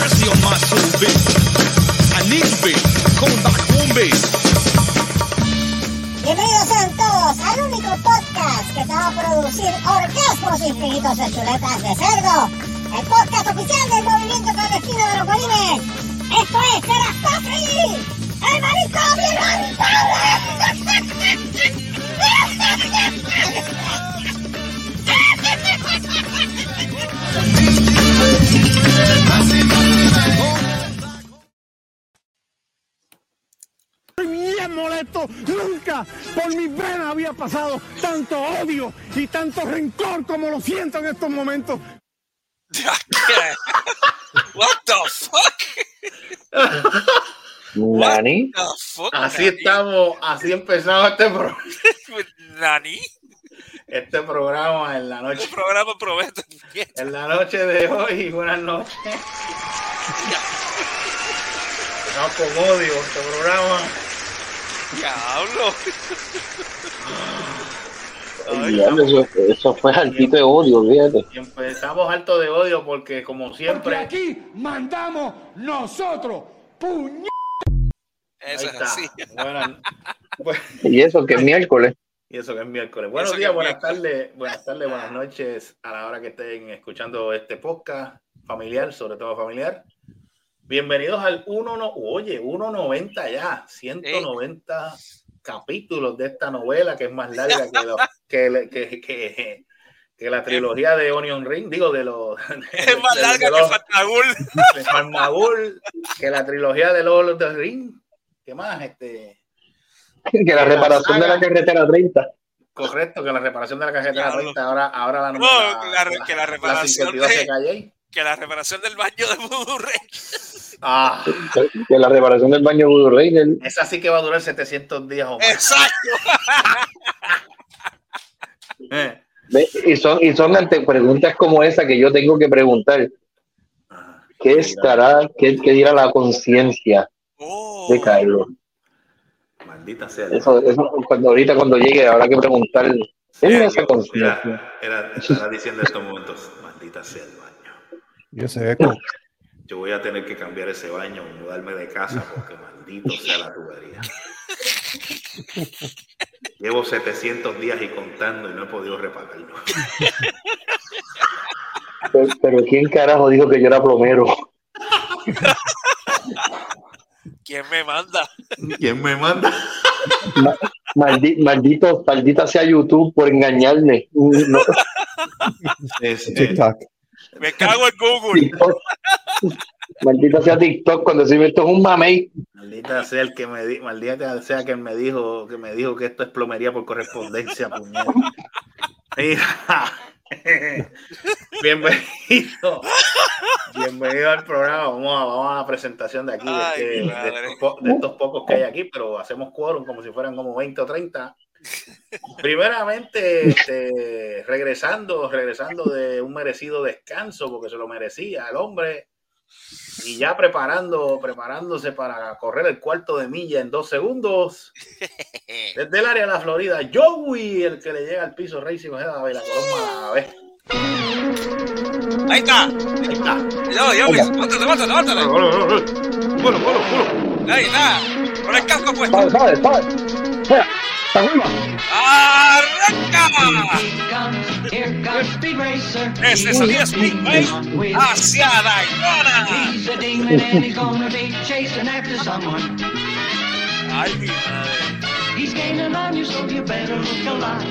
mercy on my soul, bitch. I need you, bitch. Coming back home, bitch. Bienvenidos sean todos al único podcast que te va a producir orgasmos infinitos de chuletas de cerdo. El podcast oficial del movimiento clandestino de los bolines. Esto es Serastofri, el marico bien molesto. Nunca por mi vena había pasado tanto odio y tanto rencor como lo siento en estos momentos. What the fuck? Nani. The fuck, Así Nani? estamos, así empezamos este, pro- Nani, este programa en la noche. programa promete. En la noche de hoy, buenas noches. No con odio este programa. Diablo. Ay, Diablo, eso, eso fue altito de odio, fíjate. Y empezamos alto de odio porque como Porque siempre, aquí mandamos nosotros. Puñ... ahí Eso es está. así. Buenas- bu- Y eso que es miércoles. Y eso que es miércoles. Buenos días, buenas tardes, buenas tardes, buenas noches a la hora que estén escuchando este podcast familiar, sobre todo familiar. Bienvenidos al 1, no, oye, 1.90 ya, 190 capítulos de esta novela que es más larga que, lo- que, que, que- que la trilogía de Onion Ring, digo, de los... Es más de- larga de que los- de Farmagul, que la trilogía de of the Ring. ¿Qué más? Este, Que la reparación de la carretera 30. correcto, que la reparación de la carretera Diablo. 30, ahora, ahora la, No, la- la- que la reparación 52 de- se calle. Que la reparación del baño de Voodoo. Ah, Que la reparación del baño Voodoo Rey. el- esa sí que va a durar 700 días o más. Exacto. Eh. Y son, y son ante preguntas como esa que yo tengo que preguntar. Ah, ¿Qué estará, qué, qué dirá la conciencia Oh. de Carlos? Maldita sea. Eso, eso, cuando ahorita cuando llegue habrá que preguntar. ¿Qué dirá esa conciencia? Era, era, estará diciendo en estos momentos, maldita sea el baño. Y ese eco. Yo voy a tener que cambiar ese baño, mudarme de casa porque maldito sea la tubería. Llevo 700 días y contando y no he podido repararlo. Pero, pero ¿quién carajo dijo que yo era plomero? ¿Quién me manda? ¿Quién me manda? Ma- maldi- maldito, maldita sea YouTube por engañarme. No, Es, eh, TikTok. Me cago en Google. TikTok. Maldita sea TikTok cuando se esto es un mamey. Maldita sea el que me di, maldita sea que me dijo que me dijo que esto es plomería por correspondencia, puñeta. Mira. Bienvenido. Bienvenido al programa. Vamos a, vamos a la presentación de aquí, de, este- de estos, po- de estos pocos que hay aquí, pero hacemos quórum como si fueran como 20 o 30. Primeramente, este, regresando, regresando de un merecido descanso, porque se lo merecía el hombre, y ya preparando, preparándose para correr el cuarto de milla en dos segundos. Desde el área de la Florida, Joey, el que le llega al piso, Racing Ojeda, a la vez. Ahí está. Ahí está. Yo, yo, levántate, levántate, levántate. Bueno, bueno, bueno. Ahí está. Con el casco puesto. Mira, ¡está arriba! ¡Arranca! Here comes Speed Racer. Ese salía Speedway hacia Daytona. He's a demon and he's gonna be chasing after someone. Ay, mi madre. He's gaining on you, so you better look alive.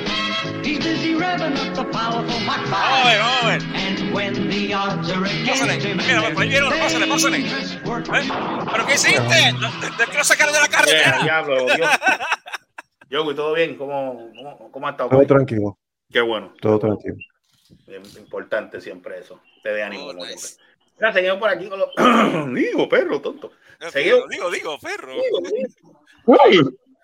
He's busy revving up the powerful Mach Vamos a ver, 5. vamos a ver. And when the odds are against Pásale, mira, compañero, there's pásale, pásale. ¿Eh? ¿Pero qué hiciste? Te, quiero sacar de la carretera. diablo, Dios. Joey, ¿todo bien? ¿Cómo, cómo, cómo ha estado? Todo tranquilo, Qué bueno. todo tranquilo. Importante siempre eso. Te de ánimo. Oh, como nice. siempre. Mira, seguimos por aquí con los... Digo, perro, tonto. Digo, Seguimos. digo, digo, perro.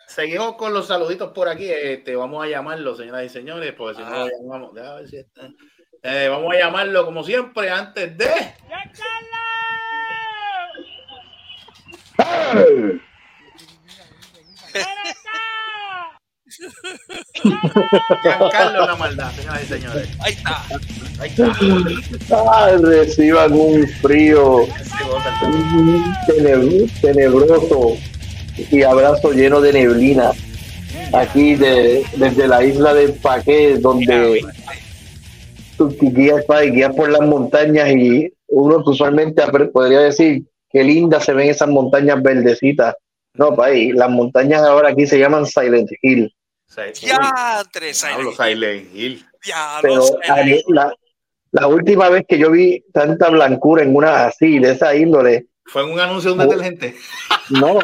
Seguimos con los saluditos por aquí. Este, vamos a llamarlo, señoras y señores, porque si no lo llamamos. Déjame ver si está. Eh, vamos a llamarlo como siempre antes de. Giancarlo la maldad, señoras y señores. Ahí está. Ahí está. Ay, reciban un frío tenebroso y abrazo lleno de neblina aquí de, desde la isla de Paqué, donde tú guías, guías por las montañas y uno usualmente podría decir qué lindas se ven esas montañas verdecitas. No, país, las montañas ahora aquí se llaman Silent Hill. Diantre, Silent. Silent Hill. Pero Silent. la, la última vez que yo vi tanta blancura en una así, de esa índole, Fue en un anuncio de un Oh. detergente. No,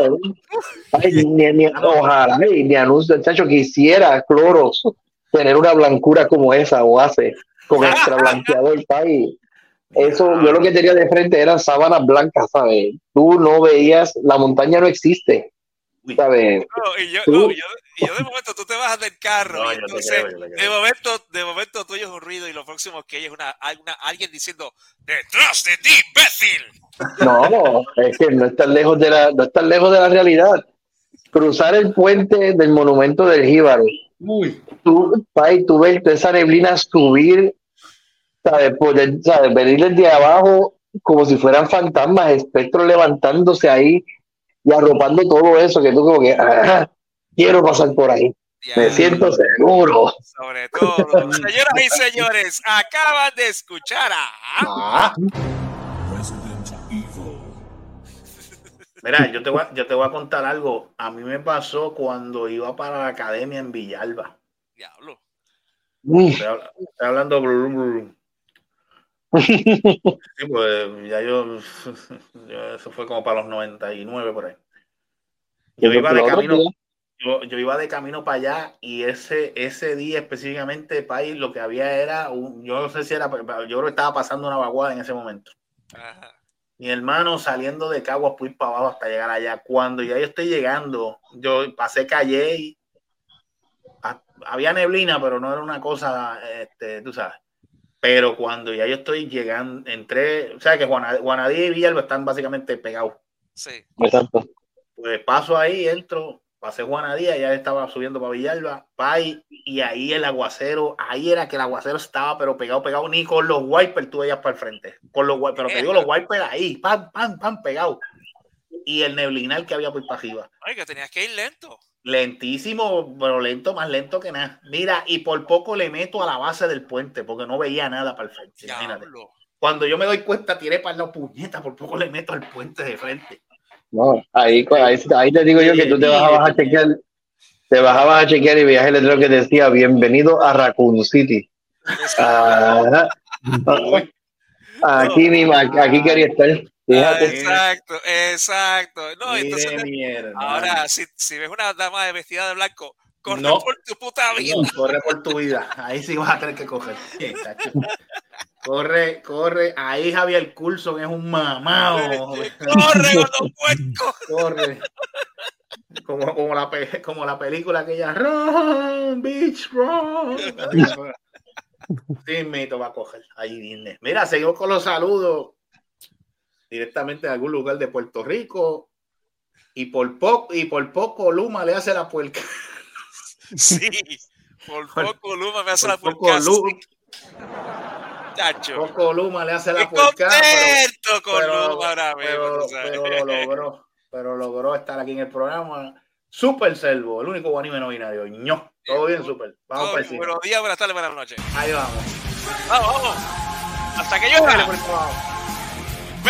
ay, ni, ni, ojalá, ni anuncio, chacho, quisiera Clorox tener una blancura como esa o hace con extra blanqueador país. Eso, yo lo que tenía de frente eran sábanas blancas, ¿sabes? Tú no veías, la montaña no existe. ¿Sabes? No, y yo, no, yo, y yo de momento tú te bajas del carro No, y entonces creo, de momento, de momento tú oyes un ruido y lo próximo que oyes es una, alguna- alguien diciendo detrás de ti, imbécil. No, es que no estás lejos de la, no estás lejos de la realidad. Cruzar el puente del monumento del Jíbaro, Uy. tú, país, tú ves toda esa neblina subir, ¿sabes? Poder, ¿sabes? Venir desde abajo como si fueran fantasmas, espectros levantándose ahí y arropando todo eso, que tú como que, ah, quiero pasar por ahí, me siento seguro. sobre todo, señoras y señores, acaban de escuchar a Ah. Mira, yo te, voy a, yo te voy a contar algo. A mí me pasó cuando iba para la academia en Villalba. Diablo. Estoy, habla- estoy hablando. blu, blu, blu. Sí, pues ya yo, yo- Eso fue como para los 99 por ahí. Yo iba de camino. Yo, yo iba de camino para allá y ese, ese día específicamente, país, lo que había era, un, yo no sé si era, yo creo que estaba pasando una vaguada en ese momento. Ajá. Mi hermano saliendo de Caguas, fui para abajo hasta llegar allá. Cuando ya yo estoy llegando, yo pasé calle y a- había neblina, pero no era una cosa, este, tú sabes. Pero cuando ya yo estoy llegando, entré, o sea que Juana- Juanadía y Villalba están básicamente pegados. Sí. exacto. Pues paso ahí, entro, pasé Juanadía, ya estaba subiendo para Villalba, pay, y ahí el aguacero, ahí era que el aguacero estaba, pero pegado, pegado, ni con los wipers tú veías para el frente, con los wipers, pero te digo los wipers ahí, pam, pam, pam, pegado. Y el neblinal que había por para arriba. Ay, que tenías que ir lento. Lentísimo, pero lento, más lento que nada. Mira, y por poco le meto a la base del puente, porque no veía nada para el frente. Cuando yo me doy cuenta, tiré para la puñeta, por poco le meto al puente de frente. No, ahí, ahí, ahí te digo yo que tú te bajabas a chequear, te bajabas a chequear y veías el letrero que decía bienvenido a Raccoon City. Ah, aquí mismo, aquí quería estar. Ah, exacto, exacto. No, entonces ahora si, si ves una dama de vestida de blanco, corre No. por tu puta vida. No, corre por tu vida. Ahí sí vas a tener que coger. Sí, corre, corre. Ahí Javier Coulson es un mamado. Corre con los puercos. corre. Como, como, la, como la película aquella. Run, bitch, run. Sí, mito va a coger. Ahí viene. Mira, seguimos con los saludos. Directamente de algún lugar de Puerto Rico. Y por poco, y por poco Luma le hace la puerca. Sí. Por poco Luma me hace la poco puerca. Poco Luma le hace la puerca. pero- con pero, Luma ahora mismo. pero- sabes. pero lo logró. Pero logró estar aquí en el programa. Super Selvo, el único anime no binario. ño. Todo bien, super. Vamos Todo para bien, encima. Buenos días, buenas tardes, buenas noches. Ahí vamos. Vamos, vamos. Hasta que yo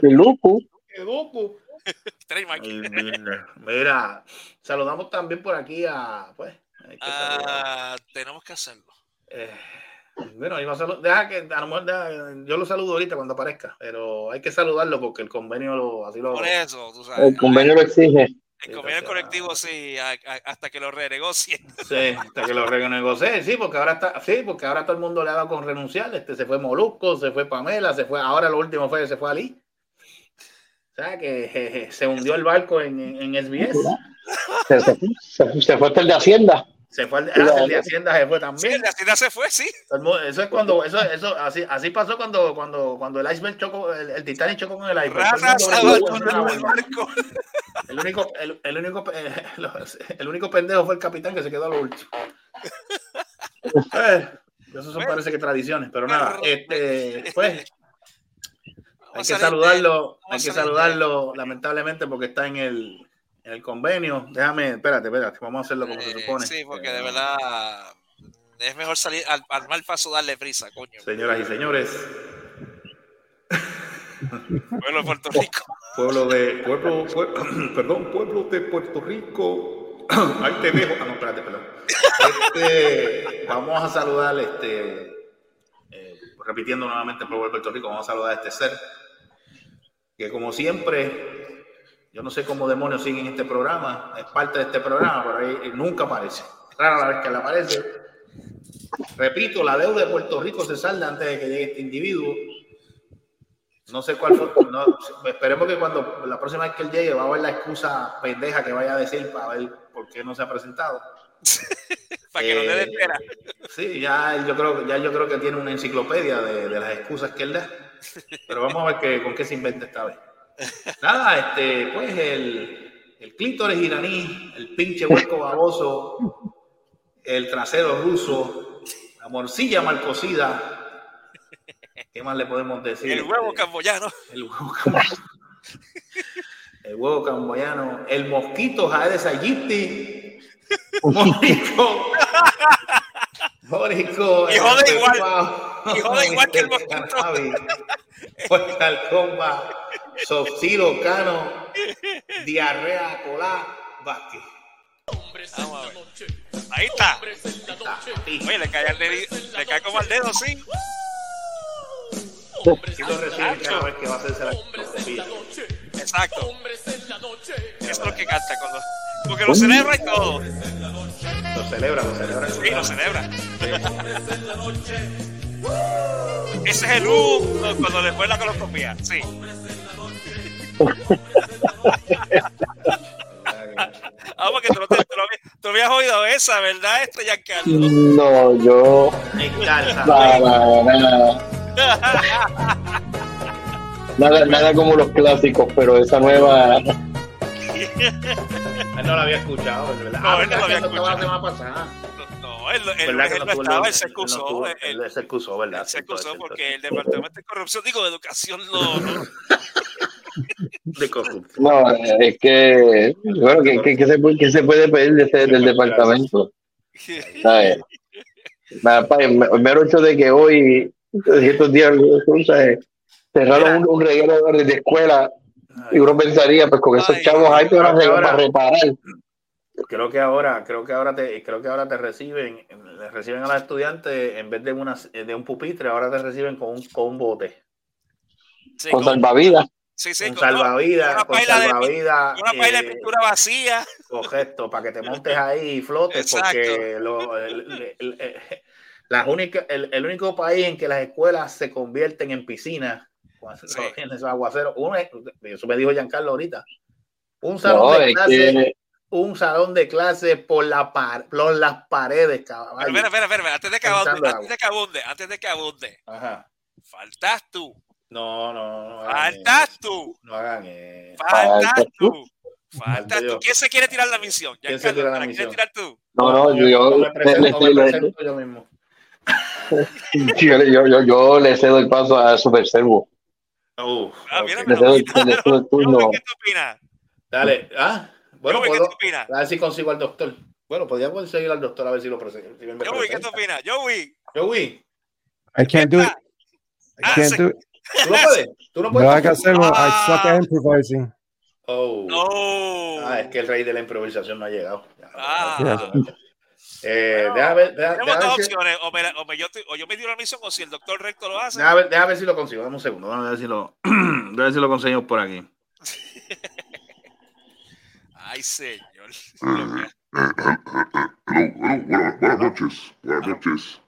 Qué loco. ¡Qué loco! Trademark. Ay, mira, saludamos también por aquí a. Pues, que saludar. Ah, tenemos que hacerlo. Eh, bueno, iba a salud- deja que a lo mejor deja- yo lo saludo ahorita cuando aparezca, pero hay que saludarlo porque el convenio lo, así lo. Por eso, tú sabes. El convenio lo exige. El convenio colectivo, sí, a- a- hasta que lo renegocien. Sí, hasta que lo renegocié, sí, porque ahora está, sí, porque ahora todo el mundo le ha dado con renunciar. Este se fue Molusco, se fue Pamela, se fue, ahora lo último fue se fue Ali. Sea que jeje, se hundió el barco en, en, en SBS. Se, se- se- se fue hasta el de Hacienda. Se fue el, ah, el de Hacienda se fue Sí, también. el de Hacienda se fue, sí. Eso es cuando, eso, eso, así, así pasó cuando, cuando, cuando el iceberg chocó, el, el Titanic chocó con el iceberg. El barco. Único, el, el único, eh, el único pendejo fue el capitán que se quedó a lo último. Eh, eso son parece que tradiciones, pero nada, este, pues, hay que saludarlo, hay que saludarlo, lamentablemente, porque está en el, en el convenio. Déjame, espérate, espérate, vamos a hacerlo como se Eh, supone. Sí, porque Eh, de verdad es mejor salir al, al mal paso darle prisa, coño. Señoras y señores, Pueblo de Puerto Rico. pueblo de, pueblo, pue- perdón, pueblo de Puerto Rico. Ahí te dejo. Ah, no, espérate, perdón. Este, vamos a saludar, este, eh, repitiendo nuevamente pueblo de Puerto Rico, vamos a saludar a este ser que como siempre, yo no sé cómo demonios siguen este programa, es parte de este programa, pero ahí nunca aparece. Rara la vez que le aparece. Repito, la deuda de Puerto Rico se salda antes de que llegue este individuo. No sé cuál fue. no, esperemos que cuando la próxima vez que él llegue va a ver la excusa pendeja que vaya a decir para ver por qué no se ha presentado. Para que no le Eh, espera. Sí, ya yo creo, ya yo creo que tiene una enciclopedia de, de las excusas que él da. Pero vamos a ver qué- con qué se inventa esta vez. Nada, este, pues el, el clítoris iraní, el pinche hueco baboso, el trasero ruso, la morcilla mal cocida. ¿Qué más le podemos decir? El huevo Este, camboyano. el huevo camboyano. El huevo camboyano. El mosquito Jaedes aegypti. Mónico. Mónico. Y jode el igual. Y jode igual que el el mosquito. Mortal Kombat. Sofciro Cano. Diarrea Colá. Vázquez. Vamos a ver. Ahí está. Oye, le cae, al dedi- le cae como al dedo, sí. lo recibe cada vez que va a hacerse la. Exacto. Es lo que canta cuando. Porque lo celebra y todo. Lo celebra, lo celebra. Sí, lo celebra. Ese es el U cuando le fue la coloscopía. Sí. Ah, porque tú, no te- tú lo habías, tú habías oído esa, ¿verdad, este Giancarlo? No, yo. Nada, nada. Nada, nada como los clásicos, pero esa nueva. Él no lo había escuchado, es verdad. No, Ah, él no lo había escuchado. semana pasada. No, él, él, ¿Verdad él que no estaba, él se excusó. él- Él se excusó, ¿verdad? él se excusó porque el departamento de corrupción, digo, de educación, no. no. De corrupción. No, es que. Bueno, ¿qué, qué, qué se, puede- qué se puede pedir de ese- del departamento? ¿Sabes? Mero hecho de que hoy, estos días, ¿sabes? cerraron un, un de escuela y uno pensaría, pues con esos Ay, chavos hay para, reparar. Creo que ahora, creo que ahora te, creo que ahora te reciben, le reciben a los estudiantes en vez de una de un pupitre, ahora te reciben con un, con un bote, Sí, Con con- salvavidas. sí, sí, un con- salvavidas, una con paila de- salvavidas, una paila de eh, pintura vacía. correcto, para que te montes ahí y flotes, porque lo- el, el- el- el- las únicas- el- el único país en que las escuelas se convierten en piscinas esos aguaceros, uno eso me dijo Giancarlo ahorita, un salón No, de clase, que. un salón de clase por, la par- por las paredes, caballo. Pero espera, espera, espera, antes de que abunde, antes de que abunde, antes de que abunde, Ajá. faltas tú, No, no, faltas tú, No hagan eso. faltas tú, faltas. ¿Quién se quiere tirar la misión? ¿Quién se tira la tirar tú? No, no, yo, yo, me presento, le- me le- presento yo mismo. yo, yo, yo, yo le cedo el paso a Super Servo. Uf, Ah, ok. mira, pero ¿Qué tú opinas? Dale, ah, bueno, Joey, ¿qué puedo, tú opinas? a ver si consigo al doctor. Bueno, podríamos seguir al doctor a ver si lo presento. Si Joey, ¿qué tú opinas? Joey, Joey, I can't do it. I Ah, can't sí. do it. ¿tú no puedes? ¿Tú no No, puedes? like I said, well, I suck Ah. at improvising. Oh. no. Ah, es que el rey de la improvisación no ha llegado. Ah. Eh, Bueno, déjame ver, déjame, Tenemos déjame dos ver si- opciones, o, me, o, me, yo, te- o yo me dio la misión, o si el doctor recto lo hace. déjame ver- déjame ver si lo consigo. Dame un segundo. Déjame ver si lo, ver si lo conseguimos por aquí. Ay, señor. Hello, hello, buenas, buenas noches, buenas noches.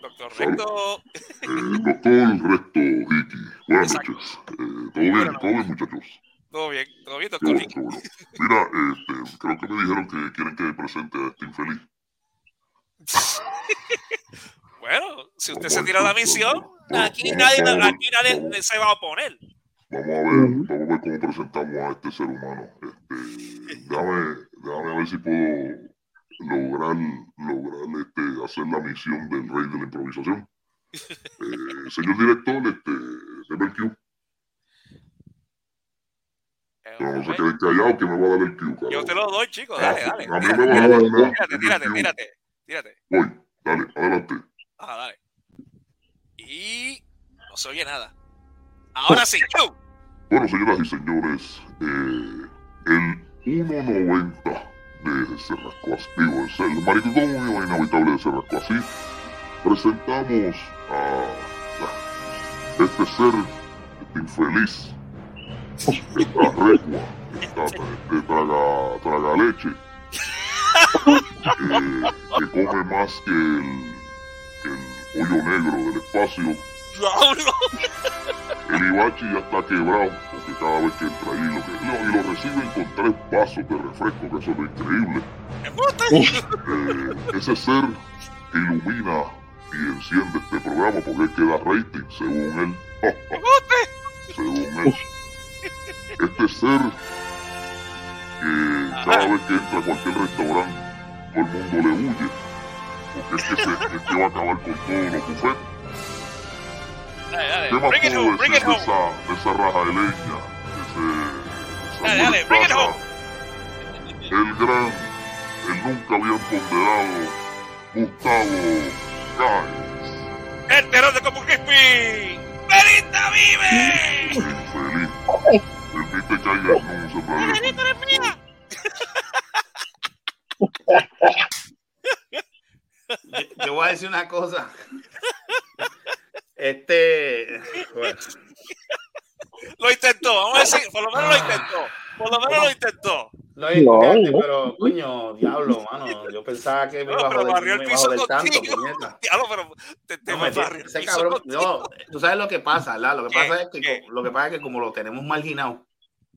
Doctor Salud. Recto. Eh, doctor Recto Dicky, buenas Exacto. noches. Eh, ¿Todo bien? ¿Todo bien, muchachos? Todo bien, todo bien, doctor bueno, bueno. Mira, este, creo que me dijeron que quieren que presente a este infeliz. Bueno, si usted se tira la misión, aquí nadie, aquí nadie se va a oponer. Vamos a ver, vamos a ver cómo presentamos a este ser humano. Este, déjame, déjame ver si puedo lograr, lograr este, hacer la misión del rey de la improvisación. Eh, señor director, este, deme el cue. Eh, No, se quede callado que me va a dar el Yo carajo. te lo doy, chico. Ah, Dale, dale. A mí me va a dar Dale, una- Tírate, tírate, tírate, tírate. Voy, dale, adelante. Ajá, dale. Y no se oye nada. Ahora sí, yo. Bueno, señoras y señores, eh, el 1.90 de Cerrasco Así, digo, es el manicomio inhabitable de Cerrasco Así, presentamos a, a este ser, este infeliz, esta recua, esta, traga, traga leche, eh, que come más que el, que el hoyo negro del espacio. El Ibachi ya está quebrado, porque cada vez que entra ahí lo que no, y lo reciben con tres vasos de refresco, que eso es lo increíble. Eh, ese ser que ilumina y enciende este programa porque es que da rating, según él. según él. Este ser que cada vez que entra a cualquier restaurante, todo el mundo le huye. Porque es que, se, es que va a acabar con todos los buffets. Dale, dale. ¿Qué más Bring it puedo home, bring decir it de home. esa, de esa raja de leña? Ese, esa Dale, dale, bring it muertaza? home. El gran, el nunca bien ponderado Gustavo Gáez. El terror de Como Crispy. ¡Melita vive! Infeliz. Permite que haya. Yo, yo voy a decir una cosa. Este. bueno, Lo intentó, vamos a decir, por lo menos lo intentó. Por lo menos lo intentó. no, es- No, pero, coño, diablo, mano. Yo pensaba que me iba a joder, el me iba a piso joder tanto, puñeta. Diablo, pero te, te No, me el ese piso cabrón, no, tú sabes lo que pasa, ¿verdad? Lo que pasa es que lo que pasa es que como lo tenemos marginado,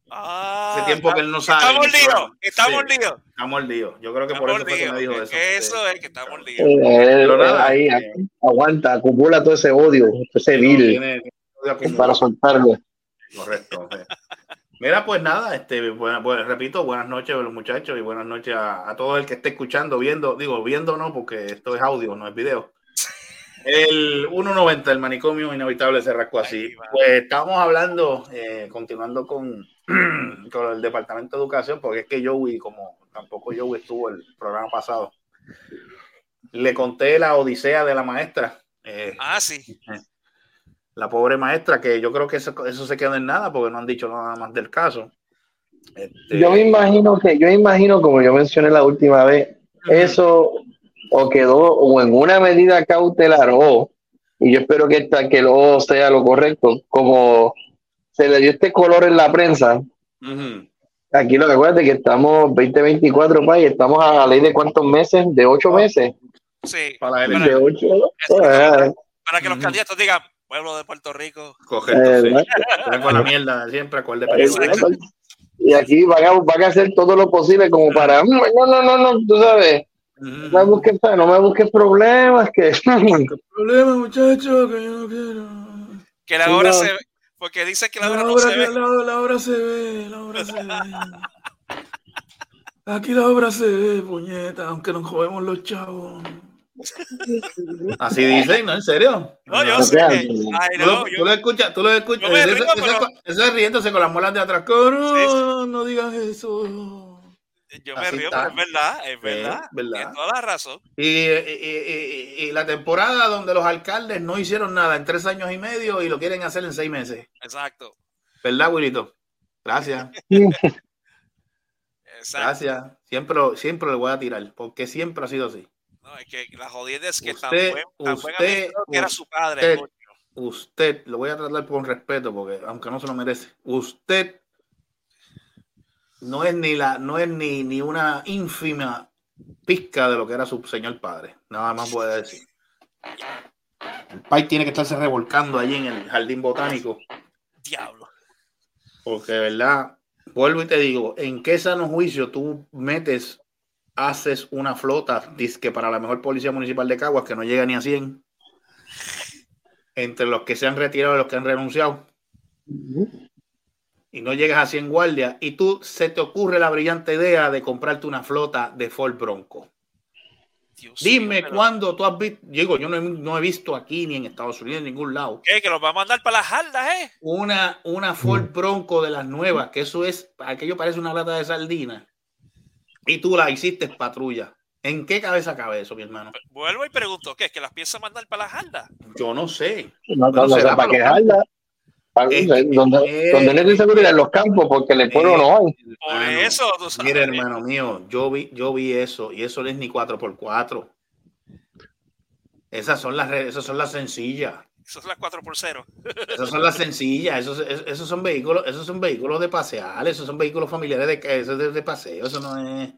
Ah, hace tiempo que él no sabe. Estamos líos, estamos Sí, líos. Estamos líos. Yo creo que por Estamos eso fue que me dijo eso. Eso es que estamos líos. Eh, Pero él- nada, ahí, eh, aguanta, acumula todo ese odio, ese vil, para soltarlo. Correcto. Mira, pues nada, este, bueno, pues, repito, buenas noches a los muchachos y buenas noches a, a todo el que esté escuchando, viendo, digo, viendo no, porque esto es audio, no es video. El 1.90, el manicomio inhabitable se rascó así. Pues estamos hablando, eh, continuando con, con el Departamento de Educación, porque es que Joey, como tampoco Joey estuvo el programa pasado, le conté la odisea de la maestra. eh, Ah, sí. La pobre maestra, que yo creo que eso, eso se quedó en nada porque no han dicho nada más del caso. Este, Yo me imagino que, yo me imagino, como yo mencioné la última vez, eso o quedó o en una medida cautelar o, y yo espero que, esta, que el O sea lo correcto, como se le dio este color en la prensa, aquí lo que acuérdate que estamos 2024, país, estamos a la ley de cuántos meses, de ocho meses, Sí. Para la Para, de ocho, Eso, eh, para que los candidatos digan, pueblo de Puerto Rico. Correcto, eh, sí. con la mierda de siempre, acuerde. Y aquí van a, van a hacer todo lo posible como para, "Mm, no, no, no, no, tú sabes, no me busques, no me busques problemas, que problema, muchachos, que yo no quiero. Que la obra no. se ve, porque dicen que la obra La no se ve. la, la obra se ve, la obra se ve. Aquí la obra se ve, puñeta, aunque nos jodemos los chavos. Así dicen, ¿no? ¿En serio? No, yo sé que. Ay, Tú, no, lo, tú yo, lo escuchas, tú lo escuchas. Ese, río, ese- pero- ese riéndose con las muelas de atrás. No, Sí, no digas eso. yo me así río, está. pero es verdad, es verdad. verdad. Tienes toda la razón. Y, y- y- y- y la temporada donde los alcaldes no hicieron nada en tres años y medio y lo quieren hacer en seis meses. Exacto. ¿Verdad, Wilito? Gracias, Exacto. gracias. Siempre, lo- siempre le voy a tirar, porque siempre ha sido así. No, es que la jodida es que tan Usted- buen, tan buen usted- administrador que era su padre. usted- lo voy a tratar con respeto, porque aunque no se lo merece, usted no es ni la, no es ni, ni una ínfima pizca de lo que era su señor padre. Nada más puede decir. El país tiene que estarse revolcando allí en el jardín botánico. Diablo. Porque, de ¿verdad? Vuelvo y te digo, ¿en qué sano juicio tú metes, haces una flota, que para la mejor policía municipal de Caguas, que no llega ni a 100, entre los que se han retirado y los que han renunciado, y no llegas a 100 guardias, y tú se te ocurre la brillante idea de comprarte una flota de Ford Bronco? Dios Dime pero- cuándo tú has visto, digo, yo no he, no he visto aquí ni en Estados Unidos, en ningún lado, ¿Qué? Que los va a mandar para las jardas, ¿eh? una, una Ford Bronco de las nuevas, que eso es, aquello parece una lata de sardina, y tú la hiciste patrulla. ¿En qué cabeza cabe eso, mi hermano? Vuelvo y pregunto, ¿qué? ¿Que las piensas mandar para las jardas? Yo no sé. No, no, Bueno, no, será para para Es que- donde, eh, donde no hay seguridad en los campos, porque el pueblo no hay. Por Hermano, eso, tú sabes. Mira, hermano mío, yo vi, yo vi eso, y eso no es ni 4x4. Esas son las, re- esas son las sencillas. Eso es las 4 por 0. Esas son las sencillas, esos, es- esos son vehículos, esos son vehículos de pasear, esos son vehículos familiares de, eso es de, de paseo, eso no es.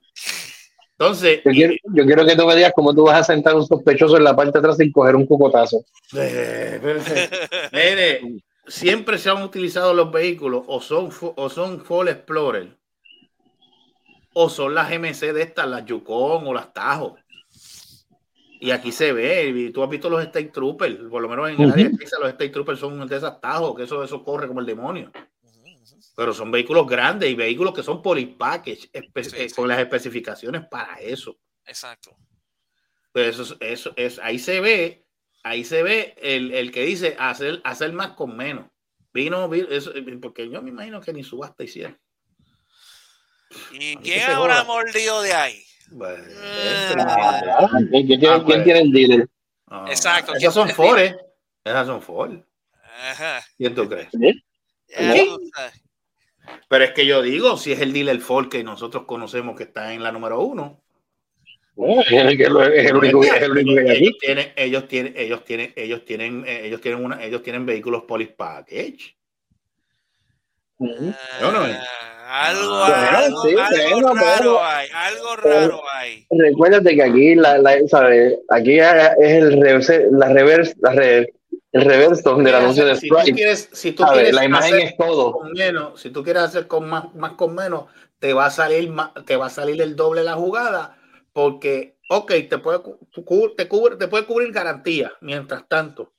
Entonces, Yo quiero, yo quiero que tú me digas cómo tú vas a sentar un sospechoso en la parte de atrás sin coger un cucotazo. eh, mire, siempre se han utilizado los vehículos o son o son Ford Explorer o son las GMC de estas, las Yukon o las Tajo. Y aquí se ve, y tú has visto los State Troopers, por lo menos en el área de Texas, los State Troopers son de esas Tajo, que eso, eso corre como el demonio. Pero son vehículos grandes y vehículos que son polipackage, Sí, eh, sí. con las especificaciones para eso. Exacto. Pues eso, eso es, ahí se ve, ahí se ve el, el que dice hacer, hacer más con menos. Vino, vi- eso, eh, porque yo me imagino que ni subasta hicieron. ¿Y quién habrá mordido de ahí? Bueno, Ah. ¿Quién, quién tiene, Ah, quién pues. tiene el dealer? ah, Exacto, Esas son ¿quién- Ford, ¿eh? Esas son Ford. Ajá. ¿Quién tú crees? ¿Sí? Pero es que yo digo, si es el dealer Ford que nosotros conocemos que está en la número uno. Bueno, es el, que- es el único, es el único que hay aquí. ellos tienen, ellos tienen, ellos tienen, ellos tienen, eh, ellos tienen una, ellos tienen vehículos police package. Yo no- Ah, algo, algo, sí, algo raro hay, algo raro hay. Recuérdate que aquí, la, la, ¿sabes? aquí es el reverse, la reverse, la re- el reverso del anuncio de si tú Sprite. quieres, si tú quieres La imagen hacer es todo. con menos, si tú quieres hacer con más, más con menos, te va a salir más, te va a salir el doble la jugada, porque, ok, te puede, te cubre, te puede cubrir garantía mientras tanto.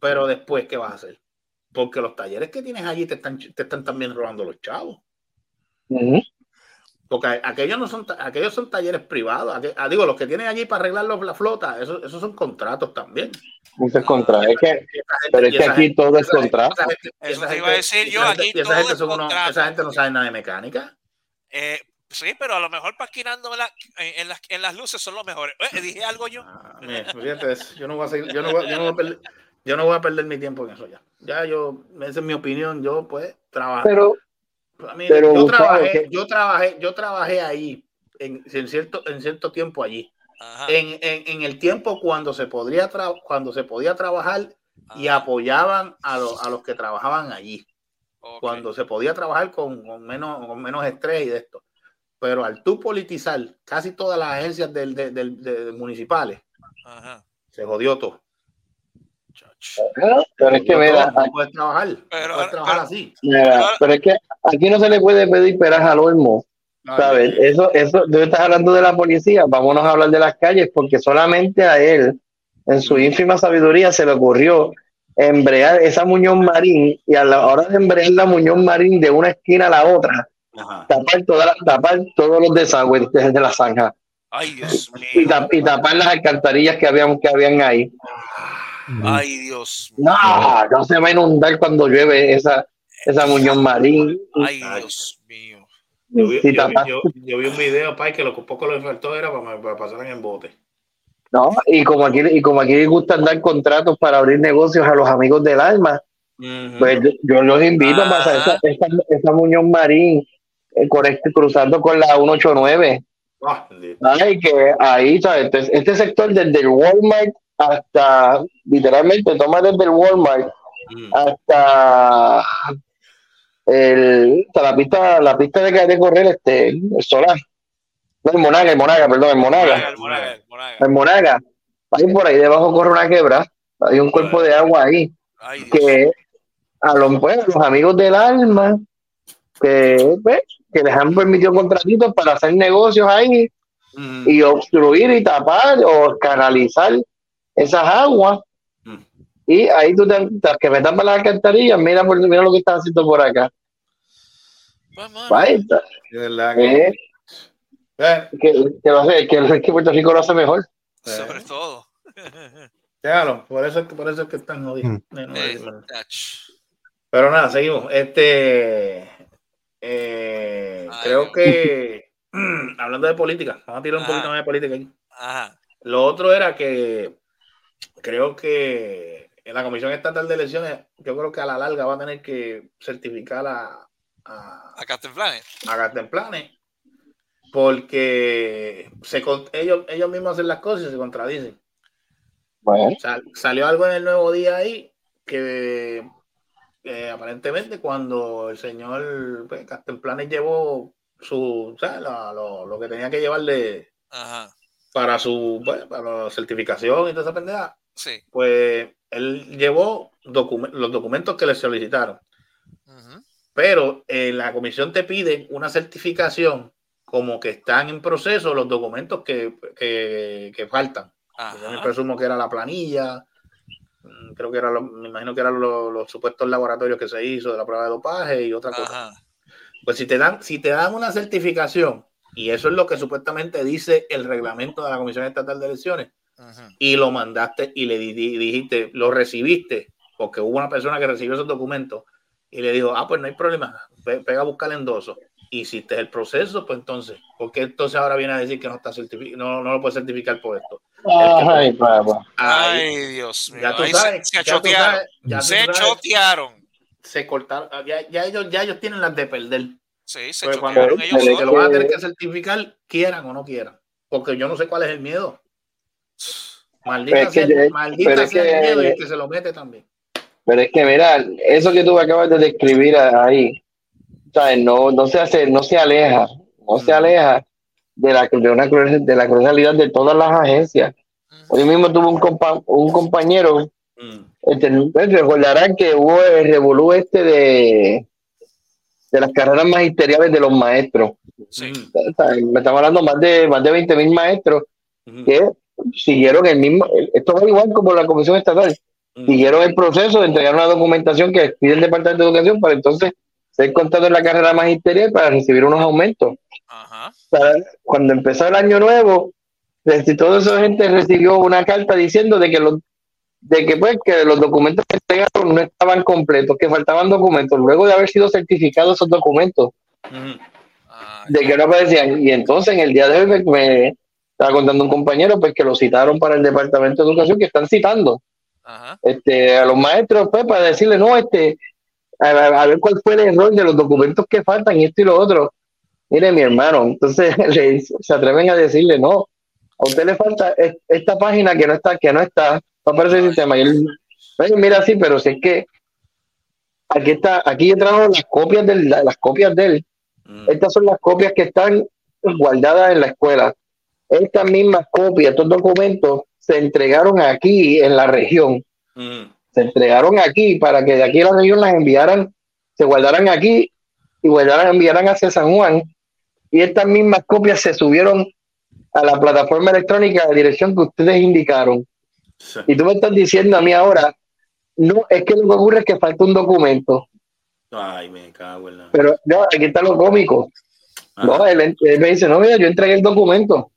Pero después, ¿qué vas a hacer? Porque los talleres que tienes allí te están, te están también robando los chavos. Porque aquellos no son, aquellos son talleres privados. Aqu- ah, digo, los que tienen allí para arreglar los- la flota, esos, esos son contratos también. Eso es contra. Es que, pero es que aquí gente- todo es esa- contrato. esa gente- Eso te iba a decir yo, esa gente- aquí y esa todo gente es son unos- contrato. esa gente no sabe nada de mecánica. Eh, sí, pero a lo mejor paquinándome la- en, en las, en las luces son los mejores. Eh, ¿Dije algo yo? Ah, mira, fíjate eso, yo no voy a seguir- yo no voy, yo no voy a perder, yo no voy a perder mi tiempo en eso ya. Ya yo, esa es mi opinión, yo pues trabajo. Pero, A mí, pero, yo trabajé, que- yo trabajé, yo trabajé ahí en, en cierto, en cierto tiempo allí. En, en, en el tiempo cuando se podría tra- cuando se podía trabajar y ajá, apoyaban a, los a los que trabajaban allí. Cuando se podía trabajar con, con menos, con menos estrés y de esto. Pero al tú politizar casi todas las agencias del, del- del- de- municipales, Ajá. se jodió todo. Pero es que, mira, no puedes trabajar, Pero- puedes trabajar así. mira, pero es que aquí no se le puede pedir peras al olmo. ¿Sabes? Eso, eso, tú estás hablando de la policía, vámonos a hablar de las calles, porque solamente a él, en su ínfima sabiduría, se le ocurrió embrear esa Muñoz Marín y a la hora de embrear la Muñoz Marín de una esquina a la otra, Ajá. tapar, toda la- tapar todos los desagües desde la zanja Ay, Dios y, mío. tap- y tapar las alcantarillas que habían, que habían ahí. Ay, Dios mío. No, no se va a inundar cuando llueve esa, esa Muñoz Marín. Ay, Dios mío. Yo vi, Si yo, vi- tapas- yo- yo vi un video, Pai, que lo que poco le faltó era para, para pasar en bote. No, y como aquí, y como aquí les gusta dar contratos para abrir negocios a los amigos del alma, pues yo, yo los invito a pasar esa, esa, esa Muñoz Marín eh, con este- cruzando con la 189. Ah. Ay, que ahí, ¿sabes? Este, este sector desde el Walmart hasta, literalmente, toma desde el Walmart Mm. hasta el, sea, la pista, la pista de, de correr, este, el solar. No, el Monaga, el Monaga, perdón, el Monaga. El Monaga, el Monaga. El Monaga. Ahí por ahí debajo corre una quebra. Hay un cuerpo de agua ahí. Ay. Que a los, pues, a los amigos del alma, que, pues, que les han permitido contratitos para hacer negocios ahí Mm. y obstruir y tapar o canalizar esas aguas. Mm. Y ahí tú te, te- que me tapas las alcantarillas, mira, por, mira lo que estás haciendo por acá. Pues, mano, Ahí está. De verdad que. Eh, Eh, que, que lo hace, que, que Puerto Rico lo hace mejor. sobre todo. Déjalo, por eso, es que- por eso es que están jodidos. Mm. Eh, Eh. Pero nada, seguimos. Este. eh, creo que. hablando de política, vamos a tirar un Ajá. poquito más de política aquí. Ajá. Lo otro era que creo que en la Comisión Estatal de Elecciones, yo creo que a la larga va a tener que certificar a, a, A a porque se, ellos, ellos mismos hacen las cosas y se contradicen. Bueno, Sal- salió algo en el nuevo día ahí que eh, aparentemente cuando el señor pues, llevó su, o sea, la- lo, lo que tenía que llevarle Ajá. Para su pues, para la certificación y toda esa pendeja, Sí. pues él llevó documen- los documentos que le solicitaron. Pero en la comisión te piden una certificación como que están en proceso los documentos que, que, que faltan. Yo me presumo que era la planilla, mm, creo que era, lo- me imagino que eran los, los supuestos laboratorios que se hizo de la prueba de dopaje y otra cosa. Ajá. Pues si te dan, si te dan una certificación, y eso es lo que supuestamente dice el reglamento de la Comisión Estatal de Elecciones, y lo mandaste y le di- di- dijiste, lo recibiste, porque hubo una persona que recibió esos documentos y le dijo, ah, pues no hay problema, pe- pega a buscar el endoso. Hiciste el proceso, pues entonces, ¿por qué entonces ahora viene a decir que no está certificado, no, no lo puede certificar por esto? ay, Ay, Dios mío. ya tú Ahí sabes, se, se ya tú achotearon. sabes, ya tú se sabes, chotearon. se cortaron, ya, ya ellos, ya ellos tienen las de perder. Sí, se Pero cuando ellos que solos. lo van a tener que certificar, quieran o no quieran. Porque yo no sé cuál es el miedo. Maldita sea, yo- maldita sea que- el miedo y el que se lo mete también. Pero es que, mira, eso que tú acabas de describir ahí, ¿sabes? No, no se hace, no se aleja, no se Mm. aleja de la, de una, de la crueldad de todas las agencias. Hoy mismo tuve un, compa- un compañero, Mm. este, pues, recordarán que hubo el revolú este de, de las carreras magisteriales de los maestros. Sí. Mm. Estamos hablando más de, más de 20 mil maestros que siguieron el mismo, esto es igual como la Comisión Estatal, Mm. siguieron el proceso de entregar una documentación que pide el Departamento de Educación para entonces ser contado en la carrera magisterial para recibir unos aumentos. Para- cuando empezó el año nuevo, reci- toda esa gente recibió una carta diciendo de que los de que pues que los documentos que entregaron no estaban completos, que faltaban documentos, luego de haber sido certificados esos documentos, Mm. Ah, de que no aparecían. Y entonces en el día de hoy me, me estaba contando un compañero pues que lo citaron para el Departamento de Educación, que están citando este, a los maestros pues, para decirle, no, este, a, a- ver cuál fue el error de los documentos que faltan y esto y lo otro. Mire, mi hermano, entonces le se atreven a decirle, no, a usted le falta es- esta página que no está, que no está, aparece el sistema. Y él, "Oye, mira, sí, pero si es que aquí está, aquí yo trajo las copias de las copias de él. Mm. Estas son las copias que están guardadas en la escuela. Estas mismas copias, estos documentos, se entregaron aquí en la región Mm. se entregaron aquí para que de aquí a la región las enviaran, se guardaran aquí y guardaran, enviaran hacia San Juan. Y estas mismas copias se subieron a la plataforma electrónica de dirección que ustedes indicaron. Sí. Y tú me estás diciendo a mí ahora, no, es que lo que ocurre es que falta un documento. Ay, me cago en la. Pero no, aquí está lo cómico. Ajá. No, él, él me dice, no, mira, yo entregué el documento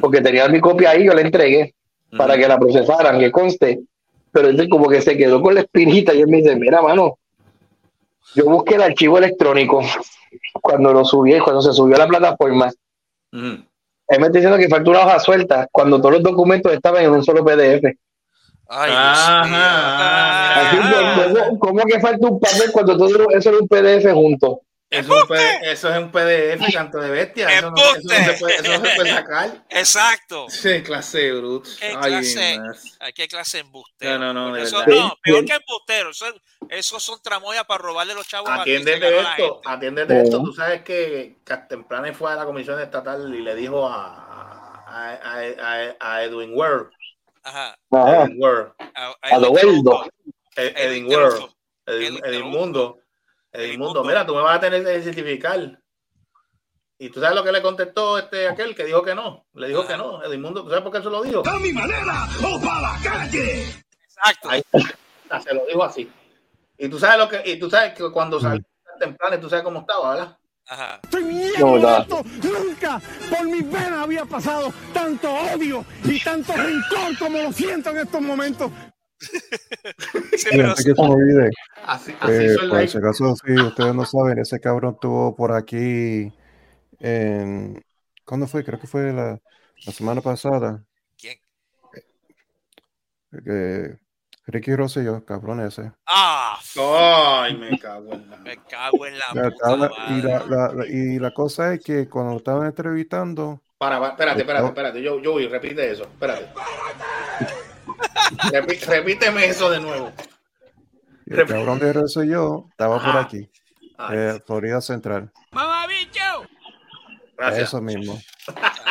porque tenía mi copia ahí, yo la entregué para Mm. que la procesaran, que conste. Pero entonces como que se quedó con la espinita y él me dice, mira, mano, yo busqué el archivo electrónico cuando lo subí, cuando se subió a la plataforma. Mm. Él me está diciendo que falta una hoja suelta cuando todos los documentos estaban en un solo PDF. Ay, Ajá, Así ¿cómo, cómo que falta un papel cuando todo eso era un PDF junto? Eso es, un P- eso es un PDF, canto de bestia. Eso no, eso no se puede, eso no se puede sacar. Exacto. Sí, clase de brutos. ¿Qué Ay, clase? Ay, ¿Qué clase embustero? No, no, no, de Eso, verdad. no, peor que embustero. Eso, eso son tramoyas para robarle los chavos. Atiéndete esto, atiéndete esto. Tú sabes que Castemplanes fue a la comisión estatal y le dijo a, a, a, a- a Edwin Ware, Ajá. Edwin Ware, A, A lo weldo. Ed- Edwin Edwin Ware, Teroso. Edwin, Edwin Edmundo, mira, tú me vas a tener que certificar. Y tú sabes lo que le contestó este aquel que dijo que no. Le dijo que no. Edmundo, ¿tú sabes por qué se lo dijo? Exacto. Ahí está, se lo dijo así. Y tú sabes lo que, y tú sabes que cuando salió temprano, tú sabes cómo estaba, ¿verdad? Ajá. Estoy No. Nunca por mis venas había pasado tanto odio y tanto rencor como lo siento en estos momentos. Sí, pero que se me olvide, Así, así eh, por live. si acaso, si ustedes no saben, ese cabrón estuvo por aquí en... ¿Cuándo fue? Creo que fue la, la semana pasada. ¿quién? Eh, Ricky Rosselló, cabrón ese. Ah, Ay, me cago en la. me cago en la Ya puta y, la, la- la- y la cosa es que cuando lo estaban entrevistando, Para, para, espérate, espérate, espérate. Yo, yo voy, repite eso. Espérate. Repi- repíteme eso de nuevo. el cabrón de Rosselló estaba por aquí, eh, Florida Central. gracias. Eso mismo.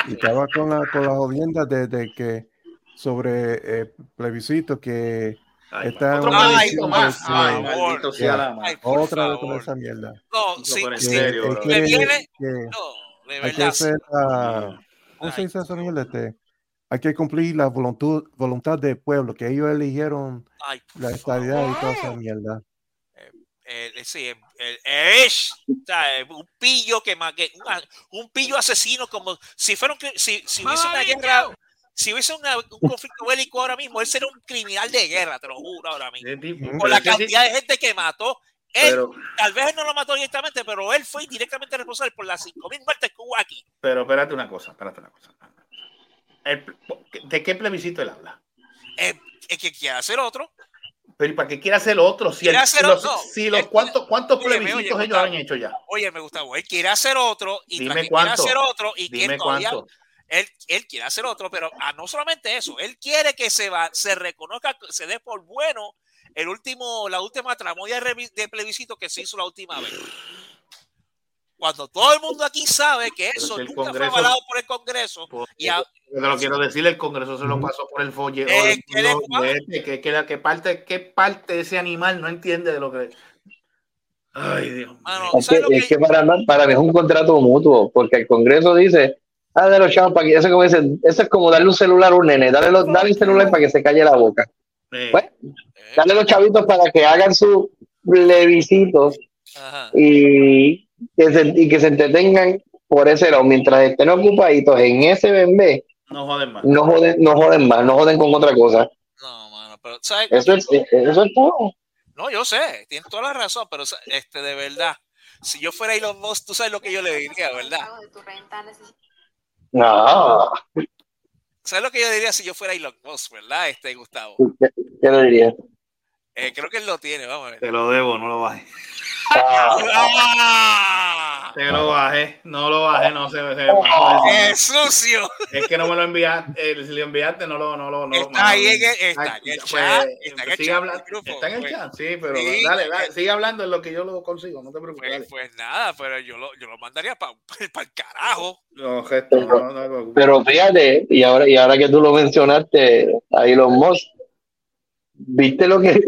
Y estaba con la, con las jodiendas de, de que sobre eh, plebiscito que Ay, está otro más. Ay, maldito sea la madre. Otra vez con esa mierda. No, sí, en serio, Él bro. Me quiere viene. que No, de hay que hacer la- ¿cómo se Ay. dice esa mierda? Este, hay que cumplir la voluntad, voluntad del pueblo, que ellos eligieron Ay, la estabilidad y toda esa mierda. Eh, sí, el, el- es, eh, un pillo que, un pillo asesino como si cri- si, si hubiese una guerra si hubiese una- un conflicto bélico ahora mismo él sería un criminal de guerra te lo juro ahora mismo. Tipo- Con la cantidad de gente que mató él Pero, tal vez él no lo mató directamente pero él fue directamente responsable por las 5.000 muertes que hubo aquí. Pero espérate una cosa, espérate una cosa. El- ¿De qué plebiscito él habla? Eh, es que quiere hacer otro Pero ¿y para qué quiere hacer otro? Si, el- hacer los, otro. si los cuántos, cuántos plebiscitos oye, ellos Gustavo. han hecho ya. oye me Gustavo él quiere hacer otro y Dime cuánto. quiere hacer otro y quiere Dime todavía él, él quiere hacer otro, pero ah, no solamente eso, él quiere que se va, se reconozca, se dé por bueno el último, la última tramoya de plebiscito que se hizo la última vez. Cuando todo el mundo aquí sabe que Pero eso nunca Congreso- fue avalado por el Congreso, y a- te lo quiero decir, el Congreso se lo pasó por el. Eh, ¿qué le pasa? que, que, la- que parte, ¿Qué parte de ese animal no entiende de lo que. Ay, Dios mío. mano, Es que, ¿sabes lo es que- que para, mí- para mí es un contrato mutuo, porque el Congreso dice, ah, de los chavos para que, eso, como dicen, eso es como darle un celular a un nene, dale, los, dale el celular para que se calle la boca. Eh, Bueno, eh, dale los chavitos para que hagan sus plebiscitos ajá. y que, se, y que se entretengan por ese lado, mientras estén ocupaditos en ese BMB, no joden más. no joden, no joden más, no joden con otra cosa. No, mano, pero ¿sabes? Eso es, eso es todo. No, yo sé, tienes toda la razón, pero este, de verdad, si yo fuera Elon Musk, tú sabes lo que yo le diría, ¿verdad? No, ¿Sabes lo que yo diría si yo fuera Elon Musk, verdad, este Gustavo? ¿qué, qué le diría? Eh, creo que él lo tiene, vamos a ver. Te lo debo, no lo bajes. ¡Ah! Te lo bajé, no lo bajé, no se, se- ¡Qué sucio! Es que no me lo enviaste, eh, si lo enviaste, no lo. No, lo- no, lo- Está ahí en el- Ay, está en el pues, chat, está en el sigue chat hablando- del grupo, Está en el pues. chat, sí, pero Sí. dale, dale, sigue hablando en lo que yo lo consigo, no te preocupes. Pues, pues nada, pero yo lo, yo lo mandaría para el carajo. No, gesto, no, no te preocupes. Pero fíjate, y ahora, y ahora que tú lo mencionaste a Elon Musk, ¿viste lo que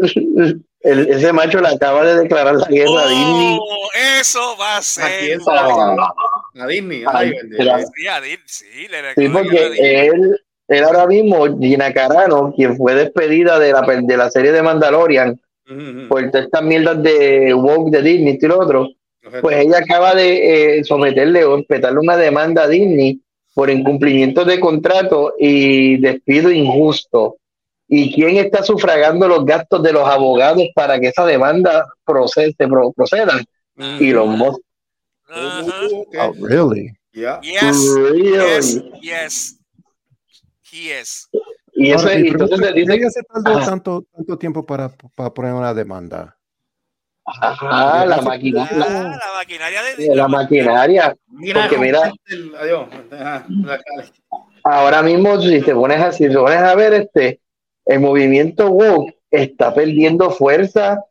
el- ese macho le acaba de declarar la guerra a Disney? Oh, eso va a ¿A ser. A Disney. Sí, a Disney, sí, le Sí, recuerdo que a porque él, él ahora mismo, Gina Carano, quien fue despedida de la, de la serie de Mandalorian, por todas estas mierdas de woke de Disney y lo otro, pues ella acaba de eh, someterle o respetarle una demanda a Disney por incumplimiento de contrato y despido injusto. ¿Y quién está sufragando los gastos de los abogados para que esa demanda procese, pro- proceda? Y los Musk. Ajá. Oh, really? Ya. Yes, Really? yes, yes. He is. Y eso Ahora, es, entonces le es, ¿por dice qué se tardó Ajá. tanto, tanto tiempo para, para poner una demanda? Ah, la maquinaria. Ah, la maquinaria de La maquinaria. Mira, Porque mira, el- adiós. Ajá, la ahora mismo si te pones a, si te pones a ver este, el movimiento woke está perdiendo fuerza,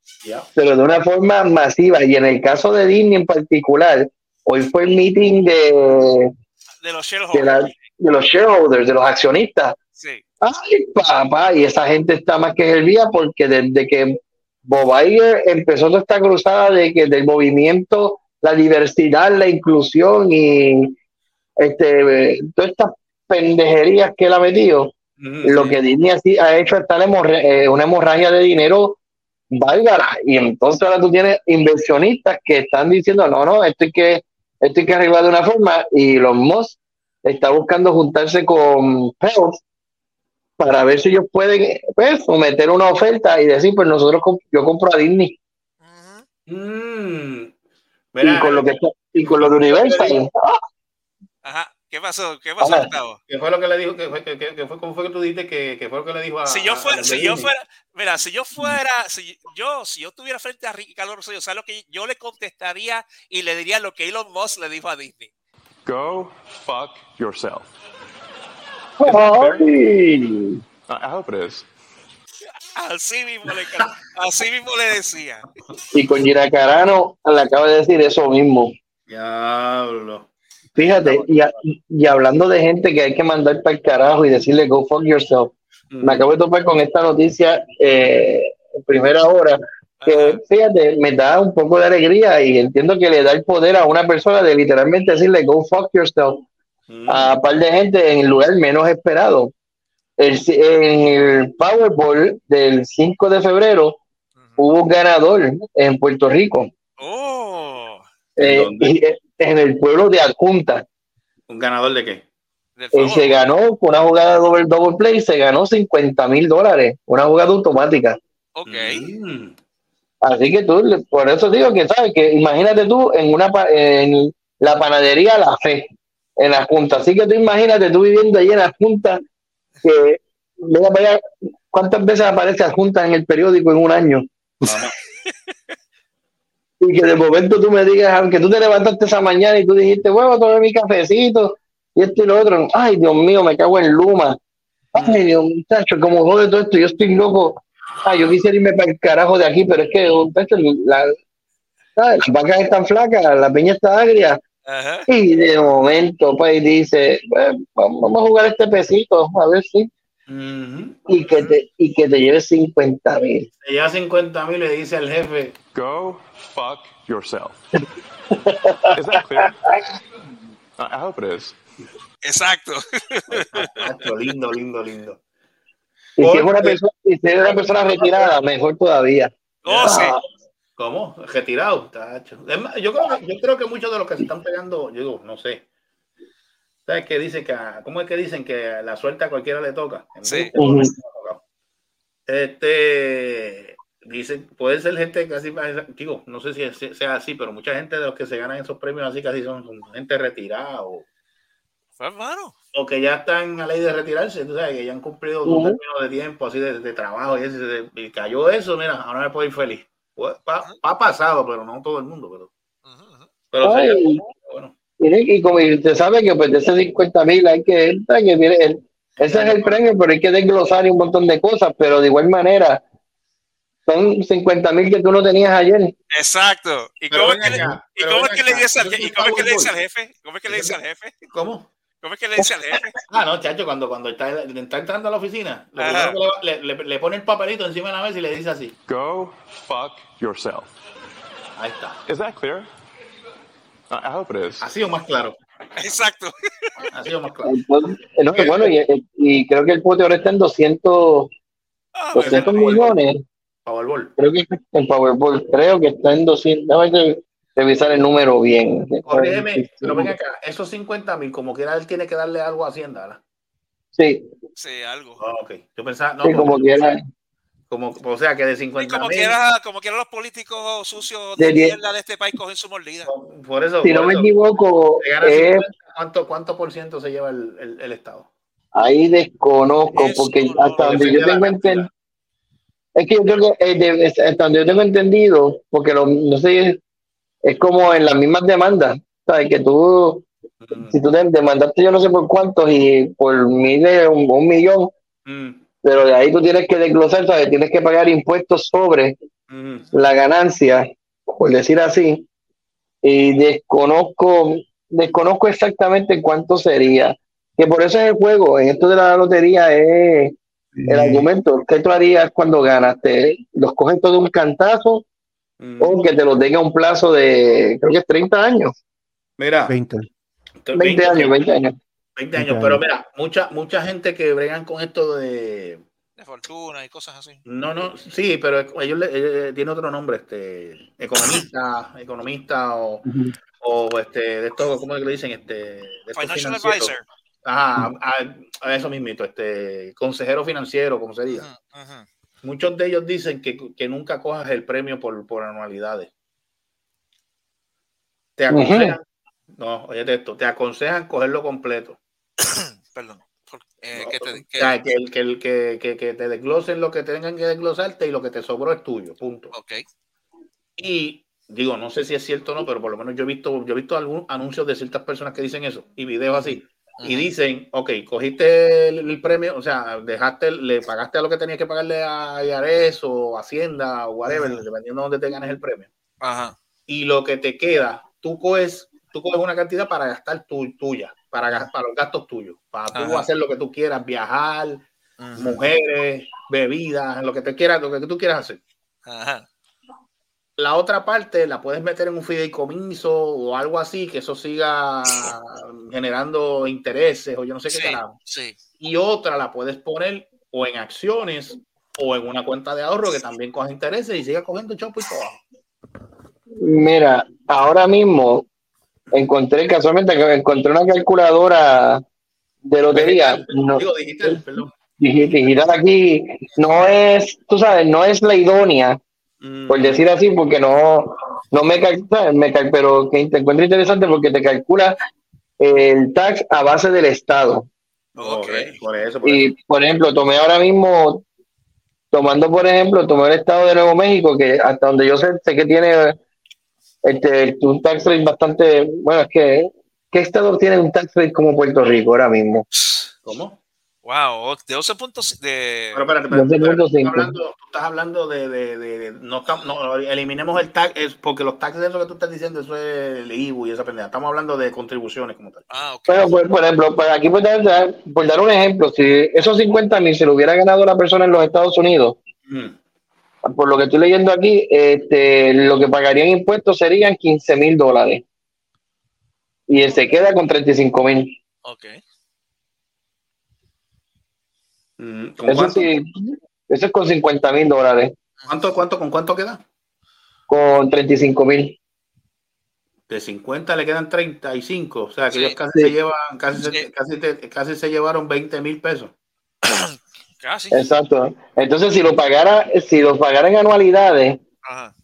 pero de una forma masiva. Y en el caso de Disney en particular, hoy fue el meeting de, de los de, la- shareholders. de los shareholders, de los accionistas. Sí. Ay, papá, y esa gente está más que hervía porque desde que Bob Iger empezó toda esta cruzada de que del movimiento, la diversidad, la inclusión y este, todas estas pendejerías que él ha metido, Lo que Disney así ha hecho es tal hemorra- eh, una hemorragia de dinero válgara. Y entonces ahora tú tienes inversionistas que están diciendo, no, no, esto hay que, esto hay que arreglar de una forma. Y los Moss está buscando juntarse con Peltz para ver si ellos pueden pues, someter una oferta y decir, pues nosotros comp- yo compro a Disney. Mm. Y con lo que y con lo de Universal. ¿Qué pasó? ¿Qué pasó. Gustavo? ¿qué fue lo que le dijo? ¿Qué fue, qué- qué- qué fue- ¿Cómo fue que tú dijiste que, que fue lo que le dijo a Si yo fuera, si yo fuera, mira, si yo fuera, si yo, si yo estuviera frente a Ricardo Rosselló, ¿sabes lo que yo le contestaría y le diría lo que Elon Musk le dijo a Disney? Go fuck yourself. Ay. I hope it is. Así mismo le, así mismo le decía. Y con Gina Carano le acaba de decir eso mismo. Diablo. Fíjate, y, a- y hablando de gente que hay que mandar para el carajo y decirle go fuck yourself, me acabo de topar con esta noticia eh, en primera hora, que fíjate, me da un poco de alegría y entiendo que le da el poder a una persona de literalmente decirle go fuck yourself Mm. a un par de gente en el lugar menos esperado. El, en el Powerball del 5 de febrero hubo un ganador en Puerto Rico, Oh, eh, y, eh, en el pueblo de Adjunta. ¿Un ganador de qué? Él favor. se ganó con una jugada de double, double play, se ganó 50 mil dólares, una jugada automática. Ok. Mm. Así que tú, por eso digo que, ¿sabes? Que imagínate tú en una en la panadería La Fe, en la Junta. Así que tú imagínate tú viviendo allí en la Junta, que mira, vaya, ¿cuántas veces aparece la Junta en el periódico en un año? Y que de momento tú me digas, aunque tú te levantaste esa mañana y tú dijiste, bueno, tomé mi cafecito y esto y lo otro. Ay, Dios mío, me cago en Luma. Ay, Dios muchacho, como jode todo esto, yo estoy loco. Ay, yo quisiera irme para el carajo de aquí, pero es que muchacho, la, ¿sabes? las vacas están flacas, la peña está agria. Ajá. Y de momento, pues dice, bueno, vamos a jugar este pesito, a ver si. Y que te, y que te lleves 50 mil. Se lleva 50 mil le dice al jefe, Go fuck yourself. is that clear? I hope it is. Exacto. "Macho, lindo, lindo, lindo. Y si es una persona, y si es una persona retirada, mejor todavía. Oh, sí. Ah, ¿Cómo? Retirado, tacho. Yo, creo, que- yo creo que muchos de los que se están pegando, yo digo, no sé. ¿Sabes qué dicen que ¿Cómo es que dicen que la suerte a cualquiera le toca? Sí. Este dicen, puede ser gente casi, digo, no sé si sea así, pero mucha gente de los que se ganan esos premios así casi son, son gente retirada o, hermano. o que ya están a ley de retirarse, tú sabes, que ya han cumplido su Ujú. término de tiempo, así de, de trabajo, y, ese, y cayó eso, mira, ahora me puedo ir feliz. Pues, pa- ha pasado, pero no todo el mundo, pero, Ujú, ujú. pero Ay. sería bueno. Y, y como usted sabe que pues de esos 50 mil hay que, hay que viene el- ese es el premio, pero hay que desglosar y un montón de cosas, pero de igual manera son 50 mil que tú no tenías ayer. Exacto. ¿Y cómo es que le, y cómo es que dice al yo je- soy y cómo es que le dice al Powerball. jefe? ¿Cómo es que le dice al jefe? ¿Cómo? ¿Cómo es que le dice al jefe? Ah, no, chacho, cuando, cuando está, está entrando a la oficina, le, le- le pone el papelito encima de la mesa y le dice así. Go fuck yourself. Ahí está. Is that clear? I hope it is. Ha sido más claro. Exacto. Ha sido más claro. Entonces, no, bueno, y, y creo que el pote ahora está en 200, Ah, Pues, 200 Powerball. millones. Powerball. Creo que en Powerball, creo que está en 200. Déjame que revisar el número bien. Corrígeme, pero ven acá, esos 50 mil, como quiera, él tiene que darle algo a Hacienda, ¿verdad? Sí, Sí, algo. Ok. Yo pensaba, no, sí, como quiera. como- o sea, que de Y 50 como mil. quiera, como quiera los políticos sucios De de mierda de este país cogen su mordida. Por eso, Si por no me equivoco, 50, ¿cuánto, ¿cuánto por ciento se lleva el, el- el Estado? Ahí desconozco, Eso porque no, hasta donde yo tengo entendido, Es que yo creo que eh, de- es- hasta donde yo tengo entendido, porque lo- no sé, es como en las mismas demandas, ¿sabes? Que tú, Mm, si tú te demandaste yo no sé por cuántos y por miles, un, un millón, mm, pero de ahí tú tienes que desglosar, ¿sabes? Tienes que pagar impuestos sobre mm. la ganancia, por decir así, y desconozco, desconozco exactamente cuánto sería. Que por eso es el juego, en esto de la lotería es el argumento. ¿Qué tú harías cuando ganas? ¿Te los coges todo de un cantazo Mm. o que te los den a un plazo de, creo que es 30 años? Mira, 20. 20 años, 20 años. 20 años, 20 pero años. mira, mucha, mucha gente que bregan con esto de. De fortuna y cosas así. No, no, sí, pero ellos le, eh, tiene otro nombre, este, economista, economista o, o este, de estos, ¿cómo es que le dicen? Este, de Financial advisor. Ajá, a, a eso mismito, este, consejero financiero, como sería. Ujú, ujú. Muchos de ellos dicen que, que nunca cojas el premio por, por anualidades. Te aconsejan, no, oye esto, te aconsejan cogerlo completo. Perdón. Eh, que te- O sea, que, que te desglosen lo que tengan que desglosarte y lo que te sobró es tuyo, punto. ok. Y digo, no sé si es cierto o no, pero por lo menos yo he visto, yo he visto algunos anuncios de ciertas personas que dicen eso y videos así. Y dicen, ok, cogiste el, el premio, o sea, dejaste, le pagaste a lo que tenías que pagarle a IARES o Hacienda o whatever, dependiendo de dónde te ganes el premio. Ajá. Y lo que te queda, tú coges, tú coges una cantidad para gastar tu, tuya, para, para los gastos tuyos, para tú Ajá. hacer lo que tú quieras, viajar, mujeres, bebidas, lo que te quieras, lo que tú quieras hacer. Ajá. La otra parte la puedes meter en un fideicomiso o algo así, que eso siga generando intereses o yo no sé qué Sí, carajo. sí. Y otra la puedes poner o en acciones o en una cuenta de ahorro que también coja intereses y siga cogiendo chopo y todo. Mira, ahora mismo encontré casualmente que encontré una calculadora de lotería. Digital, No, Digo digital, perdón. digi- digital aquí no es, tú sabes, no es la idónea, por decir así, porque no, no me calcula, me cal- pero que te encuentro interesante porque te calcula el tax a base del Estado. Ok. correcto, Por eso, por eso. Y, por ejemplo, tomé ahora mismo, tomando por ejemplo, tomé el estado de Nuevo México, que hasta donde yo sé, sé que tiene este, un tax rate bastante, bueno, es que, ¿qué estado tiene un tax rate como Puerto Rico ahora mismo? ¿Cómo? Wow, de 12 puntos de. Pero espérate, espérate, espérate, tú, 12.5. estás hablando, tú estás hablando de, de, de- de- no, estamos- no, eliminemos el tax, es porque los taxes de eso que tú estás diciendo, eso es el IBU y esa pendeja. Estamos hablando de contribuciones como tal. Ah, ok. Bueno, pues, por ejemplo, pues aquí por dar, por dar un ejemplo, si esos 50 mil se lo hubiera ganado la persona en los Estados Unidos, Mm. por lo que estoy leyendo aquí, este, lo que pagaría en impuestos serían 15 mil dólares. Y él se queda con 35 mil. Ok. Mm, ¿Con Eso sí, eso es con 50 mil dólares, ¿Cuánto, cuánto, ¿Con cuánto queda? con 35 mil. De 50 le quedan 35. O sea que Sí. ellos casi Sí. se llevan, casi, se, casi, te- casi se llevaron 20 mil pesos. Casi. Exacto. Entonces, si lo pagara, si lo pagara en anualidades, Ajá.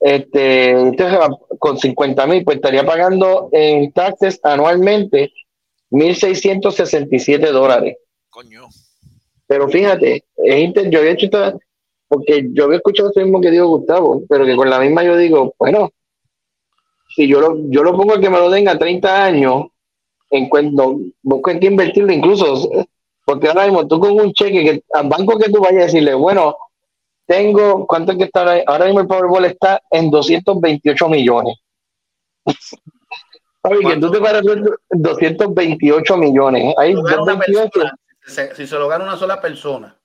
este, entonces, con 50 mil, pues estaría pagando en taxes anualmente 1.667 dólares. Coño. Pero fíjate, es inter- yo había hecho esta, porque yo había escuchado eso mismo que dijo Gustavo, pero que con la misma yo digo, bueno, si yo lo, yo lo pongo que me lo den a 30 años, en cuando busco en qué invertirlo incluso, porque ahora mismo tú con un cheque que al banco que tú vayas a decirle, bueno, tengo, ¿cuánto es que está ahora? Ahora mismo el Powerball está en 228 millones. Oye, que tú te paras 228 millones. Hay Lo gana una 228. Si, se lo gana una sola persona,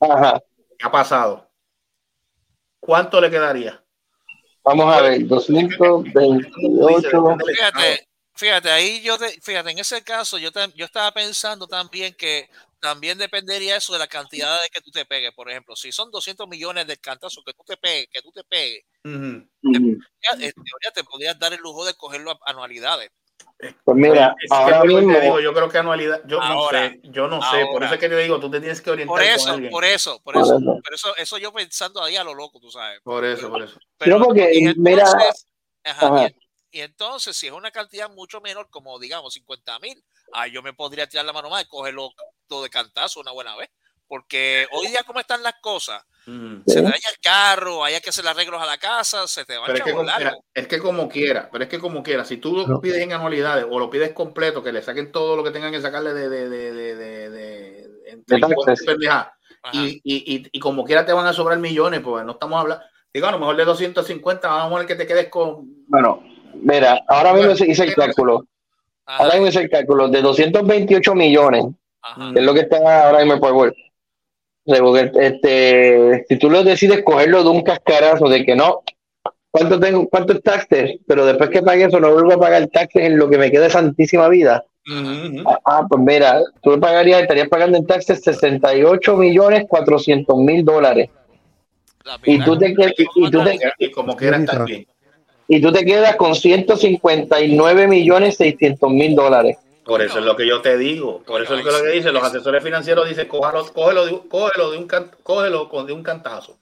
Ajá. ¿qué ha pasado? ¿Cuánto le quedaría? Vamos a ver, 228. Fíjate, fíjate, ahí yo, te- fíjate, en ese caso yo, tam- yo estaba pensando también que también dependería eso de la cantidad de que tú te pegues. Por ejemplo, si son 200 millones de cantazo que tú te pegues, que tú te pegues, en teoría te podrías dar el lujo de cogerlo a anualidades. Pues mira, Es ahora te mismo, digo, yo creo que anualidad, yo Ahora, no sé, yo no sé, por eso es que te digo, tú te tienes que orientar Por con eso, alguien. por eso, por Por eso, por eso, eso yo pensando ahí a lo loco, tú sabes. Por eso, por eso. Pero, porque, y mira, ajá, ajá. Y, y entonces, si es una cantidad mucho menor, como digamos 50 mil, ahí yo me podría tirar la mano más y cogerlo todo de cantazo una buena vez. Porque hoy día, como están las cosas, Mm. se te daña el carro, haya que hacer arreglos a la casa, se te va a es que, como, es que como quiera, pero es que como quiera, si tú lo No. pides en anualidades o lo pides completo, que le saquen todo lo que tengan que sacarle de, de, de, de, de, y y, y, y, como quiera te van a sobrar millones, pues no estamos hablando, digo, a lo mejor de 250, vamos a poner que te quedes con, Bueno, mira, ahora mismo hice el cálculo. Ajá, Ahora mismo hice el cálculo de 228 millones, ajá. que es lo que está ahora mismo por Word. Este, si tú lo decides cogerlo de un cascarazo de que no, ¿cuánto tengo, cuánto es taxes? Pero después que pague eso, no vuelvo a pagar taxes en lo que me quede de santísima vida. Ah, pues mira, tú pagarías, estarías pagando en taxes 68 millones 400 mil dólares. La Y tú te, qued- y, y tú te, y como quiera estar bien. y tú te quedas con 159 millones 600 mil dólares. Por eso es lo que yo te digo. Por eso es lo que dicen los asesores financieros. Dicen, cógelo, cógelo, de, un- cógelo de un can- cógelo con de un cantazo.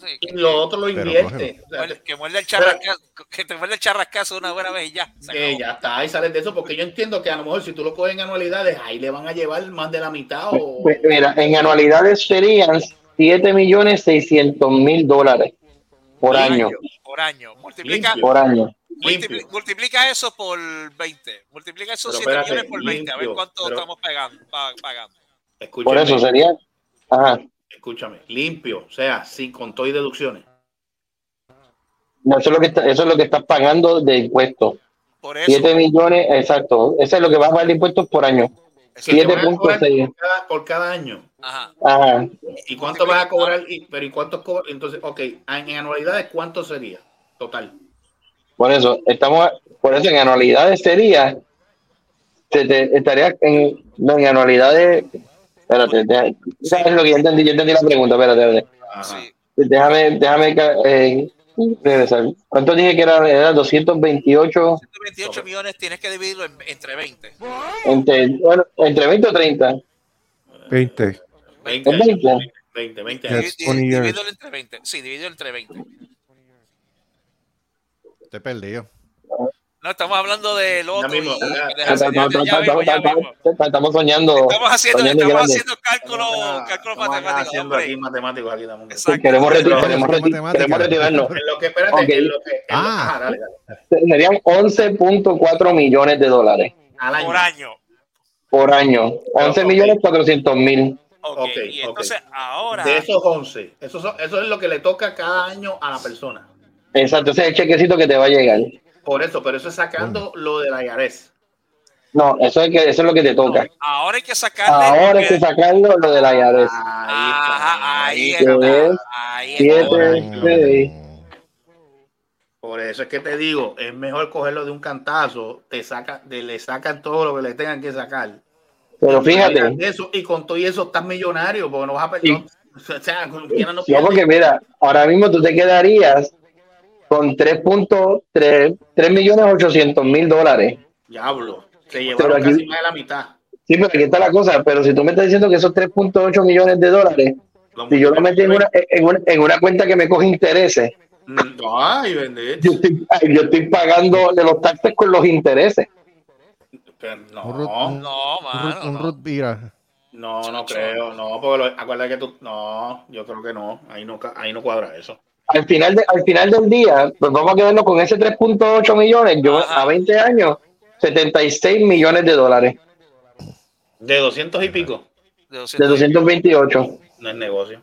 Sí, Y que, lo otro lo invierte. O sea, muerde- que muerde el charrascazo, que te muerde el charrascazo una buena vez y ya. que ya está, ahí sales de eso, porque yo entiendo que a lo mejor si tú lo coges en anualidades, ahí le van a llevar más de la mitad o Mira, en anualidades serían 7 millones 600 mil dólares por año. Por año. Multiplica. Por año. Multipli- multiplica eso por 20. Multiplica esos Pero 7 espérate, millones por 20. a ver cuánto pero- estamos pagando. pa- pagando. Por Escúchame, eso sería. Ajá. escúchame, limpio, o sea, sin con todo y deducciones. No, eso es lo que está- eso es lo que estás pagando de impuestos. Por eso. 7 millones, exacto. Ese es lo que vas a pagar de impuestos por año. eso- Que te van a cobrar 7.6. por cada, por cada año. Ajá. Ajá. ¿Y cuánto vas a cobrar? Y- pero ¿y cuántos? Entonces, ok, en anualidades, ¿cuánto sería? Total. Por eso, estamos, por eso en anualidades sería, te, te- estaría en, no, en anualidades, espérate, deja- ¿sabes lo que ya entendí? Yo entendí la pregunta, espérate, espérate. Ajá. Sí. Déjame, déjame eh, regresar. ¿Cuánto dije que era? Era 228 128 millones tienes que dividirlo en- entre 20. entre, bueno, entre 20 o 30. 20. 20, ¿Es 20? 20, 20 Yes. años. Divi- 20 years. Divídelo entre 20. Sí, divídelo entre 20. Te perdido. No, estamos hablando del otro. mismo, y- ya, deja- Estamos- ya- ya- soñando. Estamos haciendo, soñando estamos haciendo cálculos acá matemáticos. haciendo aquí matemáticos aquí. Queremos, retirarnos. Ah. dale. Serían 11.4 millones de dólares Al año. Por año. por año. 11 ok. millones 400 mil. Ok, Ok, y entonces ahora. De esos 11, eso, son- eso es lo que le toca cada año a la persona. Exacto, ese es el chequecito que te va a llegar. Por eso, pero eso es sacando lo de la IARES. No, eso es, que, eso es lo que te toca. Ahora hay que sacarle. Ahora hay que sacarlo lo de la IARES. Ajá, ahí está. está. es Ahí está. 7, 6. Por eso es que te digo, es mejor cogerlo de un cantazo, te saca, de, le sacan todo lo que le tengan que sacar. Pero fíjate, Eso, y con todo y eso estás millonario, porque no vas a perder. Sí. O sea, no no, porque mira, ahora mismo tú te quedarías con 3.3 3 millones 800 mil dólares. Diablo, se llevaron Pero aquí- casi más de la mitad. Sí, pero aquí está la cosa. Pero si tú me estás diciendo que esos 3.8 millones de dólares, si yo lo metí en una, en, una, en una cuenta que me coge intereses, Mm, Ay, yo estoy, yo estoy pagando de los taxes con los intereses. Pero Un No, root- No, Un mano. root- un no. root beer. no, no creo. No, porque lo, acuérdate que tú. No, yo creo que no. Ahí no, ahí no cuadra eso. Al final, de, al final del día, pues vamos a quedarnos con ese 3.8 millones. Yo Ajá. a 20 años, 76 millones de dólares. De 200 y pico, De De 200, 228. no es negocio.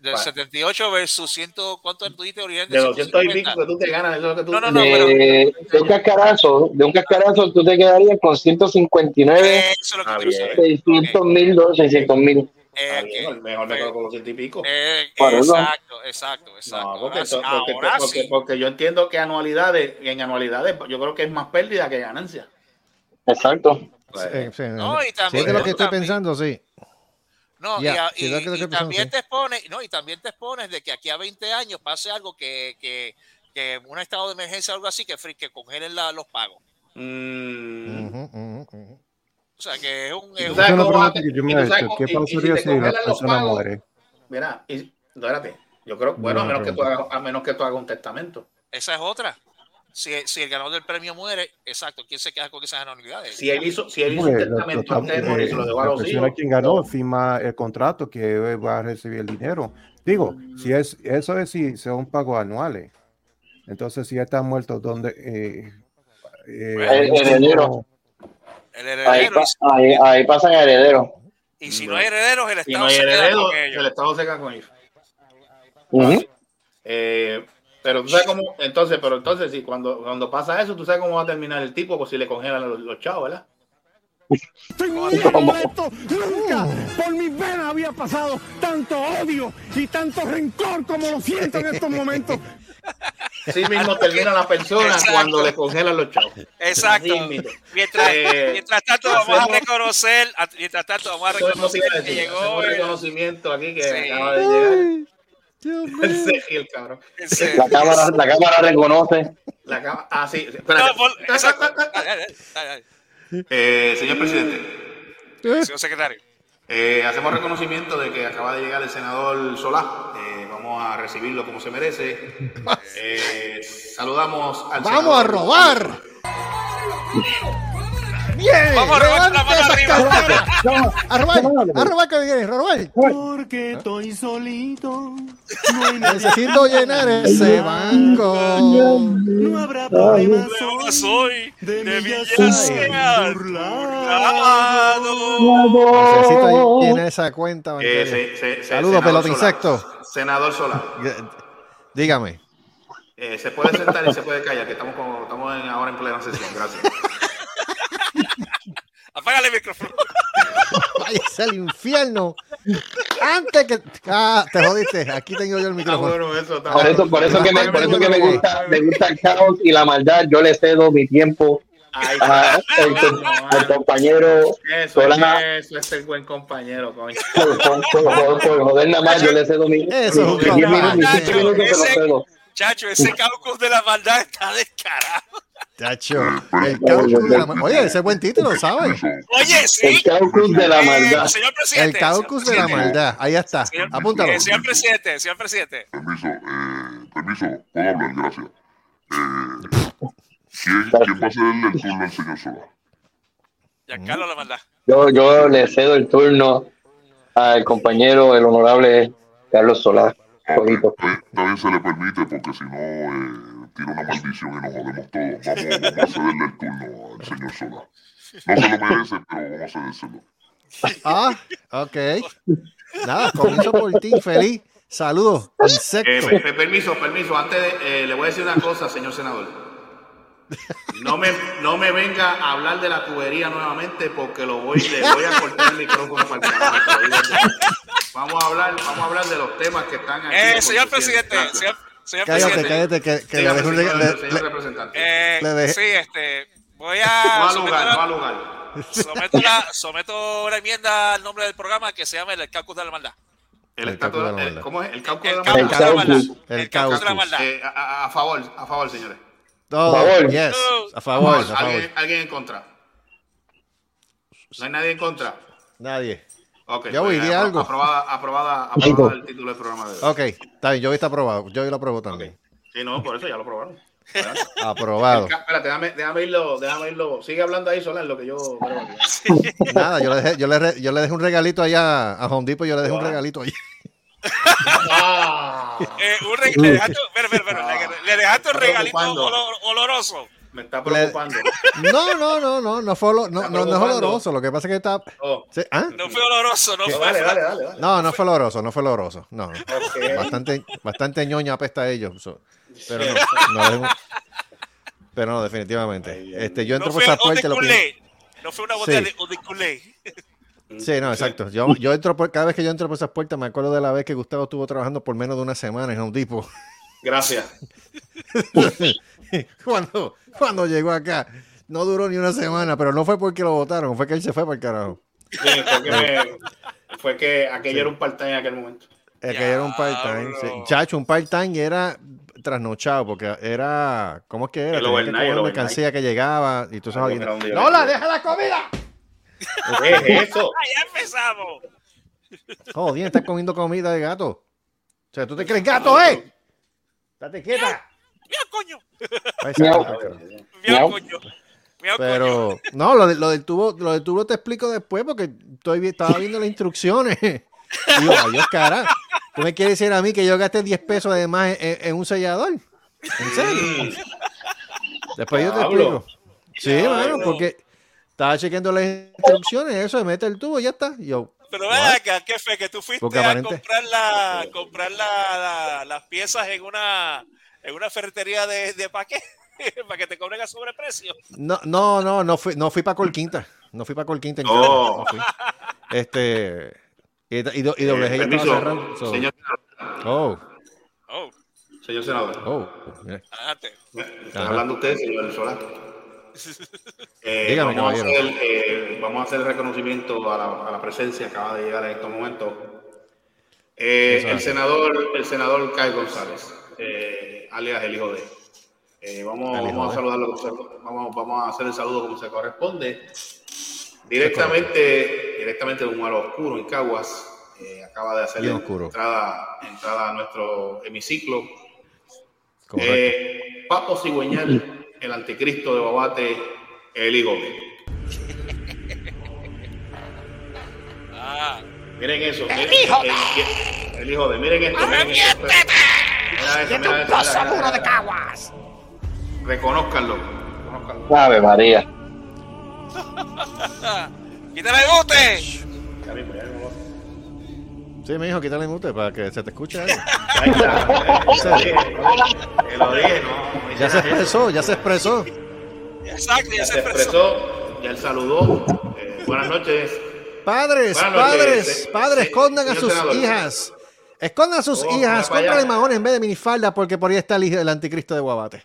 de 78 versus 100. ¿Cuánto tú dijiste original? De 200 y pico que tú te ganas, eso es lo que tú. No, no, no, de, de un cascarazo, de un cascarazo, tú te quedarías con 159, Eso es lo que Ah, quiero bien. saber. 600 mil, 600 mil. Eh, bien, mejor me quedo con los 100 y pico. Eh, exacto, exacto, exacto. No, porque, ahora porque- ahora porque- sí. porque yo entiendo que anualidades, en anualidades, yo creo que es más pérdida que ganancia. Exacto. Pues, Sí, sí. No, y también- es de lo que estoy también- pensando, sí. No, y a- también te expones, no, y también te expones de que aquí a 20 años pase algo que, que, que un estado de emergencia o algo así que, que congelen la- los pagos. mm, ujú. O sea, que es un... Y es una pregunta que yo me y he hecho. ¿Qué y- y si pasaría si la persona pagos, muere? Mira, y, espérate, yo creo, bueno, a menos, que tú hagas, a menos que tú hagas un testamento. esa es otra. si, si el ganador del premio muere, exacto, ¿quién se queda con esas anualidades? Si él hizo, si él hizo Pues, un testamento de morir, eh, se lo dejó a la los persona hijos. quien ganó firma el contrato que va a recibir el dinero. Digo, si es eso es si son pagos anuales. Entonces, si está muerto, donde eh, eh, El heredero. El Ahí, pa- ahí, ahí pasan herederos. y si no hay herederos, el Si Estado no hay se queda heredero, con ellos. el Estado se queda con ellos. Eh, pero tú sabes cómo, entonces, pero entonces, sí, cuando, cuando pasa eso, tú sabes cómo va a terminar el tipo, pues si le congelan los, los chavos, ¿verdad? Estoy bien molesto. Nunca por mis venas había pasado tanto odio y tanto rencor como lo siento en estos momentos. Así mismo termina la persona Exacto. cuando le congelan los chavos. Exacto. Mientras, Eh, mientras tanto, vamos a reconocer, a- mientras tanto, vamos a reconocer que decir, llegó el, reconocimiento aquí que Sí. acaba de llegar. Sergio, el cabrón. La cámara, la cámara reconoce. La cama- ah, sí, sí, espérate. No, por- Eh, señor presidente, Señor secretario. eh, hacemos reconocimiento de que acaba de llegar el senador Solá. Eh, vamos a recibirlo como se merece. Eh, saludamos al ¡Vamos senador. a robar! ¡Bien! Vamos a robar la ¡Levante mano arriba. carteras! ¡A robar! ¡A robar que robar! Porque estoy solito. No. Necesito llenar ese banco. No habrá problema. Soy de mí ya Villa soy Sea burlado. burlado. Necesito llenar esa cuenta Eh, Saludos, senador pelota Solá. insecto. Senador Solá. Dígame. Eh, se puede sentar y se puede callar, que estamos, con- estamos en- ahora en plena sesión. Gracias. Apágale el micrófono. Váyase al infierno. Antes que. Ah, te jodiste. Aquí tengo yo el Ah, micrófono. bueno, eso está Por eso, por eso que me, por eso que me gusta, me gusta el caos y la maldad. Yo le cedo mi tiempo al, com- al compañero Eso, Solá. eso es el buen compañero, coño. Por, por, por- por joder nada más, yo le cedo mi, Eso es mi- un mis 10 minutos, mis 15 compañero. minutos se los Ese- cedo. Chacho, ese caucus de la maldad está descarado. Chacho. El caucus de la ma- Oye, ese es buen título, ¿sabes? Oye, sí. El caucus de la Eh, maldad. El presidente. caucus de la maldad. Ahí está. Señor, Apúntalo. eh, señor presidente, señor presidente. Permiso, eh, permiso, puedo hablar, gracias. Eh, ¿quién, ¿Quién va a ser el turno al señor Solá? Giancarlo la maldad. Yo, yo le cedo el turno al compañero, el honorable Carlos Solá. Eh, También se le permite porque si no eh, tira una maldición y nos jodemos todos. Vamos, vamos a cederle el turno al señor Solá. No se lo merece, pero vamos a cedérselo. Ah, ok. Nada, comienzo por ti, feliz. Saludos, Eh, insecto. permiso, permiso. Antes de, eh, le voy a decir una cosa, señor senador. No me, no me venga a hablar de la tubería nuevamente porque lo voy, le voy a cortar el micrófono para el. Vamos a hablar, vamos a hablar de los temas que están aquí. Eh, señor presidente, señor, señor Cállate, presidente. cállate, que, que le un rega- le- señor le- representante. Eh, Le dejé- Sí, este, voy No a someto, la, someto una enmienda al nombre del programa que se llama el caucus de la maldad. El, El estatus- cálculo de la el- maldad. ¿Cómo es? El cálculo de la caucus maldad. de la El maldad. caucus. El caucus de la maldad. Eh, a, a- a favor, a favor, señores. Todo, favor. yes, a favor, a favor. ¿Alguien, alguien en contra? ¿No hay nadie en contra? Nadie. Ok. Ya voy, pues, di apro- algo. Aprobada, aprobada, aprobada el título del programa de hoy. Ok, está bien, yo está aprobado. Yo lo apruebo también. Sí, no, por eso ya lo aprobaron. Aprobado. Espérate, déjame, déjame irlo, déjame irlo. Sigue hablando ahí, Sola, en lo que yo creo aquí. Nada, yo le dejé, yo le, re- yo le dejé un regalito allá a Home Depot, yo le dejé un regalito allá. Ah, Eh, un re- le dejaste, le un Está regalito olor- oloroso. Me está preocupando. No, no, no, no, no fue no, no, no es oloroso. Lo que pasa es que está. Oh, sí, ¿ah? No fue oloroso, no no, fue. dale, dale, dale, dale. No, no fue oloroso, no fue oloroso. No. Bastante, bastante ñoña apesta a ellos. so- Pero no, no un- pero no, definitivamente. Este, yo entro No por fue esa puerta lo que. No fue una botella Sí. de Odicule. Sí, no, exacto. Yo, yo entro por, cada vez que yo entro por esas puertas, me acuerdo de la vez que Gustavo estuvo trabajando por menos de una semana en Home Depot. Gracias. cuando, cuando llegó acá. No duró ni una semana, pero no fue porque lo votaron, fue que él se fue para el carajo. Sí, fue, que me- fue que aquello era un part-time en aquel momento. Que era un part-time. sí. Chacho, un part-time era trasnochado, porque era. ¿Cómo es que era? El overnight, overnight. mercancía que llegaba y tú sabes. ¡Lola, deja la comida! ¿Qué es eso? ¡Ah, ya empezamos! Joder, estás comiendo comida de gato. O sea, ¿tú te crees gato, eh? Date quieta. ¡Mira, coño. Miau, coño. Miau, coño. Pero, no, lo, de- lo del tubo, lo del tubo te explico después porque estoy, estaba viendo las instrucciones. Digo, adiós, cara. ¿Tú me quieres decir a mí que yo gasté 10 pesos además en, en un sellador? ¿En serio? Después yo te explico. Sí, mano, porque estaba chequeando las instrucciones, eso de mete el tubo y ya está. Yo, Pero ven acá, ¿qué fue? Que tú fuiste Porque a aparente- comprar, la, comprar la, la- las piezas en una, en una ferretería de, de paquete para que te cobren a sobreprecio. No, no, no, no fui, no fui para Colquinta. No fui para Colquinta en Oh. No fui. Este. Y, y, do- y doble Eh, permiso, cerrado. so- señor, Oh, Oh, señor senador. oh. adelante. Están Ajá. hablando ustedes, señor Solá. Eh, Dígame, vamos, a caballero. hacer, eh, vamos a hacer el reconocimiento a la, a la presencia que acaba de llegar en estos momentos. Eh, el senador, el senador Kai González, eh, alias el hijo de. Eh, vamos, El hijo vamos a saludarlo, vamos, vamos a hacer el saludo como se corresponde. Directamente, directamente de un malo oscuro en Caguas. eh, acaba de hacer la entrada, entrada a nuestro hemiciclo. Eh, Papo Cigüeñal, el anticristo de Babate, el hijo de. Ah, Miren eso. El hijo de. El hijo de. Miren esto. Miren esto. Eso, mira, mira, mira. caguas! Reconózcanlo. Ave María. ¡Quítale el mismo. Sí, me dijo, quítale el mute para que se te escuche algo. Ahí está. Eh, Te lo dije, no. Ya se expresó, ya se expresó. Exacto, ya Ya se se expresó. Ya él saludó. Eh, buenas noches. Padres, Buenas noches, padres, se- padres, se- escondan a señor sus senador. hijas. Escondan a sus Oh, hijas, cómprale allá. mahones en vez de minifalda porque por ahí está el, hijo- el anticristo de Guabate.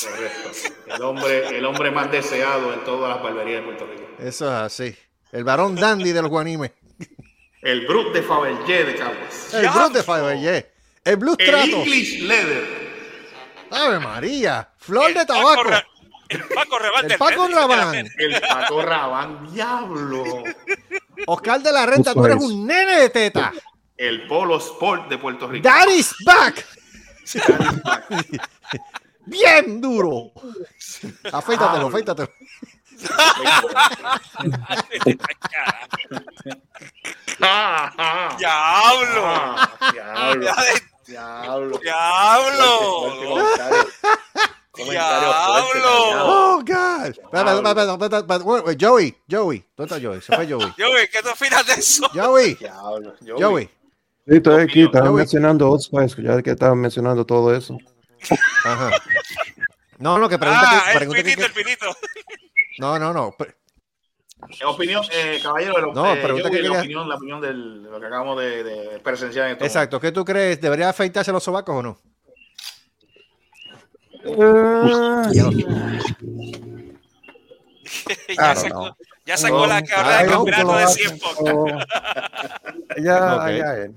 Correcto. El hombre, el hombre más deseado en todas las barberías de Puerto Rico. Eso es así. El varón dandy de los guanimes. El Brut de Fabergé de Caguas. El Blues de Fabergé. El Blues El Trato. English Leather. Ave María. Flor El de tabaco. El Paco Rabán El del Paco Rabán. El Paco Rabán Diablo. Oscar de la Renta, tú eres es. un nene de teta. El Polo Sport de Puerto Rico. Daddy's back. Bien duro. Afeítatelo, afeítatelo. Ah, ¡Diablo! ah, Diablo. Diablo. ¡Diablo! Diablo. Oh, God. Espera. Joey, Joey. ¿Dónde está Joey? Se fue Joey. Yo, güey, ¿qué tú opinas de eso? Joey, Joey. Sí, estoy aquí, estaba mencionando Old Spice, ya que estaba mencionando todo eso. Ajá. No, no, que pregunta Ah, que, el pregunta que- pinito, el pinito. No, no, no. Pre- Eh, Opinión, eh, caballero, lo- No, eh, pregunta Joey, que la opinión, la opinión del- de lo que acabamos de, de presenciar en este Exacto. ¿Qué tú crees? ¿Debería afeitarse los sobacos o no? ya, don't sacó, ya sacó la carrera I de campeonato que de lo 100 podcast. Ya, ya, él.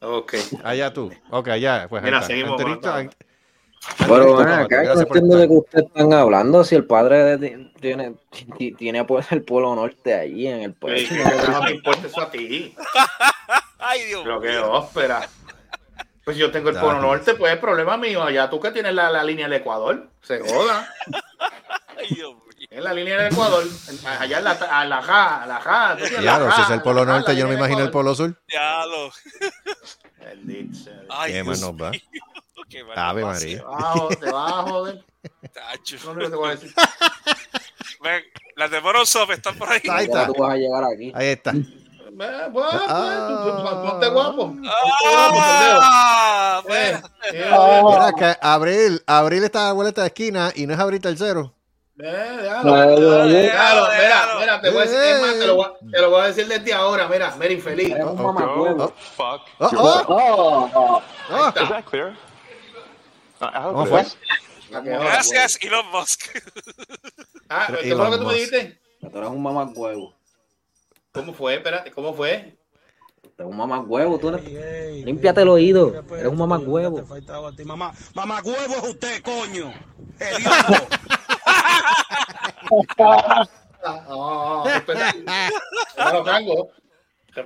Ok. Allá tú. Ok, allá. Pues Mira, seguimos, bueno, Pero Pablo, acá, no entiendo de qué ustedes están hablando. Si el padre de- tiene, ti- tiene pues el Polo Norte allí en el ¿Qué pueblo. te importa eso a ti? Ay, Dios Pero qué mío. ópera. Pues yo tengo el. Polo Norte, pues es problema mío. Allá tú que tienes la, la línea del Ecuador, se joda. Ay, Dios mío. En la línea del Ecuador, allá en la, a la ja, a la ja. Claro, si es el Polo Norte, yo no me imagino el. Polo Sur. Diablo. Ay, Qué más nos va. Qué Ave María. Te vas a joder, te vas a joder. Tacho. No te voy a decir. Ven, las de Morozov están por ahí. Ahí ¿Cómo está. tú vas a llegar aquí? Ahí está. Eh, Pues, pues, Ah. ponte guapo. Ah, Eh, eh, Mira que Abril, Abril está a la vuelta de esquina y no es Abril tercero. Déjalo. Déjalo, mira, te voy a decir, es más, te lo voy a- te lo voy a decir desde ahora, mira, mira, infeliz. Oh, fuck Oh, oh, Oh, oh. Is that clear? I I ¿Cómo fue? Gracias, Elon Musk. Ah, ¿qué fue lo que tú me dijiste? Que tú eres un mamacuevo. ¿Cómo fue? Espérate, ¿cómo fue? Eres un mamacuevo. Tú eres... Límpiate el oído. Eres un mamá huevo es usted, coño. Hediondo.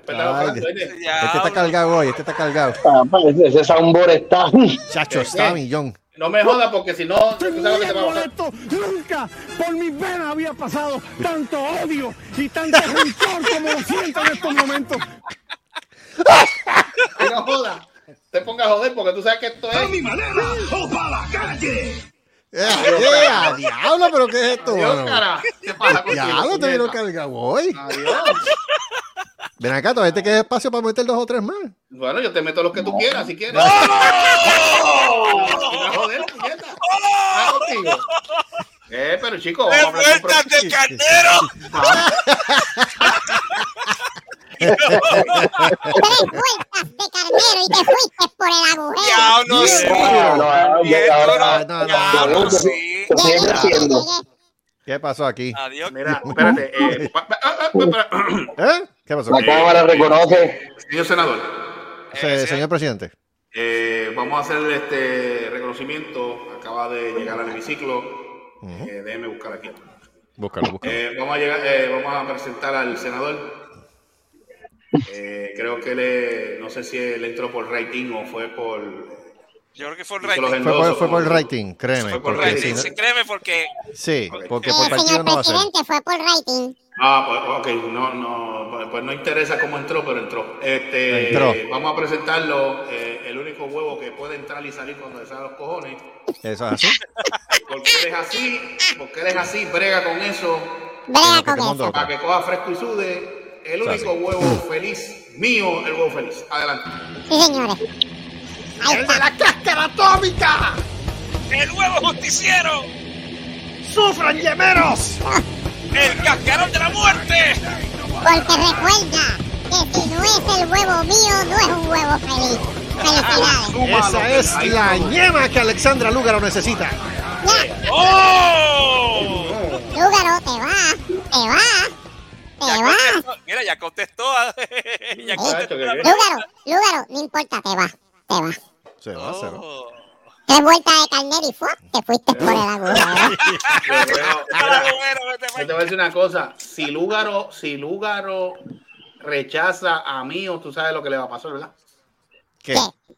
Ay, oye. Este está cargado hoy, este está cargado. ah, pues, ese soundboard está. Chacho, está a millón. No me jodas porque si no, tú sabes lo que te va a molesto. Nunca por mis venas había pasado tanto odio y tanto rencor como lo siento en estos momentos. No jodas. Te pongas a joder porque tú sabes que esto es. ¡Eh, diablo! ¿Pero qué es esto, Adiós, cara. ¿Qué pasa? Diablo, te vieron cargado hoy. Adiós. Ven acá, todavía te queda espacio para meter dos o tres más. Bueno, yo te meto los que tú quieras, si quieres. ¡Oh! Joder, puñeta. Ah, contigo. Eh, pero chico, vamos a hablar con ¡Vueltas de carnero! Tres vueltas de carnero y te fuiste por el agujero. ¡Diablo, sí! No, no. ¿Qué pasó aquí? Adiós. Mira, espérate. Eh, ah, ah, espera. ¿Eh? ¿Qué pasó? La cámara reconoce. Señor senador, Se- señor presidente. eh, vamos a hacer este reconocimiento. Acaba de llegar al hemiciclo. Eh, déjeme buscar aquí. Búscalo, búscalo. Eh, vamos, a llegar, eh, vamos a presentar al senador. Eh, creo que le, no sé si él entró por rating o fue por. Yo creo que fue el rating. Fue por, fue por rating, créeme. Fue por porque rating, Sí, créeme porque sí, porque Eh, por partido señor no va a ser. presidente, fue por rating. Ah, pues ok, no, no, pues- no interesa cómo entró, pero entró. Este, Entró. Vamos a presentarlo, eh, el único huevo que puede entrar y salir cuando le salen los cojones. Eso es así. Porque eres así, porque eres así, brega con eso, Brega con eso. para que coja fresco y sude. El único huevo feliz, mío, el huevo feliz. Adelante. Sí, señores. Ahí está. la cáscara atómica! el huevo justiciero, ¡Sufran, yemeros! el cascarón de la muerte. Porque recuerda que si no es el huevo mío, no es un huevo feliz. Felicidades. Esa es la ñema que Alexandra Lúgaro necesita. Ya, ¡Oh! Lúgaro, te vas, te vas, te vas. contestó. Mira, ya contestó. ya contestó. ¿qué? Lúgaro, Lúgaro, no importa, te vas, te vas. Se va a hacer. Oh. Tres vueltas de carnero y fue, te fuiste por el agujero. Yo te voy a decir una cosa, si Lúgaro, si Lúgaro rechaza a mí, o tú sabes lo que le va a pasar, ¿verdad? ¿Qué?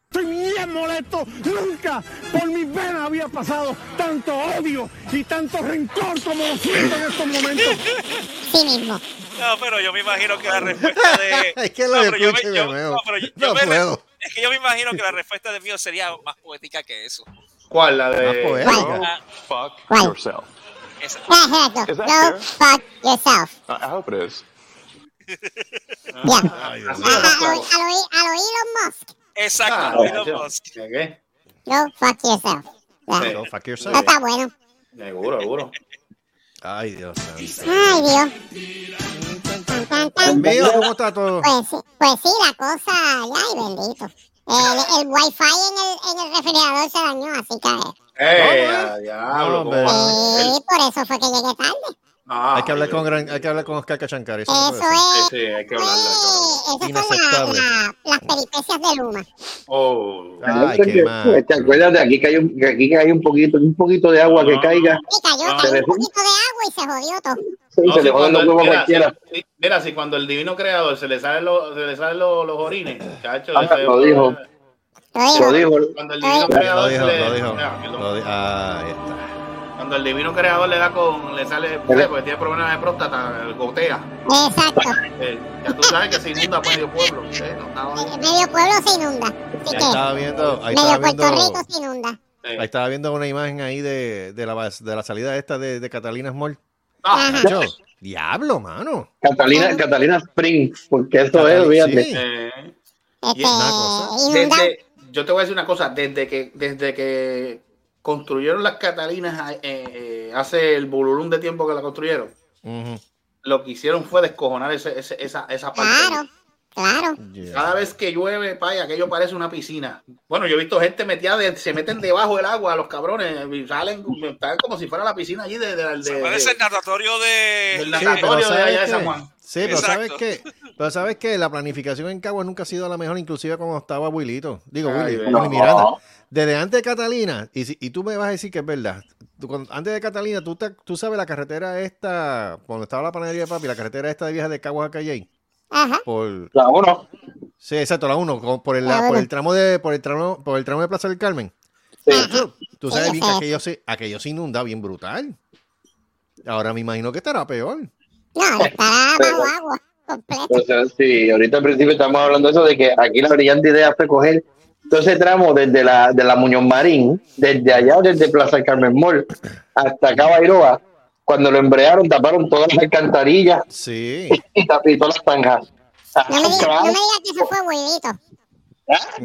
Estoy bien molesto. Nunca por mis venas había pasado tanto odio y tanto rencor como lo siento en estos momentos. Sí mismo. No, pero yo me imagino que la respuesta de. Es que lo No, pero yo me- no, pero yo- No yo me- puedo. Es que yo me imagino que la respuesta de mío sería más poética que eso. ¿Cuál? La Más de... poética. Ah, Fuck yourself. esa. Is that fuck yourself. I, hope it is. A, a, a, a lo Elon Musk. Exacto, Ah, Elon ya. Musk. ¿Qué? Go fuck yourself. No, fuck yourself. está bueno. Seguro, seguro. Ay, Dios santo. Ay, Dios. Tan, tan, tan. Mío, ¿cómo está todo? Pues, sí- pues sí, la cosa, ay bendito. El, el wifi en el, en el refrigerador se dañó, así que... ¡Eh! ¿Cómo a diablo! No, ¿cómo va a Sí, por eso fue que llegué tarde. Ah, Hay que hablar ok. con, gran, hay que hablar con Oscar Cachancari. Eso, Eso es... Sí, sí, hay que hablarlo. hablarlo. Eh, esas son la- la- las peripecias de Luma. Oh. Ay, qué mal. ¿Te acuerdas de aquí que hay un, que aquí que hay un poquito, un poquito de agua que No. caiga? Y cayó, Ah. cayó un poquito de agua y se jodió todo. Sí, No, se si le cuando los el- huevos mira, cualquiera. si- mira, si cuando el divino creador se le salen los, se le salen los, los orines, chacho, Ah, lo dijo. Lo Lo dijo. Cuando el divino Lo Lo creador dijo, se le, lo dijo. Ah. Lo di- ah, ahí está. Cuando el divino creador le da con, le sale, porque tiene problemas de próstata, gotea. Exacto. Eh, ya tú sabes que se inunda medio pueblo. eh, no Medio pueblo se inunda. Así Ahí que estaba viendo, ahí medio estaba Puerto viendo, Rico se inunda. Eh, ahí estaba viendo una imagen ahí de, de, la, de la salida esta de, de Catalina Small. ah. Yo, diablo, mano. Catalina, Catalina Spring, porque eso Catalina, es, fíjate. sí. eh, Este, una cosa. inundado. desde, yo te voy a decir una cosa, desde que, desde que construyeron las Catalinas eh, eh, hace el bululum de tiempo que la construyeron, lo que hicieron fue descojonar ese, ese- esa, esa parte. Claro, claro. Yeah. Cada vez que llueve, paya, aquello parece una piscina. Bueno, yo he visto gente metida, de- se meten debajo del agua, los cabrones, y salen, están como si fuera la piscina allí de, de, de- Parece el natatorio de. del natatorio de allá de ¿sabes San? Juan. Sí, pero Exacto. sabes que, pero sabes que la planificación en Cagua nunca ha sido la mejor, inclusive cuando estaba Wilito, digo Ay, Willy, no. Willy Miranda. Desde antes de Catalina, y, si- y tú me vas a decir que es verdad, tú cuando- antes de Catalina, tú, te- tú sabes la carretera esta, cuando estaba la panadería de papi, la carretera esta de vieja de Caguas a Calley, Ajá. por, La uno. sí, exacto, la uno, con- por el, la- por el tramo de, por el tramo, por el tramo de Plaza del Carmen. Tú sabes bien que aquello se, aquello se inunda bien brutal. Ahora me imagino que estará peor. No, estará bajo agua, completo. O sea, sí, ahorita al principio estamos hablando de eso, de que aquí la brillante idea fue coger todo ese tramo desde la, de la Muñoz Marín, desde allá, desde Plaza Carmen Mall, hasta acá Bairoa. Cuando lo embrearon, taparon todas las alcantarillas Sí. y, y todas las zanjas. No me digas no me digas que eso fue buenito.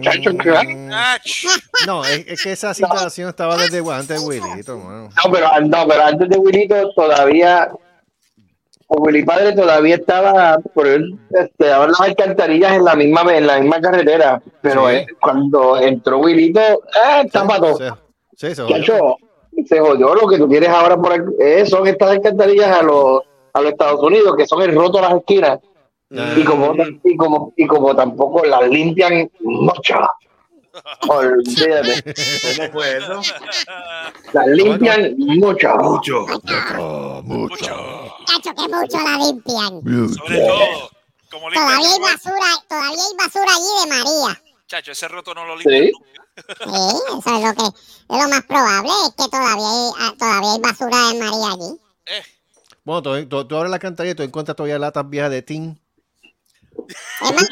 Chacho, crack. No, es, es que esa situación estaba desde antes de Wilito, mano. No, pero, no, pero antes de Wilito todavía, o Willy Padre todavía estaba por él, este, daban las alcantarillas en la misma en la misma carretera, pero Sí. eh, cuando entró Wilito, eh, tapa todo. Sí, se jodió. Se jodió lo que tú tienes ahora por aquí, eh, son estas alcantarillas a los a los Estados Unidos que son el roto a las esquinas Ah. y como y como y como tampoco las limpian mucho olvídate ¿Cómo fue eso? las limpian mucho Mucho. Cacho, que mucho la limpian. Sobre todo, como Todavía hay basura, todavía hay basura allí de María. Chacho, ese roto no lo limpian. Sí. Sí, eso es lo que es lo más probable, es que todavía hay, ah, todavía hay basura de María allí. Bueno, tú, tú, tú abres la cantarilla y tú encuentras todavía latas viejas de tin.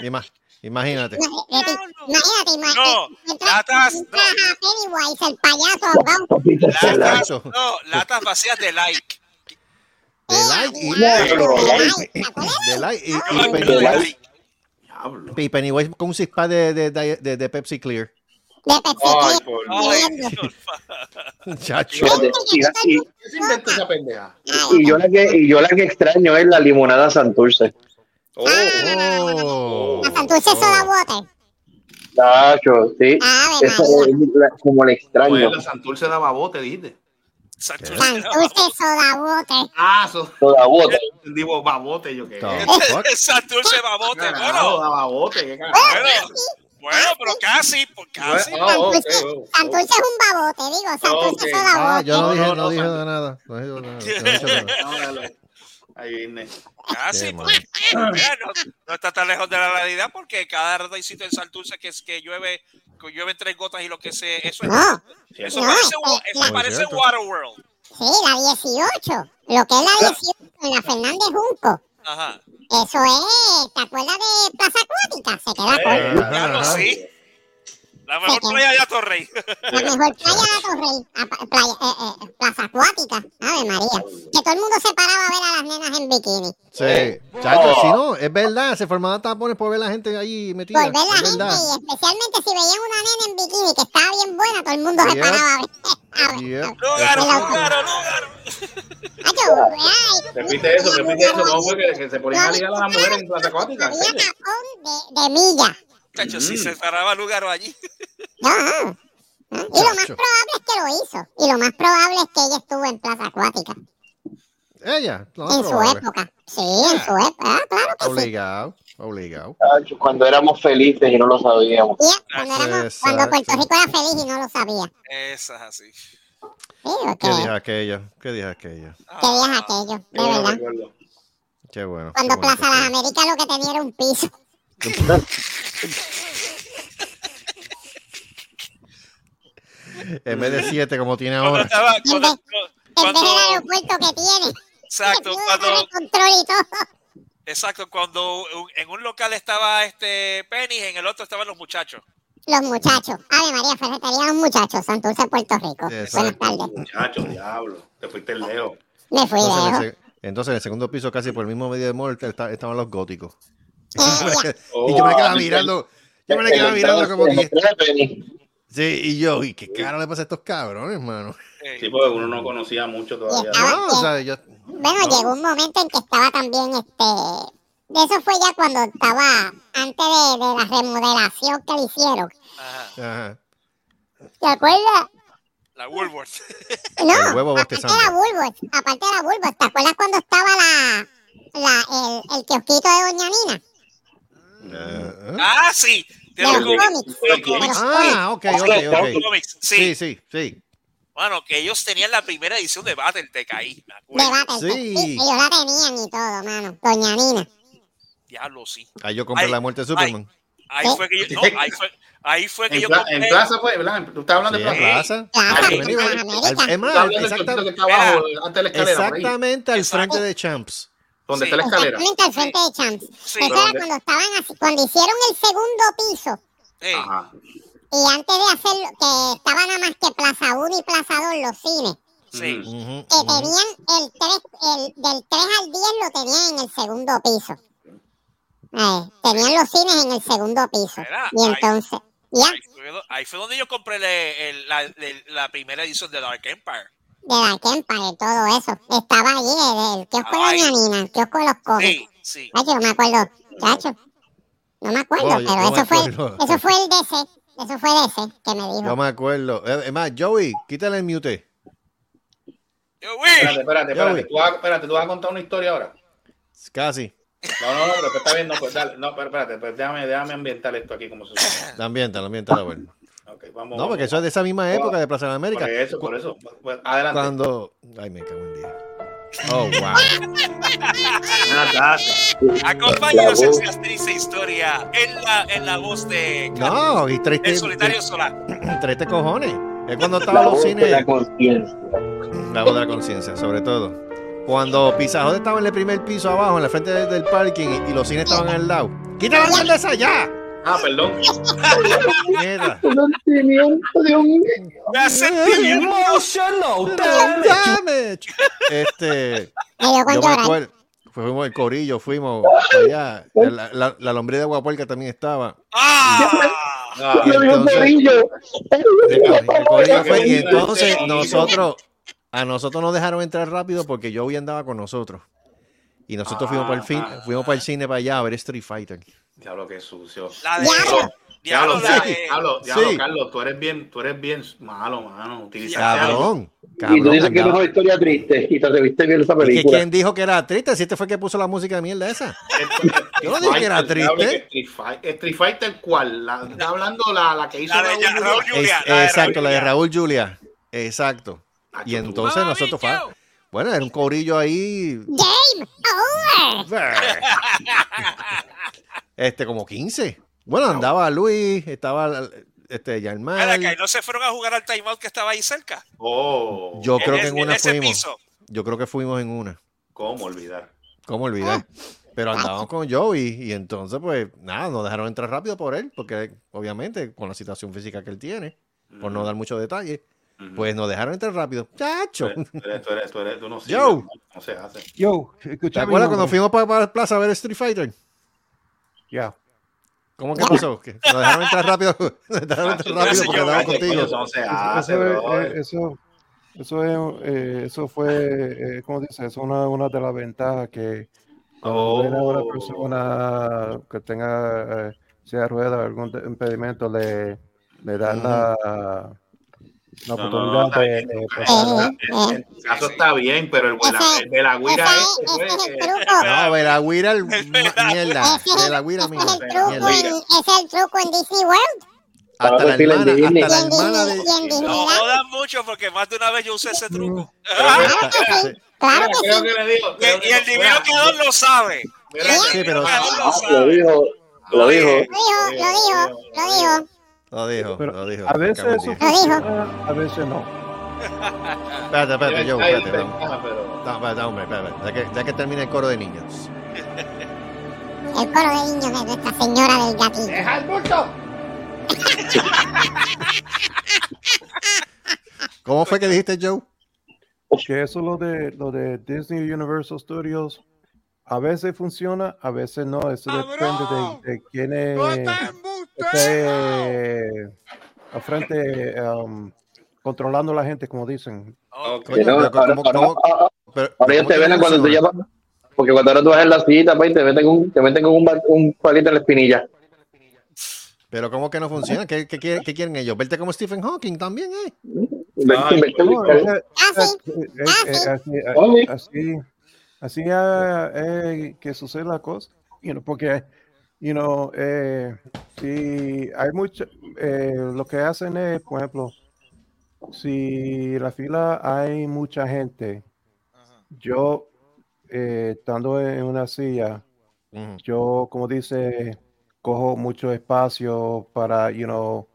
Ima- imagínate. De Imagínate, imagínate. No, latas, no. a Pennywise, el payaso. Latas, no, latas vacías de like. De y, de light y, y De like. Diablo. y Pennywise con un six pack de, de, de, de- de Pepsi Clear. De Pepsi Ay, Clear, por. Chacho. Fíjate, y, y- ¿Qué se inventó esa pendeja? y yo la que y yo la que extraño es la limonada Santurce Oh. La Santurce Soda Water. Sí Ave eso María. es la- como le extraño pues la Santurce daba bote, dijiste. Santurce. Soda Water. Ah, eso. toda bota Digo, babote, yo qué. No. Santurce babote. Bueno, bote, qué carajo. bueno, bueno, pero casi, pues casi. Ah, Santurce, oh, oh. Santurce es un babote, digo. Santurce. Soda Ah, yo no No, dije, no, no, no, dije nada. No dije nada. Ahí viene. Casi, pues. Mira, no, no está tan lejos de la realidad porque cada rato hay sitio en Santurce que es que llueve, que llueven tres gotas y lo que se, eso es, No, eso no, parece, eh, eso la- parece Cierto. Waterworld. sí, la 18. Lo que es la 18 en la Fernández Junco. Ajá. Eso es, ¿te acuerdas de Plaza Acuática? Se queda Eh, con lo sí. La mejor playa de Atorrey. la mejor playa de Torrey, a- pa- playa, eh, eh, Plaza Acuática. Ave María. Que todo el mundo se paraba a ver a las nenas en bikini. Sí. Chacho, si no, es verdad, se formaban tapones por ver la gente ahí metida. Por ver la es gente verdad. y especialmente si veían una nena en bikini que estaba bien buena, todo el mundo se Yep. paraba a ver. A ver. Yep. Lugaro. Acho, ay, Repite eso, repite eso. ¿Cómo fue que, que se ponían a ligar a las mujeres en Plaza Acuática? ¿En Había tapón de, de milla. Si Mm. se paraba Lugaro allí. No, no. Y lo más probable es que lo hizo. Y lo más probable es que ella estuvo en Plaza Acuática. Ella, en su época. Sí, en su época. Ah, claro que sí. Obligado, obligado. Cuando éramos felices y no lo sabíamos Y cuando, éramos- cuando Puerto Rico era feliz y no lo sabía. Esa es así. Sí, porque, ¿Qué dije aquella? ¿Qué dije aquella? qué días aquello, de verdad. recuerdo. Qué bueno. Cuando qué bueno Plaza Las Américas lo que tenía era un piso. En vez de siete como tiene ahora. estaba, En cuando, vez, en vez cuando, del aeropuerto que tiene. exacto, cuando, con el control y todo. exacto, cuando en un local estaba este Penny, en el otro estaban los muchachos. Los muchachos. Ave María, ferretería los muchachos. Santurce, Puerto Rico. Exacto. Buenas tardes. Muchacho, diablo. Te fuiste lejos. Me fui Entonces, en lejos. el, entonces, en el segundo piso, casi por el mismo medio de está- estaban los góticos. Y yo me quedaba mirando, yo me quedaba mirando como que. Sí, y yo, ¿y qué caro le pasa a estos cabrones, hermano? Sí, porque uno no conocía mucho todavía. No, o sea, yo. Bueno, llegó un momento en que estaba también este. De eso fue ya cuando estaba antes de, de la remodelación que le hicieron. ajá. ¿Te acuerdas? la Woolworth. No, El huevo aparte de la Woolworth, aparte de la Woolworth, ¿te acuerdas cuando estaba la, la el, el kiosquito de Doña Nina? Eh, ah, sí. De De los cómics. de los De Ah, ok, ok, ok. Sí, Sí, sí, sí. bueno, que ellos tenían la primera edición de ahí, De. Battle. Sí. Sí, ellos la tenían y todo, mano. Doña Nina. Diablo, sí. Ahí yo compré Ay, la muerte de. Superman. Ahí fue que yo, no, ahí fue, ahí fue que En, yo pla- compré. en plaza fue, ¿verdad? Tú estás hablando Sí, de plaza. plaza. Al- es más, Tú estás hablando del exacta- chorrito que está abajo, antes de la escalera, por ahí, exactamente al frente de Champs. Donde Sí. está la escalera. Exactamente al frente de Champs. Sí. Era cuando estaban así, cuando hicieron el segundo piso. Ajá. Y antes de hacerlo, que estaba nada más que Plaza 1 y Plaza 2 los cines. sí. Que tenían el 3, el, del 3 al 10 lo tenían en el segundo piso. Eh, tenían los cines en el segundo piso. Mira, Y ahí- entonces, ya, Ahí fue, ahí fue donde yo compré el- la, el- la primera edición de Dark Empire. De la Empire, todo eso. Estaba allí, el, el kiosco de. Doña Nina, el kiosco de los cómics. Sí, sí. Chacho, no me acuerdo. Chacho. No me acuerdo, pero no me eso, fue, eso fue el DC. Eso fue DC que me dijo. Yo me acuerdo. Eh, Es más, Joey, quítale el mute. Yo, güey. Espérate, espérate, espérate. Tú vas, espérate, tú vas a contar una historia ahora. Casi. No, no, no, pero está bien, no, pues dale. No, pero espérate, pues déjame, déjame ambientar esto aquí como se supone. También, también está bueno. Vamos. No, porque vamos. eso es de esa misma época de Plaza de América. Por eso, por eso. Adelante. Cuando. Ay, me cago en día. Oh, wow. Acompáñenos en esta triste historia en la, en la voz de No, y triste. el solitario solar. Triste cojones. Es cuando estaban La los voz de cines. la conciencia. La voz de la conciencia, sobre todo. Cuando Pizajón estaba en el primer piso abajo, en la frente del, del parking, y, y los cines estaban al lado. ¡Quita la cerveza ya! Ah, perdón. Sentimiento de un bien. Damage. Este. Me dio con Yo me acuerdo. Fuimos el corillo, fuimos allá. La, la, la lombriz de Guapuerca también estaba. ¡Ah! Ah, Y entonces- y nosotros, a nosotros nos dejaron entrar rápido porque Joey andaba con nosotros. Y nosotros fuimos para el fin, Ah. fuimos para el cine para allá a ver Street Fighter. Diablo, qué sucio. La de. Diablo. Diablo, Diablo, la sí, de. diablo, diablo, Sí. Carlos, tú eres bien, tú eres bien malo, mano. Utilizaste Cabrón, Y tú cabrón. dices que no es una historia triste y te viste bien esa ¿Y que película. quién dijo que era triste? Si este fue el que puso la música de mierda esa. Yo no dije que era triste. Street Fighter, ¿cuál? La, está hablando la, la que hizo La de Raúl. Raúl Es- Julia. de exacto, Raúl la de. Raúl Julia. Exacto. Y entonces nosotros fue. Bueno, era un corillo ahí. Game over. Este, como 15. Bueno, andaba Luis, estaba este que no se fueron a jugar al timeout que estaba ahí cerca. Oh, Yo creo que es- en una ese fuimos. piso. Yo creo que fuimos en una. ¿cómo olvidar? ¿Cómo olvidar? Pero andábamos con Joey y entonces, pues, nada, nos dejaron entrar rápido por él, porque obviamente con la situación física que él tiene, por no dar muchos detalles, pues nos dejaron entrar rápido. ¡Chacho! eres, tú eres, tú eres, tú eres- tú no Yo. se hace. Yo, ¿Te acuerdas cuando fuimos para, la plaza a ver Street Fighter? Ya. ¿Cómo que pasó? Que nos dejaron entrar rápido, nos dejaron entrar rápido porque andábamos contigo. Eso Eso, es- eh, eso, eso, es, eh, eso fue, eh, ¿cómo dice? Es una, una de las ventajas que viene una Oh. persona que tenga eh, ruedas o algún impedimento, le, le dan la, la oportunidad está de, En, tu caso está bien, pero el, de la, Ese- el truco. No, Veragüira, el- mierda. Es mierda. el truco mierda. en, ese es el truco en Disney World. Hasta la hermana, hasta la Y en hermana de... No jodan mucho porque más de una vez yo usé ese truco. Claro que sí. Y, el- divino creador lo sabe. Sí, pero- lo dijo, lo dijo. Lo dijo, lo dijo, lo dijo. Lo dijo, Pero lo dijo. a veces eso diez. Lo dijo. funciona, a veces no. Espérate, espérate, yo, espérate. No, espérate, hombre, espérate, espérate. Ya que, ya que termine el coro de niños. El coro de niños de nuestra señora del gatillo. ¿Cómo fue que dijiste, Joe? Que eso lo de lo de Disney Universal Studios a veces funciona, a veces no. Eso depende de, de quién es esté al frente um, controlando la gente, como dicen. No, pero ahora, ¿cómo- ahora- cómo- ahora- pero- ahora ellos ¿cómo te que ven cuando te llaman. Porque cuando ahora tú vas en la cita, pa, y te meten un, te meten con un, un palito en la espinilla. Pero ¿cómo que no funciona? ¿Qué, qué, quieren- qué quieren ellos? ¿Verte como Stephen Hawking también, eh? No, Casi, es- es- casi. así, Oye. así, así ah, eh, que sucede la cosa, you know, porque, you know, eh, si hay mucho, eh, lo que hacen es, por ejemplo, si en la fila hay mucha gente, yo eh, estando en una silla, yo, como dice, cojo mucho espacio para, you know,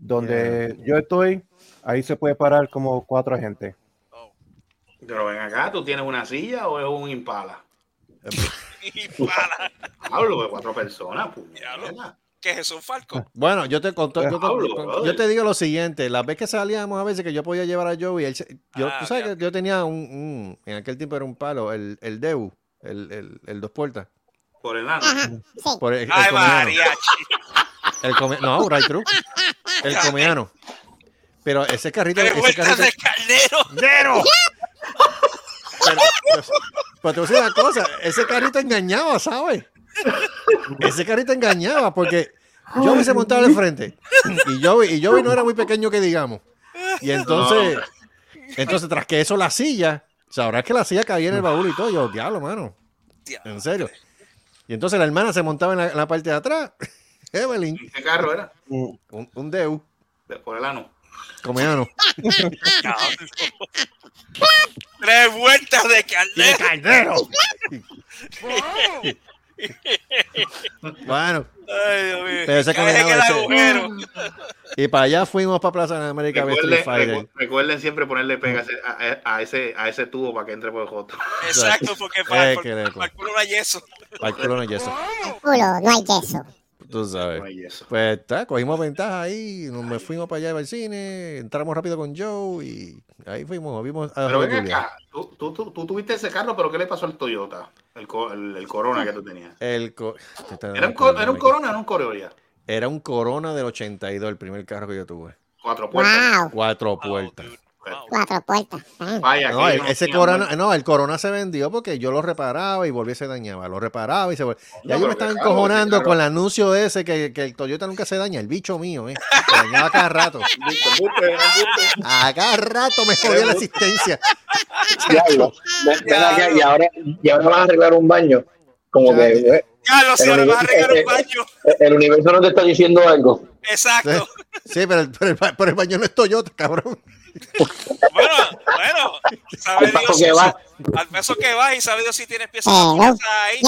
donde yo estoy, ahí se puede parar como cuatro gente. Pero ven acá, ¿tú tienes una silla o es un impala? Impala. Hablo de cuatro personas. puñeta. ¿Qué es eso, un falco? Bueno, yo te conto, yo, te- Pablo, yo brother. te digo lo siguiente, las veces que salíamos a veces que yo podía llevar a Joey, él yo, Ah, tú sabes ya. que yo tenía un, un- en aquel tiempo era un palo, el, el Deu, el, el, el dos puertas. Por el ano. Ajá, sí. Por el, el Ay. El come- no, right through. El comiano. Pero ese carrito, Tres ese vueltas carrito, de carnero. ¡Nero! Pero, pero- pero te voy a decir una cosa, ese carrito engañaba, ¿sabes? Ese carrito engañaba porque Joey se montaba al frente y Joey, y Joey no era muy pequeño que digamos. Y entonces, entonces tras que eso la silla, sabrás que la silla caía en el baúl y todo. Yo, diablo, mano. En serio. Y entonces la hermana se montaba en la, en la parte de atrás. Evelyn, ¿Qué carro era? un, un Deu, De- Por el ano. Comiano. Tres vueltas de carnero. ¡Caldero! Bueno, Ay, Dios mío. Pero ese el agujero. y para allá fuimos para Plaza de América a ver Street Recuerden, Fighter. recu- recuerden siempre ponerle pega a ese- a, a ese, a ese tubo para que entre por el joto. Exacto, porque para, Eh, para, leco. para el culo no hay yeso. Al culo no hay eso. El culo, no hay yeso. Tú sabes. No hay eso. Pues está, cogimos ventaja ahí, nos me fuimos para allá al cine, entramos rápido con Joe y ahí fuimos, vimos a Pero ven acá, tú, tú, tú, tú tuviste ese carro, pero ¿qué le pasó al Toyota? El, el, el Corona que tú tenías. El co- ¿Era un, co- era un Corona o era un Corolla? Era un Corona del 82, el primer carro que yo tuve. Cuatro puertas. Wow, Cuatro puertas. Cuatro puertas. Ah. Vaya, No, ese corona, no, el corona se vendió porque yo lo reparaba y volvía y se dañaba. Lo reparaba y se volvía. Ya No, yo me pero estaba caro, encojonando con el anuncio ese que, que el Toyota nunca se daña, el bicho mío, ¿eh? Se dañaba cada rato. A cada rato me jodía la asistencia. Diablo. Y ahora, y ahora vas a arreglar un baño. Como que eh, si El ahora vas a arreglar universo- un baño. el universo no te está diciendo algo. Exacto. Sí, pero el, pero el, ba- pero el baño no es Toyota, cabrón. Bueno, bueno. Sabe Al paso Dios que si- va. Al peso que vas y sabe Dios si tienes piezas ahí.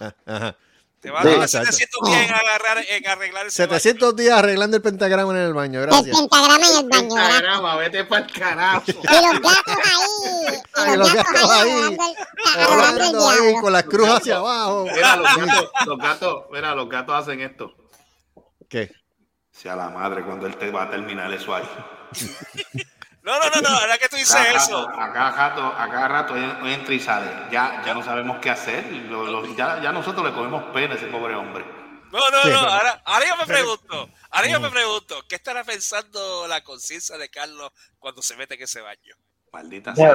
Ah, Ajá. Te vas a dar exacto. 700 días en, agarrar, en arreglar baño. 700 días arreglando el pentagrama en el baño, El gracias. pentagrama en el baño. Pentagrama, vete para el carajo. Y los gatos ahí. Y los gatos ahí. adorando el- el ahí con la cruz hacia abajo. Mira, los gatos, los gatos, mira, los gatos hacen esto. ¿Qué? Sea la madre cuando él te va a terminar eso ahí. No, no, no, no. Ahora que tú dices Cada eso. rato- A cada rato, a cada rato en- entra y sale. Ya, ya no sabemos qué hacer. Lo- lo- ya, ya nosotros le cogemos pena a ese pobre hombre. No, no, no. Ahora, ahora yo me pregunto. Ahora yo me pregunto. ¿Qué estará pensando la conciencia de Carlos cuando se mete en ese baño? Maldita Ya sea.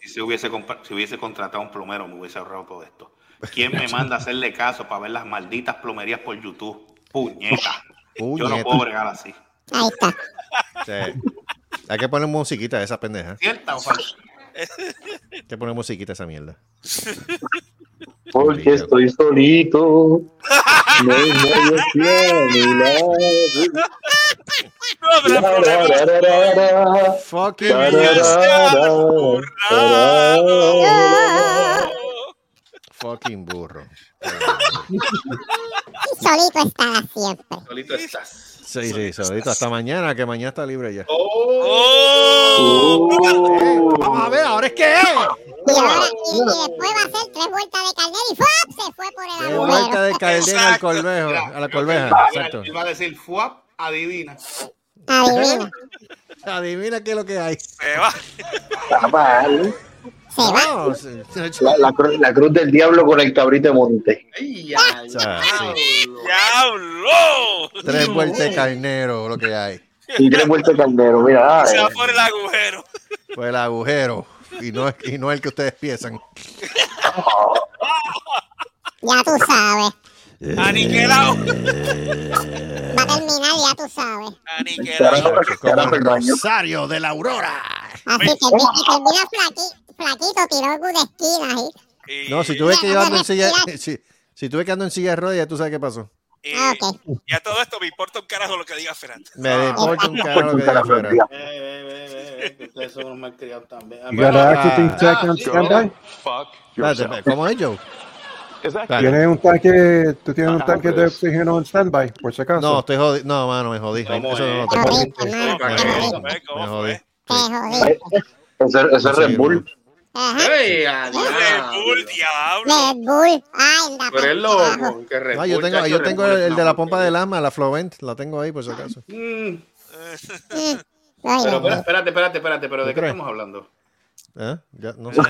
Si se hubiese, si hubiese contratado un plomero, me hubiese ahorrado todo esto. ¿Quién me manda a hacerle caso para ver las malditas plomerías por YouTube? Puñeta. Yo no Puñeta. puedo bregar así. Ahí está. Sí. Hay que poner musiquita a esa pendeja. ¿Cierta o falsa? Hay que poner musiquita a esa mierda. Porque estoy solito. No hay nadie aquí a mi lado. No, pero Fucking burro. Solito está siempre. Solito estás. Sí, sí, solito. Hasta mañana, que mañana está libre ya. ¡Oh! Vamos a ver, ahora es que es. Y, ahora, y, y después va a hacer tres vueltas de caldera y ¡fuap! se fue por el De agujero. vuelta de Caldena al Mira, a la mira, Exacto. Él va a decir, fuap, adivina. Adivina. Adivina qué es lo que hay. Se va. Está mal. Se va. No, se- se- La, la cruz, la cruz del diablo con el cabrito de monte. Ay, ya, O sea, sí. ¡Diablo! Tres vueltas de carnero, lo que hay. Y tres vueltas de caldero. Mira, Se ay, va por el agujero. Fue el agujero. Y no, es, y no el que ustedes piensan. Ya tú sabes. Aniquilado. Va a terminar, ya tú sabes. Aniquilado. Como el rosario de la aurora. Así que termina, termina flaqui, flaquito, tiró de esquina ahí. Y, No, si tuve que en silla, si, si tuve que ando en silla de ruedas, ya tú sabes qué pasó. y- Ah, y a todo esto me importa un carajo lo que diga Fernando. Me importa un carajo lo que diga. Eh, eh, eh, eh, que ustedes son unos malcriados también. Ah. ¿Cómo es, Joe? Tienes un tanque, tú tienes un Ah, tanque de oxígeno en standby, por si acaso. No, estoy jodido. No, mano, me jodí. ¿Cómo Eso no Te jodí. Eso es Red Bull. Ajá. ¡Ey, a Red Bull, diablo! Red Bull. Ay, eres pa'l carajo. loco. que Red No, yo tengo, yo tengo el, es el de la pompa del porquería. alma, la Flovent, la tengo ahí por si acaso. Mm. Pero espera, espérate, espérate, espérate, pero ¿de ¿Tú qué estamos hablando? ¿Eh? Ya, no sé.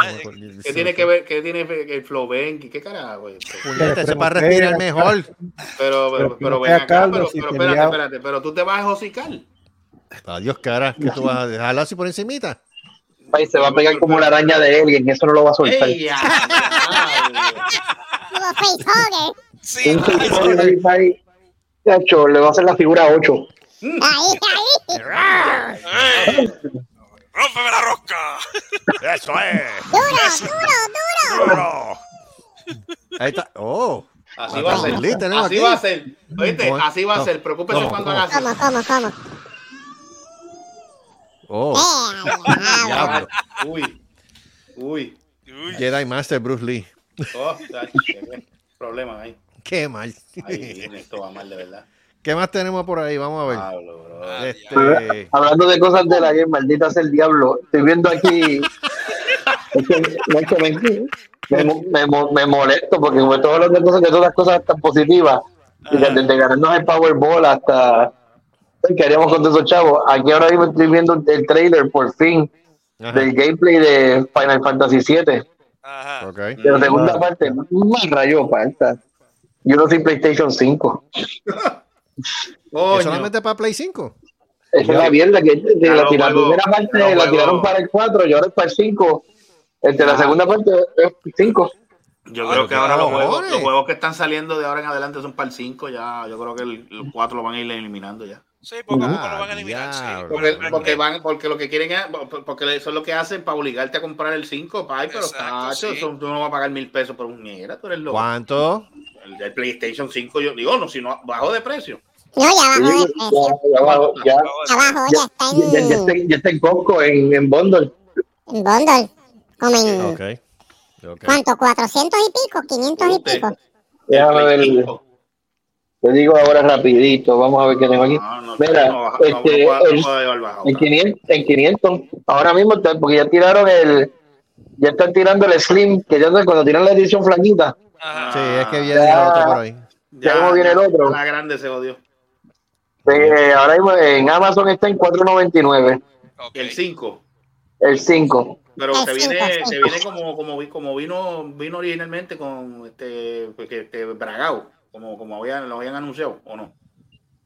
¿Qué tiene que ver, qué tiene el Flowbank? ¿Qué carajo? es esto? Puñeta, ese para respirar mejor. Pero, pero, Pero pero ven a acá, pero, pero espérate, espérate, pero tú te vas a hocicar. Adiós, cara. que tú vas a dejarlo así por encimita? Ahí se va a pegar como la araña de Alien, eso no lo va a soltar. ¡Ey, ya! facehugger. Sí, Un facehugger ahí, ahí. Chacho, le va a hacer la figura 8. Ahí, ahí. ¡Rómpeme la rosca! Eso es. Duro, duro, duro. Ahí está. Oh. Así va a ser. Así aquí. va a ser. Oíste, así va a ser. Preocúpese cuando haga así. ¿Cómo, cómo, cómo? Oh. Diablo. Uy. Uy. Uy, Jedi Master Bruce Lee. Oh, problema ahí. Qué mal. Ahí, esto va mal de verdad. ¿Qué más tenemos por ahí? Vamos a ver. Pablo, bro. Este, Hablando de cosas de la game, maldita sea el diablo. Estoy viendo aquí. es que, no, es que me, me, me- me molesto porque como todos hablando de cosas, de todas las cosas tan positivas. Y que desde ganarnos el Powerball hasta. ¿Qué haríamos con esos chavos? Aquí ahora mismo estoy viendo el trailer por fin ajá, del gameplay de Final Fantasy VII. Ajá. De la segunda parte, más rayo falta. Yo no soy PlayStation 5. Coño. ¿Es solamente para Play 5? Esa es la mierda que Ya la, juego, primera parte la tiraron para el 4 y ahora es para el 5. Este, la segunda parte es 5. Yo creo que ahora los juegos, los juegos que están saliendo de ahora en adelante son para el 5. Ya, yo creo que el, los 4 lo van a ir eliminando ya. Sí, poco a poco Ah, lo van a eliminar. sí. Porque, Pero- porque van, porque lo que quieren es, porque eso es lo que hacen para obligarte a comprar el 5, pay, pero Exacto, tacho, sí. eso tú no vas a pagar mil pesos por un mierda, tú eres loco. ¿Cuánto? El, el PlayStation 5, yo digo, no, si no, bajo de precio. No, ya bajó de precio. ya, bajó, ya, Abajo ya está ya, ya, ya en, está, ya está en Costco, en, en Bundle. en bundle. Como en, Ok. Ok. ¿cuánto? ¿400 y pico? ¿500 y pico? Déjame ver. Play 5. Te digo ahora rapidito, vamos a ver qué tengo aquí. No, no, Mira, no, este. En 500, en 500, ahora mismo, porque ya tiraron el, ya están tirando el Slim, que ya cuando tiran la edición flaquita. Sí, es que viene Ya. el otro por ahí. ya cómo viene el otro. La grande se odió. Eh, ahora mismo en Amazon está en 4.99, Ok. El 5. el 5. Pero El te cinco, viene, cinco. viene como, como, vi- como vino, vino originalmente con este, este bragao, como, como habían, lo habían anunciado, ¿o no?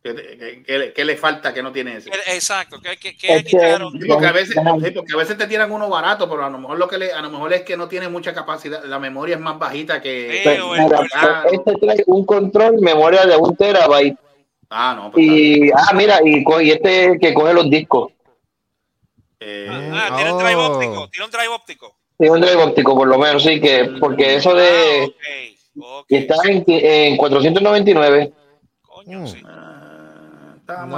¿Qué, qué- qué le- qué le falta que no tiene ese? Eh, Exacto. ¿Qué, qué, qué Es que- quitaron? Sí, porque a veces, sí, porque a veces te tiran uno barato, pero a lo mejor lo que le, a lo mejor es que no tiene mucha capacidad, la memoria es más bajita que. Mira, Ah, este trae un control, memoria de un terabyte. Ah, no, pues, Y, ah, mira, y, co- y este que coge los discos. eh, Ah, tiene un drive Oh. óptico. Tiene un drive óptico. Tiene un drive óptico, por lo menos, sí, que, porque eso de. Ah, Y está en, en 499. Coño, Mm. sí. ah,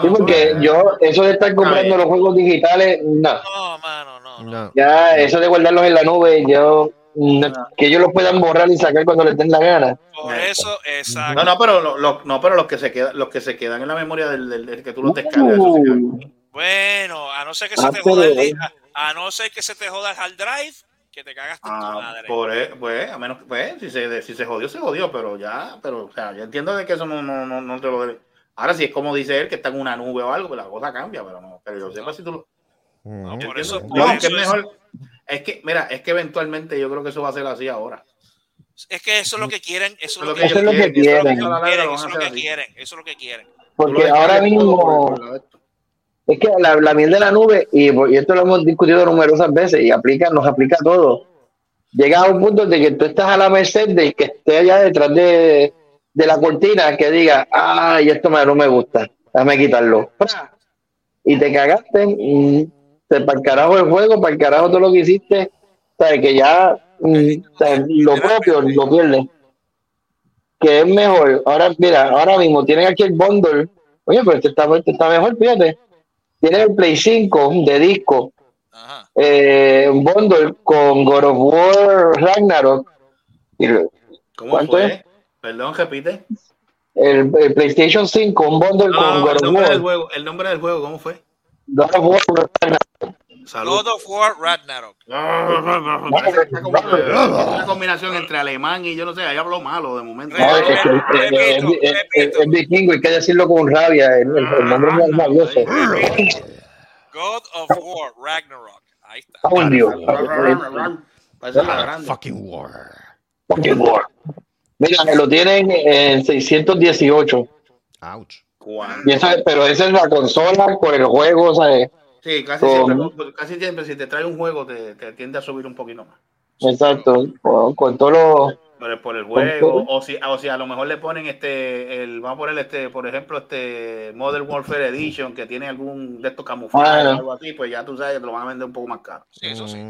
Sí, porque yo, eso de estar comprando los juegos digitales, no. No, mano, no. no. No. Ya, eso de guardarlos en la nube, yo. no, que ellos los puedan borrar y sacar cuando les den la gana. Por eso, exacto. No, no, pero lo- lo- no, pero los que se quedan, los que se quedan en la memoria del, del- del que tú los descargas. Uh, Bueno, a no ser que Ah, se te joda el pero- día, a no ser que se te joda el hard drive, que te cagaste en tu Ah, madre. por, e- pues, a menos que, pues, si se, si se jodió, se jodió, pero ya, pero, o sea, yo entiendo de que eso no, no, no, no te lo debe. Ahora, si es como dice él, que está en una nube o algo, pues la cosa cambia, pero no, pero yo sepa si tú lo. Mm. por eso- por No, eso que es mejor. Es que, mira, es que eventualmente yo creo que eso va a ser así ahora. Es que eso es lo que quieren, eso es lo que, Eso ellos quieren. Eso es lo que quieren, quieren, eso es lo que quieren, eso es lo que quieren. porque ahora mismo. Es que la, miel de la nube, y, esto lo hemos discutido numerosas veces, y aplica, nos aplica a todo. Llega a un punto de que tú estás a la merced de que esté allá detrás de, de la cortina que diga, ay, esto no me gusta, déjame quitarlo. Y te cagaste, y te para el carajo el juego, para el carajo todo lo que hiciste, sabes que ya mm, lo propio lo pierdes. Que es mejor. Ahora, mira, ahora mismo tienen aquí el bundle. Oye, pero este está, este está mejor, fíjate. Tienen el Play 5 de disco, Ajá. eh, un bundle con God of War Ragnarok. ¿Cómo ¿Cuánto fue? es? Perdón, repite. El, el PlayStation 5, un bundle con No, God el of nombre del War. juego, el nombre del juego, ¿cómo fue? God of War, Salud. God of War Ragnarok. Una combinación entre alemán y yo no sé, ahí habló malo de momento. No, es, es- es- es- es- es vikingo, hay que decirlo con rabia. El, el- el nombre es maravilloso. God of War Ragnarok. Ahí está. Oh, Dios. Fucking war. Fucking war. Mira, me lo tienen en 618. Ouch. Y esa, pero esa es la consola con el juego, ¿sabes? Sí, casi Con- siempre, casi siempre si te trae un juego te, te tiende a subir un poquito más. Exacto. Con, con todos los. Por el, por el ¿Con juego, o si, o si a lo mejor le ponen este, el, vamos a poner este, por ejemplo, este Modern Warfare Edition que tiene algún de estos camuflajes o algo así, pues ya tú sabes que te lo van a vender un poco más caro. Sí, eso sí.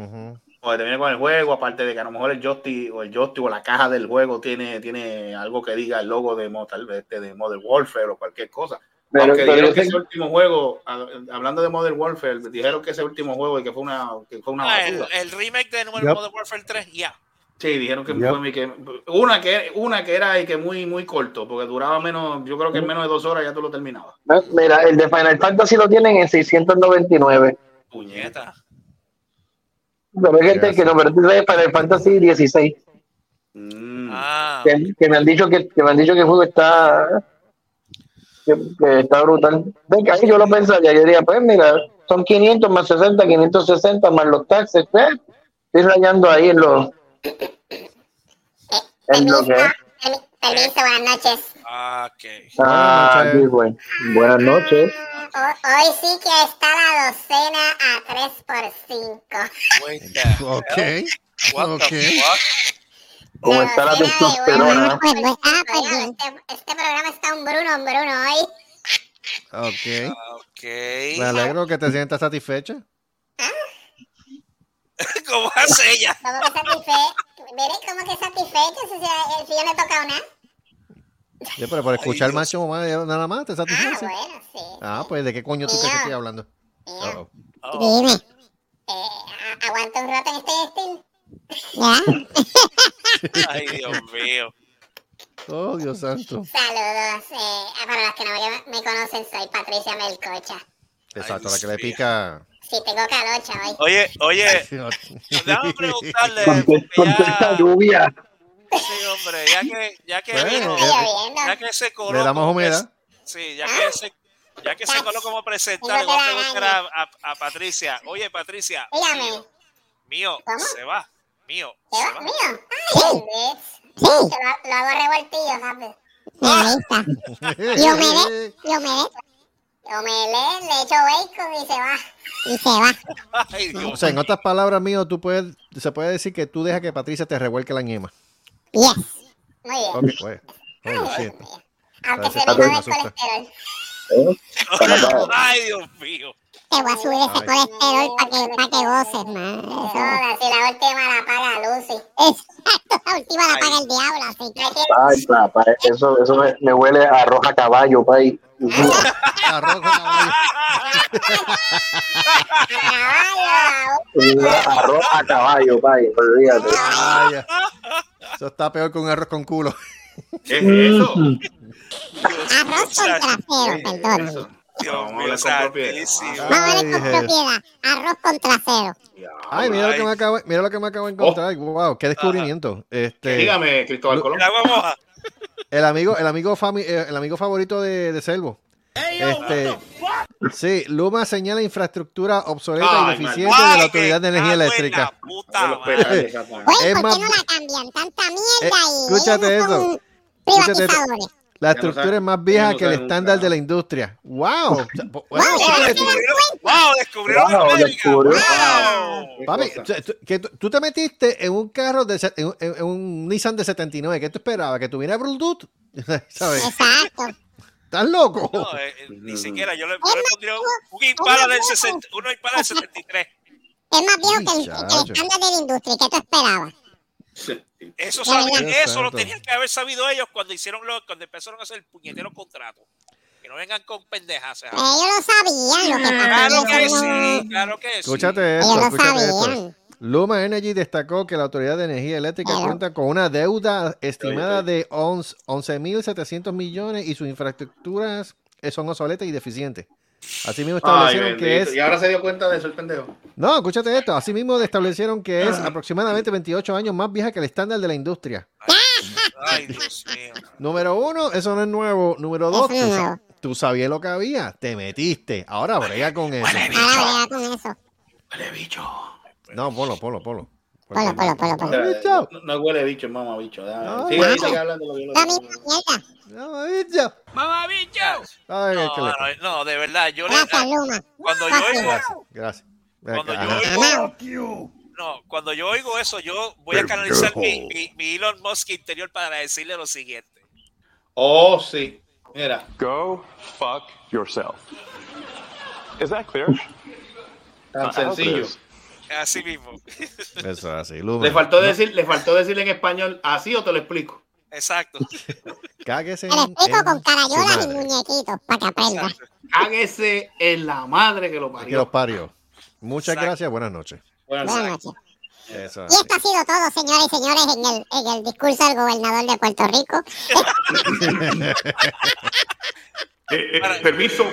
O que te viene con el juego, aparte de que a lo mejor el joystick o el joystick o la caja del juego tiene, tiene algo que diga el logo de, Mo- tal vez, este, de Modern Warfare o cualquier cosa. Pero- Aunque pero dijeron que ese último juego, hablando de Modern Warfare, dijeron que ese último juego y que fue una, que fue una Ah, el, remake de Yep. Modern Warfare 3, ya. Sí, dijeron que Yep. fue mi- que una que una que era y que muy muy corto, porque duraba menos, yo creo que en menos de dos horas ya tú lo terminabas. Mira, el de Final Fantasy lo tienen en 699. Puñeta. Pero es que, este, que no, pero tú sabes Final Fantasy 16. Mm. Ah, Que, que me han dicho que, que me han dicho que el juego está que, que está brutal. Ven que ahí yo lo pensaría, yo diría, pues mira, son 500 más 60, 560 más los taxes, pues, estoy rayando ahí en los en lo que es. Permi- Permiso, buenas noches. ok. Ah, sí, bueno. Buenas noches. Ho- Hoy sí que está la docena a 3 por 5 Wait the Ok. What the ¿Cómo está la testosterona? Pues, pues, ah, pues. Este, este programa está un Bruno, un Bruno hoy. Ok. Ok. Me alegro que te sientas satisfecha. ¿Cómo hace ella? Como que satisfecho. Mire, como que satisfecho si, si, si yo no he tocado nada. Sí, pero por escuchar macho más, nada más te Ah, satisface. bueno, sí. Ah, pues ¿de qué coño tú crees que estoy hablando? Dime. Eh, a- aguanta un rato en este destino. Ay, Dios mío. Oh, Dios santo. Saludos. Eh, para los que no me, conocen, soy Patricia Melcocha. Exacto, la que le pica. Sí, tengo calocha hoy. Oye, oye, déjame preguntarle. Contesta ya- lluvia. Sí, hombre, ya que, ya que Bueno, vino, lloviendo. ya que se coló. Le damos como humedad. Sí, ya que se, ya que se coló como presentar, le voy a preguntar a, a- a Patricia. Oye, Patricia, Dígame. mío, ¿Cómo? se va. Mío, ¿Qué se va? va. ¿Mío? Ay. Sí. Lo, lo hago revoltillo, ¿sabes? Ahí está. Y omelette, y omelette. Omelette, le echo bacon y se va. Y se va. Ay, O sea, en otras palabras, mío, tú puedes, se puede decir que tú dejas que Patricia te revuelque la ñema. Yes. Muy bien. Ok, pues. Aunque se me me el colesterol. Ay, Dios mío. Te voy a subir ese Ay. colesterol para que, pa' que goces, man. Eso. si la última la paga Lucy. Exacto, la última la paga el diablo, así que... Ay, papá, eso, eso me, me huele a roja caballo, pay. Arroz con caballo. Arroz a caballo, pay, olvídate. Ay, ya. Eso está peor que un arroz con culo. ¿Qué es eso? Arroz con trasero, perdón. Dios Vamos a mío, hablar con propiedad. santísimo. Vamos a ver Ay, con propiedad. Arroz con trasero. Ay, mira lo que me acabo, mira lo que me acabo de encontrar. Oh. Wow, qué descubrimiento. Este, Dígame, Cristóbal Colón. El agua moja. el amigo, el amigo fami- eh, el amigo favorito de, de Selvo. Este, sí, Luma señala infraestructura obsoleta Ay, y deficiente mal. de la Autoridad de Energía Eléctrica. puta Es ¿por más- qué no la cambian? Tanta mierda Eh, y escúchate no eso. Escúchate eso. La no estructura es más vieja no que el estándar de la industria. ¡Wow! Wow, Wow, descubrieron Wow, América. descubrió. Wow. Papi, tú, que tú- te metiste en un carro, de, en, un- en un Nissan de 79. ¿Qué tú esperabas? ¿Que tuviera Bluetooth? ¿Sabes? Exacto. ¿Estás loco? No, eh, eh, ni siquiera. Yo le, yo le pondría un, un Impala del 60, uno Impala del 73. Es más viejo que el, que el estándar de la industria. ¿Qué tú esperabas? Eso, sabían- eso lo tenían que haber sabido ellos cuando hicieron lo, cuando empezaron a hacer el puñetero contrato. Que no vengan con pendejas. Ellos lo sabían. Lo que Claro que sí, claro que sí. Escúchate Ellos esto, escúchate. Luma Energy destacó que la Autoridad de Energía Eléctrica cuenta con una deuda estimada de 11 11.700 millones y sus infraestructuras eh, son obsoletas y deficientes. Asimismo Ay, establecieron que es... Y ahora se dio cuenta de eso el pendejo. No, escúchate esto. Asimismo establecieron que es aproximadamente 28 años más vieja que el estándar de la industria. Ay, Dios mío. Número uno, eso no es nuevo. Número dos, tú, sa- nuevo. tú sabías lo que había, te metiste. Ahora brega con eso. Ahora brega con eso. Huele bicho. No, polo, polo, polo. Polo, polo. Huele bicho. No, no huele bicho, mamá bicho. No, Sigue sigue hablando lo que yo misma mierda. No, bicho. Ay, No, ¿qué le- no, no, de verdad, yo le, Gracias, Luma. cuando yo oigo, Gracias, gracias. cuando yo oigo, no, cuando yo oigo eso, yo voy a canalizar mi, mi, mi Elon Musk interior para decirle lo siguiente. Oh, sí. Mira. Go fuck yourself. Is that clear? Tan sencillo. Así mismo. Eso es así. Le faltó decir, le faltó decir en español así o te lo explico. Exacto. Cáguese Te lo en- explico en con carayolas y muñequitos para que aprendas. Hágese en la madre que lo Que los parió. parió. Muchas Exacto. gracias, buenas noches. Buenas Buenas noches. Eso Y esto ha sido todo, señoras y señores, en el, en el discurso del gobernador de Puerto Rico. Eh, eh, permiso,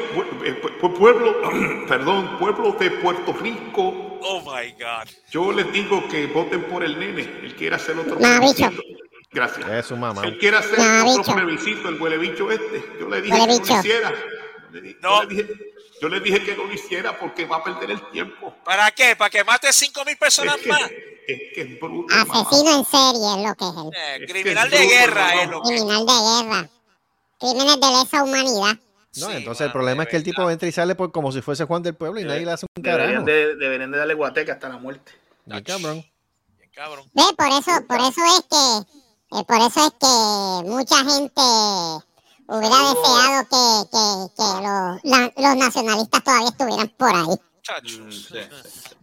eh, pu- pueblo, perdón, pueblo de Puerto Rico. Oh my God. Yo les digo que voten por el nene. Él quiere hacer otro. Gracias. Es su mamá. Él quiere hacer No, otro bicho. plebiscito, el huele bicho este. Yo le dije Huele que no bicho. lo hiciera. Yo le, di- No. yo le dije, yo le dije que no lo hiciera porque va a perder el tiempo. ¿Para qué? ¿Para que mate 5 mil personas Es que, más? es que es bruto. mamá. Asesino en serie es lo que es él. Eh, Es que criminal es de bruto, guerra mamá. es lo que es. Criminal de guerra. Crímenes de lesa humanidad. No, Sí, entonces el problema es que el tipo entra y sale por como si fuese Juan del Pueblo y nadie le hace un Deberían carajo. de, deberían de darle guateca hasta la muerte. Bien cabrón. Bien, cabrón. Ve, por eso, por eso es que, eh, por eso es que mucha gente hubiera deseado que, que, que los, la- los nacionalistas todavía estuvieran por ahí. Muchachos.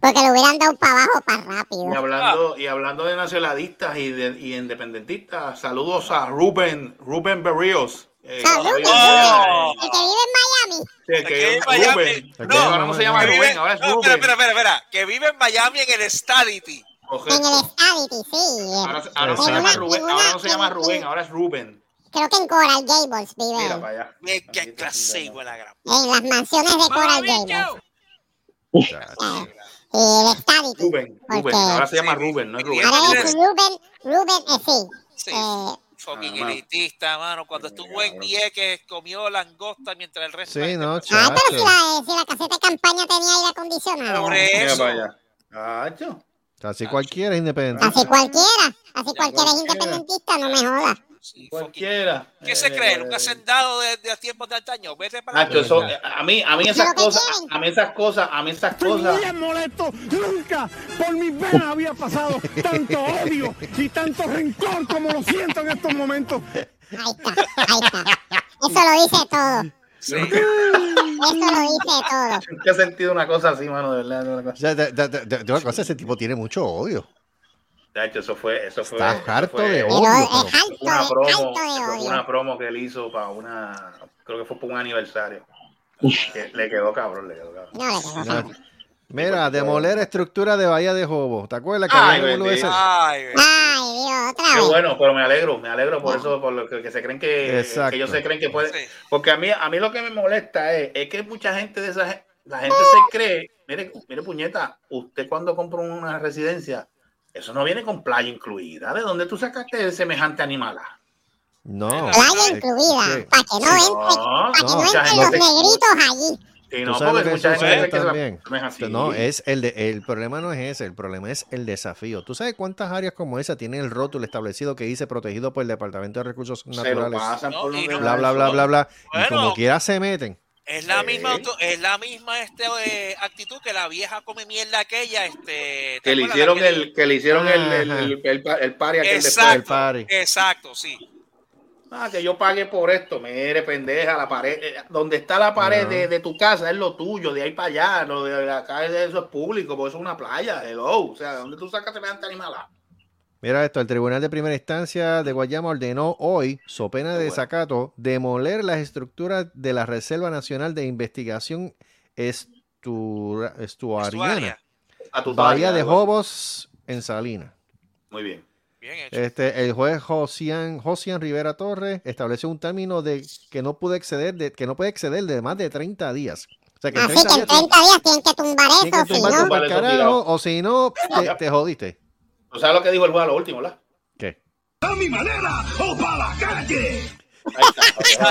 Porque le hubieran dado para abajo para rápido. Y hablando, y hablando de nacionalistas y, de, y independentistas, saludos a Rubén, Rubén Berríos. Eh, vive- Oh. El que vive en Miami. Sí, el que vive en Miami. Rubén. No, No, ahora no se llama Rubén, vive- ahora es no, Rubén. espera, espera, espera, espera. Que vive en Miami en el Stadity. En el. Stadity, sí. Ahora, ahora no se llama Rubén, ahora no se llama Rubén, ahora es Rubén. Creo que en Coral Gables vive Mira para allá. Qué, clase gran. En las mansiones de Coral Gables. Y el Stadity. Rubén, Rubén. Porque- Ahora se llama Rubén, no es Rubén. Ahora es Rubén. Ruben, Ruben, eh, sí. Sí, Eh, fucking Ah, mano. elitista, mano. Cuando estuvo en Vieques comió langosta mientras el resto. Sí, no, gente- Ay, pero si chacho. la, si la caseta de campaña tenía aire acondicionado. Por eso. Así cualquiera es independiente. Así cualquiera, así cualquiera es independentista, no me jodas. Sí, fucking- Cualquiera. ¿Qué se Eh, cree? ¿Nunca se han dado de, de tiempos de antaño? Vete para la Nacho, eso, a mí, a mí esas Pero ¿qué cosas, a mí esas cosas, a mí esas Estoy cosas. muy molesto. Nunca por mis venas había pasado tanto odio y tanto rencor como lo siento en estos momentos. Ahí está, ahí está. Eso lo dice todo. Sí. Eso lo dice todo. ¿Qué he sentido una cosa así, mano? De verdad, de O verdad. sea, de, de- de- de- de una cosa, ese tipo tiene mucho odio. Nacho, eso fue, eso fue. Está eso harto fue de odio. es pero- alto, Una es promo, de una promo que él hizo para una, creo que fue para un aniversario. Que le quedó cabrón, le quedó cabrón. No. Mira, demoler estructura de Bahía de Jobo. ¿Te acuerdas que Ay, había bendito. Ay, Ay, Qué bueno, pero me alegro, me alegro por eso, por lo que, que se creen que, Exacto. que ellos se creen que pueden. Sí. Porque a mí, a mí lo que me molesta es, es que mucha gente de esa la gente se cree, mire, mire puñeta, usted cuando compra una residencia, eso no viene con playa incluida. ¿De dónde tú sacaste semejante animal? No. Playa es- incluida, es- para que no Sí, entren, no, para que no, entren los gente- negritos allí. Sí, ¿Tú no, sabes porque lo que mucha gente que también? no es así. No, es el, de, el problema no es ese, el problema es el desafío. ¿Tú sabes cuántas áreas como esa tienen el rótulo establecido que dice protegido por el Departamento de Recursos se lo Naturales? pasan No, por no- Bla, bla, bla, bla, bla. Y como quiera se meten. Es la Sí. misma auto- es la misma este, eh, actitud que la vieja come mierda aquella, este. ¿te Que le hicieron que- el, que le hicieron el, el, el, el, pa- el party aquel Exacto, party. exacto, sí. Ah, que yo pague por esto. Mire, pendeja, la pared. eh, donde está la pared de, de tu casa es lo tuyo, de ahí para allá. Lo de acá es- eso es público, porque eso es una playa. Hello. O sea, ¿dónde tú sacas semejante animal? Mira esto, el Tribunal de Primera Instancia de Guayama ordenó hoy, so pena de desacato, demoler las estructuras de la Reserva Nacional de Investigación Estura- Estuariana. Estuaria. a tu Bahía de. Jobos en Salinas. Muy bien. Bien hecho. Este, el juez Josian, Josian Rivera Torres estableció un término de que no puede exceder de que no puede exceder de más de 30 días. O sea que Así 30 que en días 30 días tienen que tumbar eso, que si no. o si no, te, te jodiste. ¿Tú sabes lo que dijo el juez a lo último, ¿verdad? ¿Qué? ¡A mi manera o para la calle! Ahí está.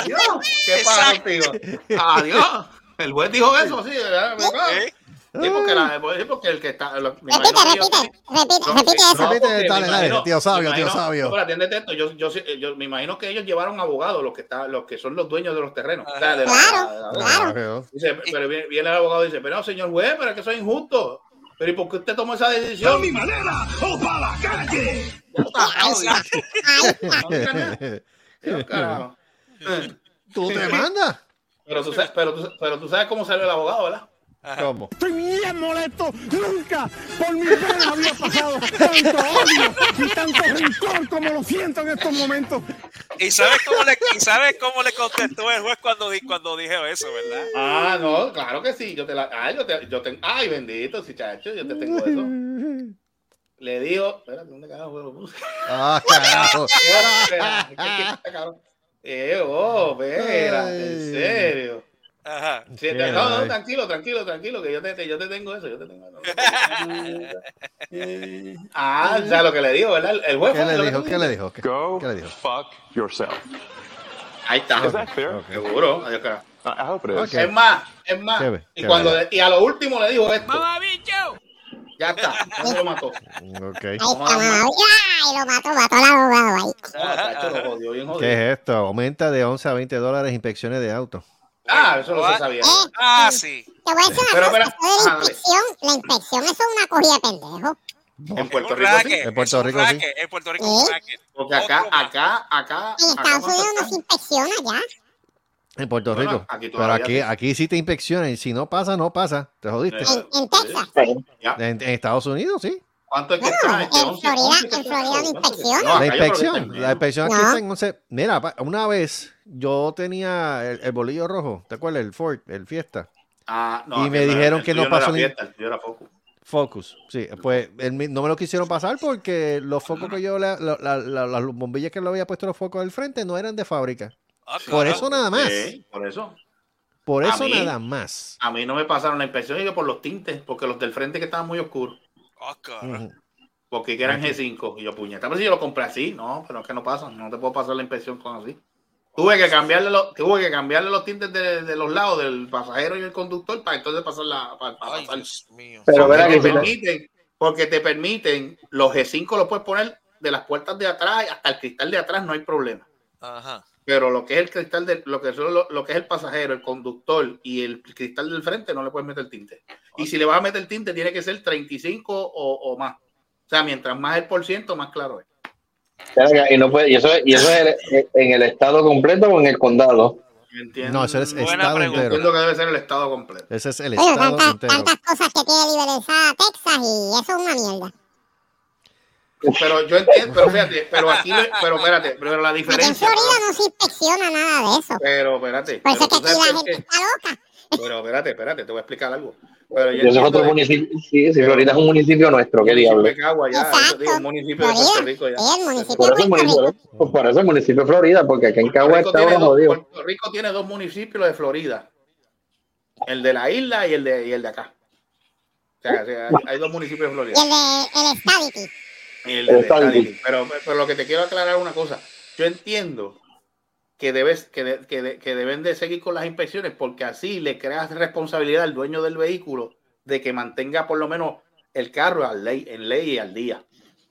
Adiós. ¿Qué pasa contigo? Adiós. El juez dijo eso, sí, ¿verdad? ¿Eh? Sí, porque, la, porque el que está. lo- Repite, imagino repite, repite, No, repite eso. no, Repite, dale, dale, imagino- tío sabio, me tío imagino- sabio. pero atiéndete esto. Yo, yo, sí- yo me imagino que ellos llevaron abogados, los que, está, los que son los dueños de los terrenos. O sea, de la- Claro, la- la- claro. Dice, pero viene, el abogado y dice, pero no, señor juez, pero es que eso es injusto. Pero ¿y por qué usted tomó esa decisión? ¡A mi manera o para la calle! ¿Tú te mandas? Pero tú, sabes, pero, tú, pero tú sabes cómo salió el abogado, ¿verdad? ¿Cómo? Estoy bien molesto. Nunca por mi pena había pasado tanto odio y tanto rencor como lo siento en estos momentos. ¿Y sabes cómo le, y sabes cómo le contestó el juez cuando, cuando dijo eso, verdad? Ah, no, claro que sí. Yo te la. Ay, yo te, yo te- ay bendito, sí, chacho, yo te tengo eso. Le dijo. Espera, ¿dónde carajo lo puse? Ah, carajo. Espera, espera, está, cabrón. Eh, oh, espera, en serio. Ajá. Sí, no, no, tranquilo, tranquilo, tranquilo, que yo te, yo te tengo eso, yo te tengo eso. Ah, o sea, lo que le dijo, ¿verdad? El juez ¿Qué le dijo? ¿Qué le dijo? ¿Qué, Go qué le dijo? fuck yourself. Ahí está. Is that fair? Ok. Seguro. Adiós, carajo. I I hope it is. Ok. Es más, es más. Y, qué cuando le- y a lo último le dijo esto. ¡Mamabicho! Ya está, ya se lo mató. Ok. Ahí está, mamá. Ay, lo mató, mató al abogado ahí. ¿Qué es esto? Aumenta de 11 a 20 dólares inspecciones de auto. Ah, eso no se sabía. Eh, Ah, sí. Te voy a decir Pero, una cosa. Esto de la dale. inspección, la inspección, eso es una cogida de pendejo. En Puerto Rico sí. racket, En Puerto Rico, sí. En Puerto Rico racket. Porque acá, acá, acá. En Estados Unidos no se inspecciona ya. En Puerto Bueno, Rico. aquí Pero aquí, sí. aquí sí te inspeccionan y si no pasa, no pasa. Te jodiste. En, en Texas. En, en Estados Unidos, sí. ¿Cuánto es que está? Este, en 11, Florida- 11, ¿qué en está? Florida no ¿Cuánto es que- inspeccionan. No, La inspección, la inspección aquí No. está en 11. Mira, una vez yo tenía el, el bolillo rojo, ¿te acuerdas? El Ford, el Fiesta. Ah, no, Y me no, dijeron el que no pasó era ni- fiesta, el era Focus. Focus, sí, pues el no me lo quisieron pasar porque los focos que yo, la- la- la- la- las bombillas que le había puesto los focos del frente no eran de fábrica. Ah, Por eso nada más. Sí, por eso. Por eso mí- nada más. A mí no me pasaron la inspección y yo por los tintes, porque los del frente que estaban muy oscuros. Ah. Porque que eran G5. Y yo, puñeta, pero si yo lo compré así, no, pero es que no pasa, no te puedo pasar la inspección con así. Tuve que cambiarle los, tuve que cambiarle los tintes de, de los lados del pasajero y el conductor para entonces pasar la. Para, para Ay, pasar. Dios mío. Pero Porque te permiten, porque te permiten, los G5 los puedes poner de las puertas de atrás hasta el cristal de atrás, no hay problema. Ajá. Pero lo que es el cristal de, lo que son lo, lo que es el pasajero, el conductor y el cristal del frente no le puedes meter tinte. Y si le vas a meter tinte, tiene que ser 35 o, o más. O sea, mientras más el por ciento, más claro es. Que- Y, no puede, y eso, es- y eso es el- en el estado completo o en el condado. Entiendo. No, eso es Buena estado pregunta. entero. Entiendo que debe ser el estado completo. Ese es el Oye, estado tantas, entero. tantas cosas que tiene liberalizada Texas y eso es una mierda. Pero yo entiendo, pero fíjate, pero aquí, pero espérate, pero la Aquí en diferencia. Florida no se inspecciona nada de eso. Pero espérate, Por eso pero es que aquí la gente qué. está loca. Pero espérate, espérate, te voy a explicar algo. Pero yo es otro de- municipio. Sí, sí, Florida es un municipio nuestro, qué diablo. de Cagua, ya, eso Exacto. digo, un municipio de. Puerto Rico ya. Sí, el municipio Por de eso, municipio, por eso el municipio de Florida, porque aquí en Cagua jodido. Puerto Rico tiene dos municipios de Florida. El de la isla y el de, y el de acá. O sea, o sea, hay, hay dos municipios de Florida. Y el de el Stadity. Y el El de. Pero, pero lo que te quiero aclarar es una cosa. Yo entiendo que, debes, que, de- que, de- que deben de seguir con las inspecciones porque así le creas responsabilidad al dueño del vehículo de que mantenga por lo menos el carro al ley, en ley y al día.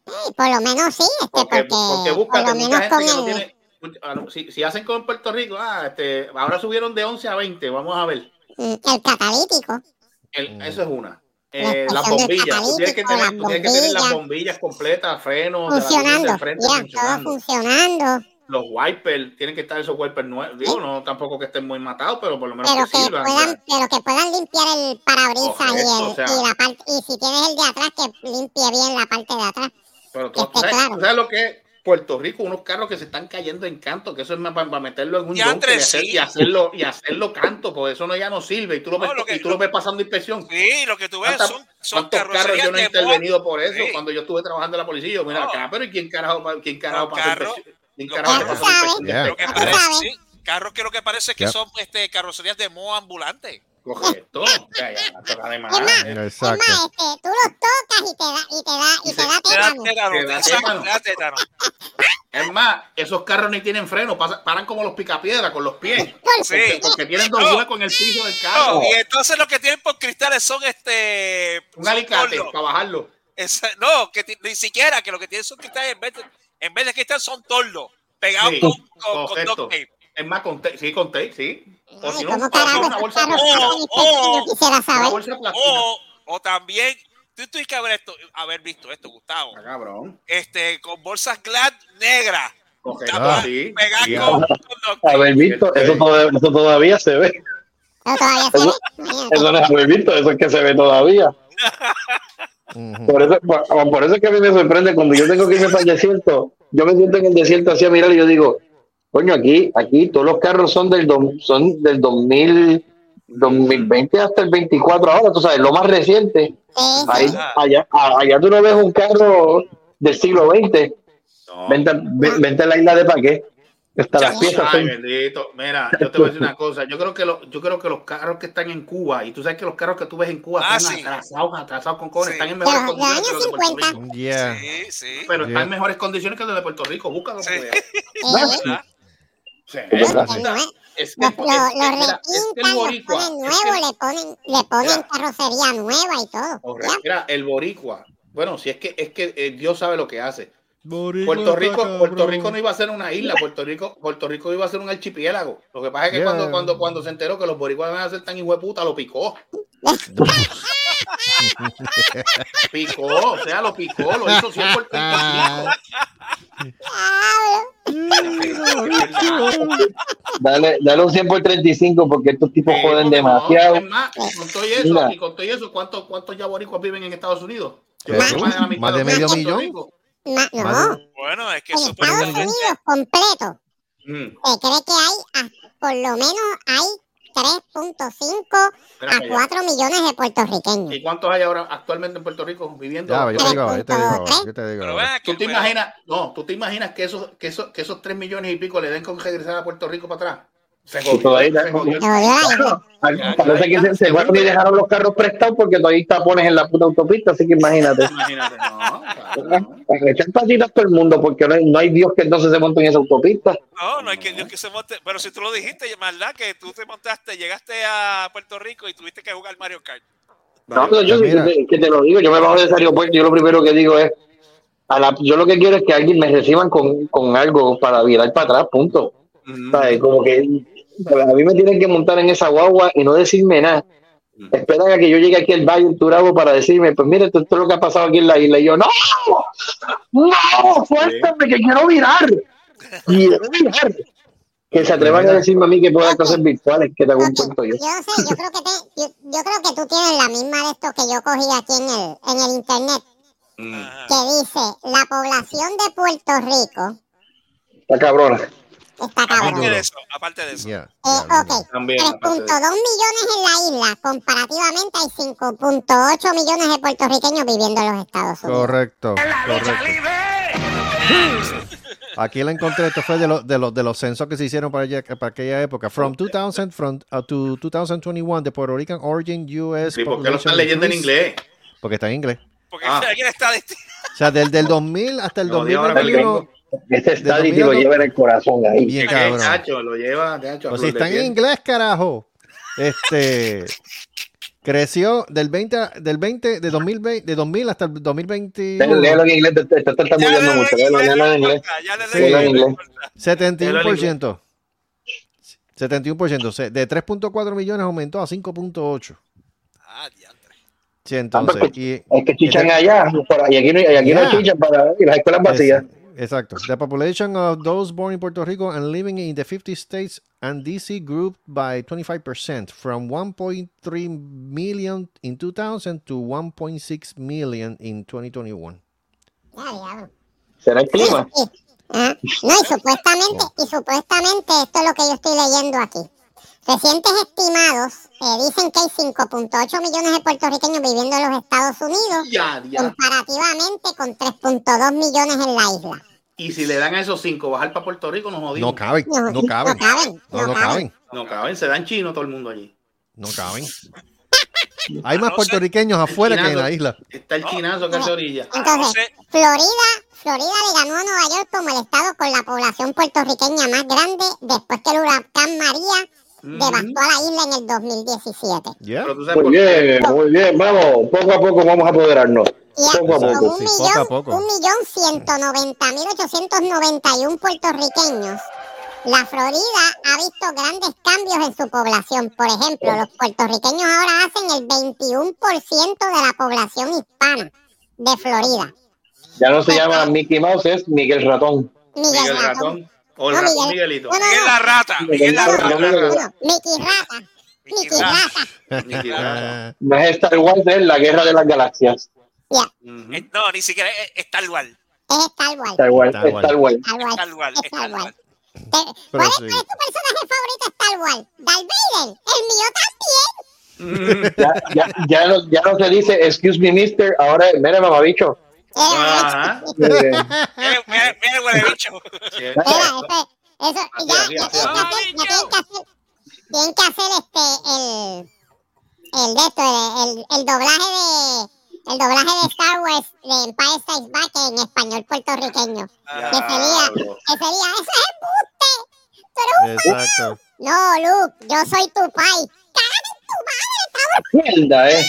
Sí, por lo menos sí, este, Porque, porque, porque por búscate lo mucha menos gente con que no tiene. ah, Si, si hacen con Puerto Rico, ah, este, ahora subieron de 11 a 20, vamos a ver. mm, el catalítico. El- Eso es una. Eh, las bombillas, tú tienes, que tener, tú tienes que tener las las bombillas completas, frenos, de la luz Funcionando, frente ya, todo funcionando. Los wipers, tienen que estar esos wipers nuevos. Digo, no tampoco que estén muy matados, pero por lo menos Pero que que, sirvan. puedan, pero que puedan limpiar el parabrisas y, el, o sea. y la parte y si tienes el de atrás que limpie bien la parte de atrás. Pero tú, sabes, claro. tú sabes lo que es, Puerto Rico unos carros que se están cayendo en canto, que eso es más para, meterlo en un junker y, hacer- sí. y hacerlo y hacerlo canto, porque eso no ya no sirve y tú lo ves, No, lo que- y tú lo ves pasando inspección. Sí, lo que tú ves ¿Cuántas- son, son ¿Cuántos carros yo no he intervenido por eso Sí. cuando yo estuve trabajando en la policía? Yo, mira No. acá, pero ¿y quién carajo, quién carajo Los pasa carros- que-. Lo que parece, carros que lo que parece que Yep. son este, carrocerías de moho ambulantes. Correcto. Es más, Es este, tú los tocas y te da, y te da, y te da Te da tétano. tétano, Te da exacto, tétano. te da tétano. Es más, esos carros ni tienen freno, paran como los picapiedras con los pies. Sí. Porque, porque tienen dos No. huecos en el piso del carro. No, y entonces lo que tienen por cristales son este. un son alicate para bajarlo. Esa- no, que ni siquiera, que lo que tienen son cristales en vez de, en vez de cristal son tordos pegados Sí, con, con, con correcto. duct tape. Es más, con tape, sí, con tape, sí. O Ay, si no, ¿cómo o una bolsa quisiera Una saber. bolsa plástica. O, o también, tú tienes que haber, esto, haber visto esto, Gustavo. Ah, cabrón. Este, con bolsas Glad negras. Correcto, Ah. sí. Con, tape. Haber visto, eso, toda- eso todavía se ve. Todavía se ve. Eso, eso no es haber visto, eso es que se ve todavía. Por eso, por, por eso es que a mí me sorprende cuando yo tengo que irme para el desierto. Yo me siento en el desierto así a mirar y yo digo, coño, aquí, aquí todos los carros son del, dom- son del 2000, 2020 hasta el 24 ahora, tú sabes, lo más reciente. Ahí, allá, allá tú no ves un carro del siglo XX. Vente, ve- vente a la isla de Paqué. Hasta las piezas Ay, son- bendito. Mira, yo te voy a decir una cosa. Yo creo que lo- yo creo que los carros que están en Cuba, y tú sabes que los carros que tú ves en Cuba Ah, están sí. atrasados, atrasados con cojones, Sí. están en mejores los, los condiciones que los de Puerto 50. Rico. Yeah. Sí, sí. Pero Yeah. están en mejores condiciones que los de Puerto Rico. Búscalo. Sí. Los, Es los, nue- Es que, los, es- los, es- los mira, es que el repintan, los boricua, ponen es que- nuevos, le ponen, le ponen Mira. carrocería nueva y todo. Mira, el boricua. Bueno, si es que es que eh, Dios sabe lo que hace. Puerto Rico. Puerto Rico no iba a ser una isla, Puerto Rico, Puerto Rico iba a ser un archipiélago. Lo que pasa es que Yeah. cuando, cuando, cuando se enteró que los boricuas iban a ser tan hijueputa, lo picó. Picó, o sea, lo picó, lo hizo 100 por 35. Dale, dale un 100 por 35 porque estos tipos Sí, joden no, demasiado. es más, y con todo eso, Mira. y con todo eso, ¿cuántos, cuántos ya boricuas viven en Estados Unidos? Más- de más medio millón. Rico. Ma- no, Bueno, es que en eso Estados Unidos completo Mm, se cree que hay, por lo menos hay 3.5 espera a para allá. 4 millones de puertorriqueños. ¿Y cuántos hay ahora actualmente en Puerto Rico viviendo? Ya, yo te digo, yo te digo, yo te digo. ¿Tú te imaginas, no, tú te imaginas que esos, que esos, que esos 3 millones y pico le den con regresar a Puerto Rico para atrás? Se Y todavía- se jodió. Parece que se, se fueron y dejaron los carros prestados porque todavía hay tapones en la puta autopista, así que imagínate. Imagínate, no, claro. Echar pasitas todo el mundo porque no hay, no hay Dios que entonces se monte en esa autopista. No, no hay que Dios que se monte. Pero si tú lo dijiste, ¿verdad? Que tú te montaste, llegaste a Puerto Rico y tuviste que jugar Mario Kart. No, pero yo que te, que te lo digo, yo me bajo de ese aeropuerto y yo lo primero que digo es, a la, yo lo que quiero es que alguien me reciban con, con algo para virar para atrás, punto. ¿Sabes? Como que a mí me tienen que montar en esa guagua y no decirme nada. Esperan a que yo llegue aquí al Valle Turabo para decirme, pues mire, esto, esto es lo que ha pasado aquí en la isla. Y yo, no, no, suéltame que quiero virar. Quiero virar. Que se atrevan a decirme a mí que puedo dar cosas virtuales, que te hago un cuento yo. Yo sé, yo creo que te, yo, yo creo que tú tienes la misma de esto que yo cogí aquí en el, en el internet, Mm. Ajá. que dice la población de Puerto Rico Está cabrona. Está Aparte cabrón. de eso, aparte de eso. Yeah, Eh, ok, También, 3.2 aparte de- millones en la isla, comparativamente hay 5.8 millones de puertorriqueños viviendo en los Estados Unidos. Correcto, correcto. Aquí la encontré, esto fue de, los de, los de los censos que se hicieron para, allá- para aquella época. From 2000 from, uh, to 2021, the Puerto Rican origin US ¿Y por qué lo están leyendo en inglés? Porque está en inglés. Porque Ah. alguien está de O sea, del, del 2000 hasta el No, di ahora que 2021. Ese estadístico lo lleva en el corazón ahí. Bien, cabrón. Chacho, lo lleva, chacho, a Pues si está en inglés, carajo. Este creció del 20 a- del 20 de 2020 de 2000 hasta el 2021 Léelo en inglés, te, te, te muriendo mucho. Léelo, en inglés. Léelo en inglés. 71%. 71%. Se- De 3.4 millones aumentó a 5.8. Ah, diantre. Sí, Ah, entonces. pues, y, Es que chichan allá, y aquí no, y aquí no chichan para y las escuelas vacías. Exacto. The population of those born in Puerto Rico and living in the 50 states and DC grew by 25% from 1.3 million in 2000 to 1.6 million in 2021. Ya, diablo. ¿Será el clima? Y, Ah, No, y supuestamente, y supuestamente esto es lo que yo estoy leyendo aquí. Recientes estimados eh, dicen que hay 5.8 millones de puertorriqueños viviendo en los Estados Unidos, Ya, ya. comparativamente con 3.2 millones en la isla. Y si le dan a esos cinco bajar para Puerto Rico, nos jodimos. No caben, no caben. No caben, No, no caben. No caben, se dan chino todo el mundo allí. No caben. Hay más puertorriqueños afuera que en la isla. Está el chinazo que hace orilla. Entonces, Florida, Florida le ganó a Nueva York como el estado con la población puertorriqueña más grande después que el huracán María devastó a la isla en el 2017. Pero tú sabes Muy bien, muy bien, vamos, poco a poco vamos a apoderarnos. Poco a Con poco. un millón, un millón ciento noventa mil ochocientos noventa y un puertorriqueños. La Florida ha visto grandes cambios en su población. Por ejemplo, los puertorriqueños ahora hacen el 21% de la población hispana de Florida. Ya no se llama Mickey Mouse, es Miguel Ratón. Miguel, Miguel Ratón. Ratón. O el No, ratón Miguel. Miguelito. No, no, Miguel la rata. Miguel la rata. Miguel- No, Mickey Rata. Mickey Rata. Mickey Ratón. No es Star Wars, es la guerra de las galaxias. Eh, No, ni siquiera es, tal cual. Es Star Wars. Star Wars, Star Wars. Star Wars. Star Wars. Tal cual, Es Star Wars. ¿Cuál, es, sí. cuál es tu personaje favorito Star Wars? Darth Vader. El mío también. Ya, ya, ya, no, ya no se dice, excuse me, mister, ahora, mire, mamabicho. Eh, Mira, mira, mira, huele bicho. Eso, ya, así, ya así, tienen que así. hacer, ya tienen que hacer, tienen que hacer este, el, el de esto, el, doblaje de, el doblaje de Star Wars de Empire Strikes Back en español puertorriqueño. Que sería, Diablo. que sería, eso es embuste. Tú eres un Exacto. No, Luke, yo soy tu pai. ¡Cágate en tu madre, Mierda, eh.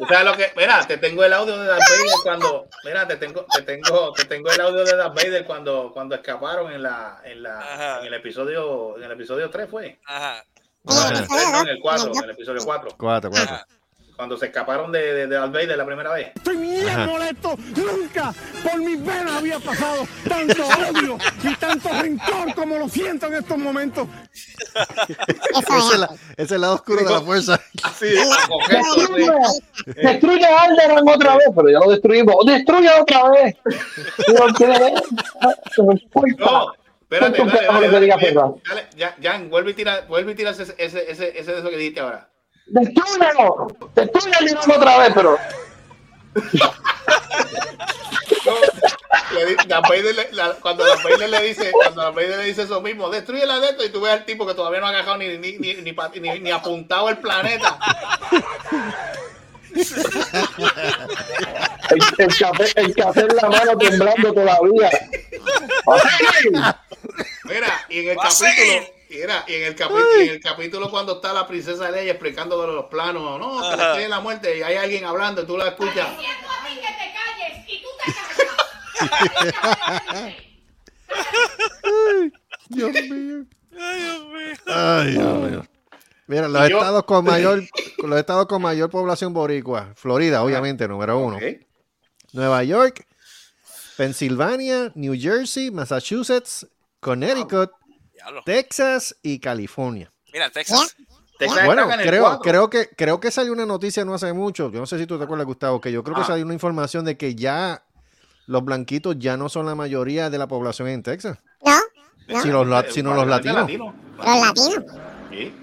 o sea, lo que, mira, te tengo el audio de Darth Vader cuando, mira, te tengo, te tengo, te tengo el audio de Darth Vader cuando, cuando escaparon en la, en la, en el episodio, en el episodio 3 fue. Ajá. No, en el 4, en el episodio 4. 4, 4. Cuando se escaparon de, de, de Darth Vader la primera vez. Estoy bien molesto. Nunca por mis venas había pasado tanto odio y tanto rencor como lo siento en estos momentos. Es, es. ese es el lado oscuro de la fuerza. Así, gesto, sí. Destruye a Alderaan otra vez, pero ya lo destruimos. ¡Destruye otra vez! No, espérate, dale, dale, dale, dale, ya, Jan, vuelve y tira, vuelve y tira ese, ese, ese, ese de eso que dijiste ahora. ¡Destrúyelo! ¡Destruye a Alderaan otra vez! Pero le- la- cuando Darth Vader le dice, cuando Vader le dice eso mismo, destruye la de esto y tú ves al tipo que todavía no ha agajado ni, ni, ni, ni, pa- ni- ni apuntado el planeta. el, el café, el café en la mano temblando todavía. Mira, y en el capítulo. Mira, y en el capítulo, y en el capítulo cuando está la princesa Leia explicando los planos, no, que la la muerte y hay alguien hablando y tú la escuchas. Dios mío. Ay, Dios mío. Ay, Dios mío. Mira, los yo- estados con mayor, los estados con mayor población boricua, Florida, obviamente, número uno. Nueva York, Pensilvania, New Jersey, Massachusetts, Connecticut, Diablo. Texas y California. Mira, Texas. Texas Bueno, creo, creo que creo que salió una noticia no hace mucho. Yo no sé si tú te acuerdas, Gustavo, que yo creo que Ah. salió una información de que ya los blanquitos ya no son la mayoría de la población en Texas, No, no. sino los, sino los latinos. Los latinos. Sí.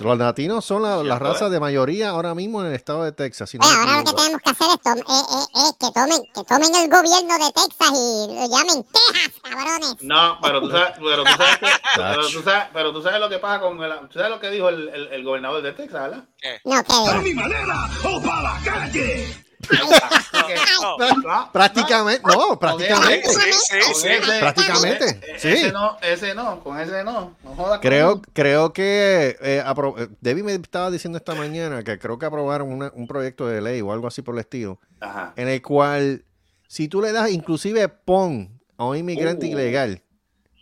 Los latinos son la, la raza de mayoría ahora mismo en el estado de Texas. si no Oye, me ahora lo que tenemos que hacer es, tom- eh, eh, eh, que, tomen, que tomen el gobierno de Texas y lo llamen Texas, cabrones. No, pero tú sabes, pero tú sabes, que- pero tú sabes, pero tú sabes lo que pasa con el, tú sabes lo que dijo el, el, el gobernador de Texas, ¿verdad? No, que mi manera o para la calle! No. Prácticamente, no, prácticamente. Sí, sí, Prácticamente. Ese no, ese no, con ese no. No jodas Creo, creo que eh, apro- eh, Debbie me estaba diciendo esta mañana que creo que aprobaron una- un proyecto de ley o algo así por el estilo, Ajá. en el cual si tú le das, inclusive pon a un inmigrante Uh. ilegal,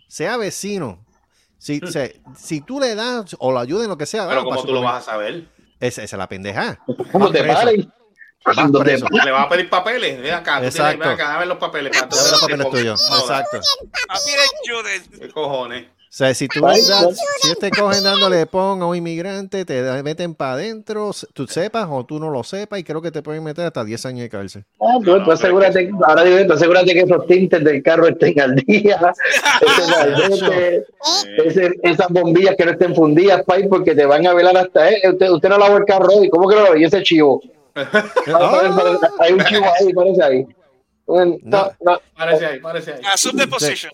sea vecino, si, se- si tú le das o lo ayudas en lo que sea, Pero como tú lo vas a saber. Esa, es la pendeja. ¿Cómo te preso. Le vas a pedir papeles. Ven acá, tienes, Exacto. ven acá, dame los papeles. Para Dame los papeles tuyos. Exacto. ¿Qué cojones? sea, si tú das- si te cogen dándole pon a un inmigrante, te meten para adentro, tú sepas o tú no lo sepas, y creo que te pueden meter hasta 10 años de cárcel. Ah, tú, tú asegúrate, ahora digo, tú asegúrate que esos tintes del carro estén al día, ese esas bombillas que no estén fundidas, pai, porque te van a velar hasta eh, usted, usted no lavó el carro hoy, ¿cómo que no lo lavó? Y ese chivo. Ah. Hay un chivo ahí, parece ahí. No, no. Parece ahí, parece ahí. Assume position.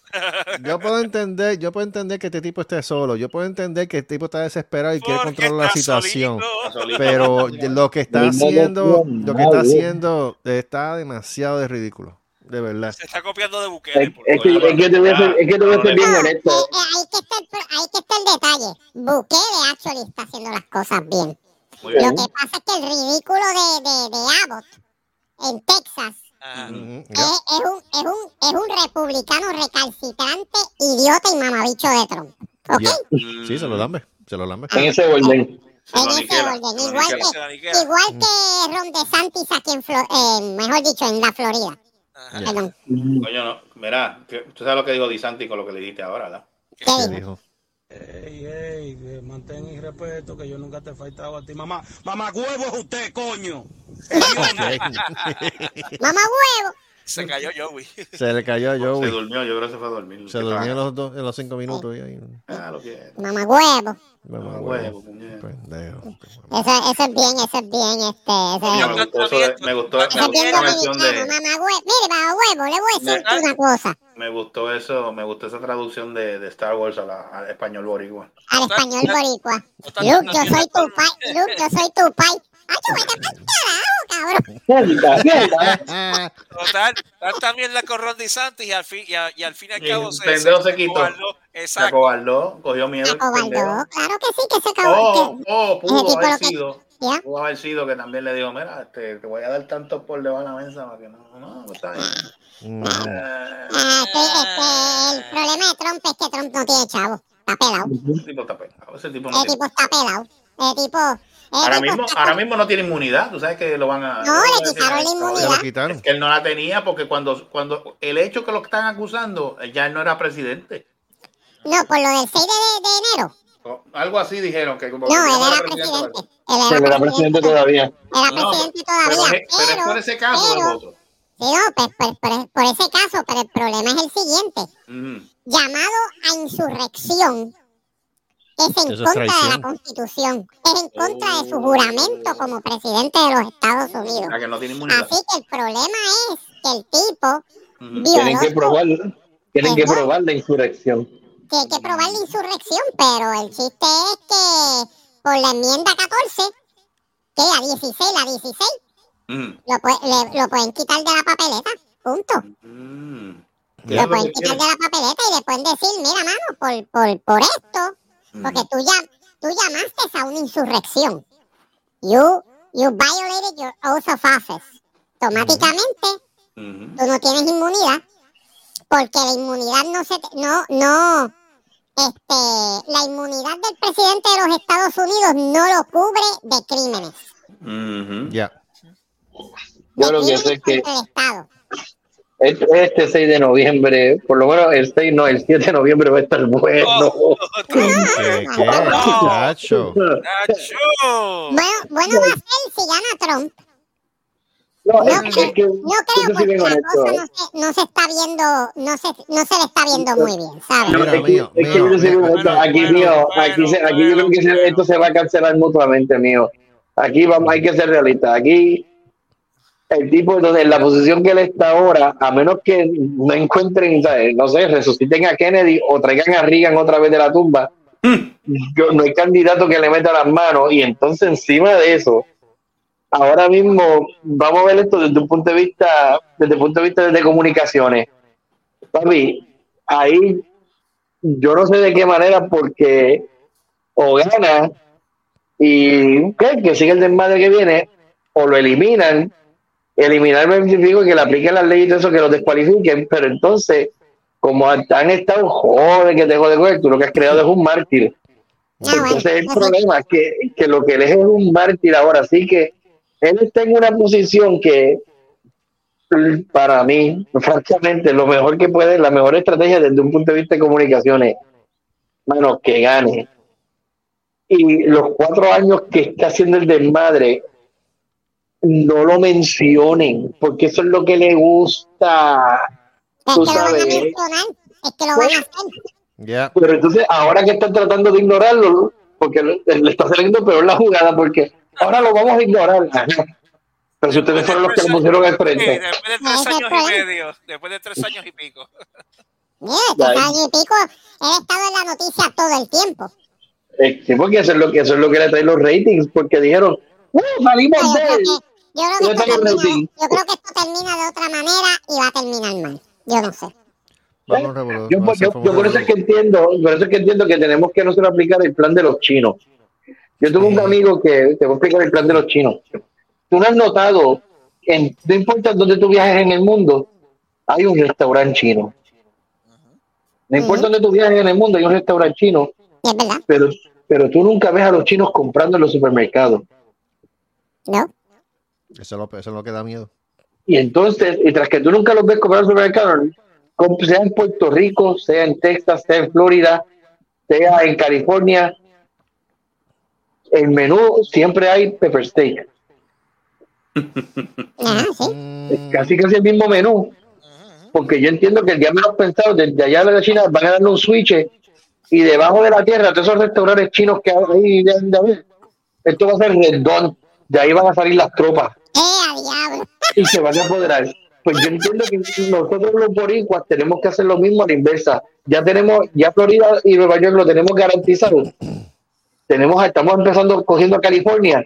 Yo puedo entender, yo puedo entender que este tipo esté solo, yo puedo entender que el tipo está desesperado y quiere controlar la situación. solito. Pero lo que está haciendo, lo que está haciendo está demasiado de ridículo, de verdad. Se está copiando de Bukele. Es, que, es que te voy a ser, es que te voy a ser bien honesto. eh, eh, ahí que está el detalle. Bukele actually está haciendo las cosas bien. Muy Lo bien. que pasa es que el ridículo de, de, de Abbott en Texas Ah, es, es un, es, un, es un republicano recalcitrante, idiota y mamabicho de Trump. ¿Ok? ya. Sí, se lo lambe, se lo lambe. En ese orden. En ese orden. Igual que, igual que Ron DeSantis aquí en Florida, mejor dicho, en la Florida. Ajá. Perdón. Coño, no. Mira, tú sabes lo que dijo Disanti con lo que le dijiste ahora, ¿verdad? ¿Qué ¿Qué dijo? Ey, ey, mantén el respeto que yo nunca te he faltado a ti. Mamá, mamá huevo es usted, coño. Mamá huevo. Se cayó Joey. Se le cayó a Se Joey. durmió, yo creo que se fue a dormir. Se durmió en los, dos, en los cinco minutos. y ahí, Ah, lo quiero. Mamá huevo. mamá, huevo. Pendejo. Eso, eso es bien, eso es bien, este. Eso es, me gustó, eso de- me gustó, me eso es gustó bien esa dominicano, de, mamá huevo. Mire, mamá huevo, le voy a decir Me- una cosa. me gustó eso, me gustó esa traducción de, de Star Wars a la- al español boricua. Al español boricua. Luke, yo soy tu pai. Luke, yo soy tu pai. Mierda, mierda. Total, están también la con Ron DeSantis y al fin y, a- y al fin y al cabo el se, pendejo se quitó. acobardó. Se Exacto. acobardó, cogió miedo. el pendejo. Acobardó, claro que sí, que se acabó. Oh, que- oh, pudo haber que- sido. ¿Ya? Pudo haber sido que también le dijo, mira, este, te voy a dar tanto por debajo de la mesa para que no, no, está bien. Mm. Eh, Ah, sí, este, el problema de Trump es que Trump no tiene chavo. Está pelado. ese tipo está pegado, ese tipo no Ese tiene- tipo está pelado. Ese tipo. Ahora mismo, ahora mismo no tiene inmunidad, tú sabes que lo van a... No, le quitaron la inmunidad. lo quitaron. Es que él no la tenía porque cuando, cuando el hecho que lo están acusando, él ya no era presidente. No, por lo del 6 de, de enero. O Algo así dijeron que como No, que él era era presidente. Él da presidente todavía. Era No, presidente todavía. pero es por ese caso pero- el. Sí, no, pues, por, por- por ese caso, pero el problema es el siguiente. Mm. Llamado a insurrección es en Eso es contra de la. Constitución. Es en contra de su juramento como presidente de los Estados Unidos. Que no tiene. Así que el problema es que el tipo. Tienen que probar, tienen que probar la insurrección. tiene que probar la insurrección, pero el chiste es que por la enmienda 14, que la 16, la 16, Mm. lo, pue- le- lo pueden quitar de la papeleta. Punto. Mm. Lo pueden que quitar de la papeleta y le pueden decir, mira, mano, por, por, por esto, porque tú, ya, tú llamaste a una insurrección. You, you violated your oath of office. Automáticamente, Ujú. tú no tienes inmunidad, porque la inmunidad no se, te- no, no, este, la inmunidad del presidente de los Estados Unidos no lo cubre de crímenes. Ujú. Ya. Yo lo que sé es que contra el Estado. Este, este 6 de noviembre, por lo menos el 6, no, el 7 de noviembre va a estar bueno. Oh, ¿Qué, qué, muchacho? Nacho. Bueno, bueno va a ser si gana Trump. No, No es, creo, es que, no creo porque la cosa no se, no se está viendo, no se, no se le está viendo muy bien, ¿sabes? No, es mío, es que mío, yo. Aquí, mío, aquí, se- aquí yo creo que se- esto se va a cancelar mutuamente, mío. Aquí vamos, hay que ser realistas. Aquí, el tipo, entonces, en la posición que él está ahora, a menos que no encuentren, ¿sabes? no sé, resuciten a Kennedy o traigan a Reagan otra vez de la tumba, yo, no hay candidato que le meta las manos. Y entonces, encima de eso, ahora mismo, vamos a ver esto desde un punto de vista, desde el punto de vista de comunicaciones. Papi, ahí yo no sé de qué manera, porque o gana y ¿qué? que sigue el desmadre que viene, o lo eliminan. Eliminar me significa que le apliquen las leyes y todo eso, que lo descualifiquen, pero entonces, como han estado joder, que te jode, joder, tú lo que has creado es un mártir. Bueno, Entonces el problema es que, que lo que él es es un mártir ahora, así que él está en una posición que para mí, francamente, lo mejor que puede, la mejor estrategia desde un punto de vista de comunicaciones, Mano, que gane. Y los cuatro años que está haciendo el desmadre, no lo mencionen, porque eso es lo que le gusta. Es Tú que lo van a mencionar, es que lo van a hacer. Ya. Pero entonces, ahora que están tratando de ignorarlo, porque le, le está saliendo peor la jugada, porque ahora lo vamos a ignorar. Pero si ustedes fueron los que lo pusieron al Sí, frente. después de tres años y medio, después de tres años y pico. Mira, tres años y pico, él ha estado en la noticia todo el tiempo. Sí, porque eso es lo que, eso es lo que le trae los ratings, porque dijeron, ¡Uh, salimos de él! Yo creo, que esto termina, rating. yo creo que esto termina de otra manera y va a terminar mal. Yo no sé. Vamos a revolver, Yo, por eso es que entiendo, por eso es que entiendo que tenemos que nosotros aplicar el plan de los chinos. Yo tuve un amigo que te voy a explicar el plan de los chinos. Tú no has notado, en, no importa dónde tú viajes en el mundo, hay un restaurante chino. No importa dónde tú viajes en el mundo, hay un restaurante chino. Es verdad. Pero, pero tú nunca ves a los chinos comprando en los supermercados. No. Eso es lo, eso es lo que da miedo. Y entonces, y tras que tú nunca los ves comprar en el supermercado, sea en Puerto Rico, sea en Texas, sea en Florida, sea en California, el menú siempre hay pepper steak. Sí. Es casi casi el mismo menú. Porque yo entiendo que el día menos pensado, desde allá de la China, van a darle un switch y debajo de la tierra, todos esos restaurantes chinos que hay esto va a ser redón. De ahí van a salir las tropas ¡Eh, diablo! y se van a apoderar. Pues yo entiendo que nosotros los boricuas tenemos que hacer lo mismo a la inversa. Ya tenemos, ya Florida y Nueva York lo tenemos garantizado. Tenemos, estamos empezando cogiendo a California.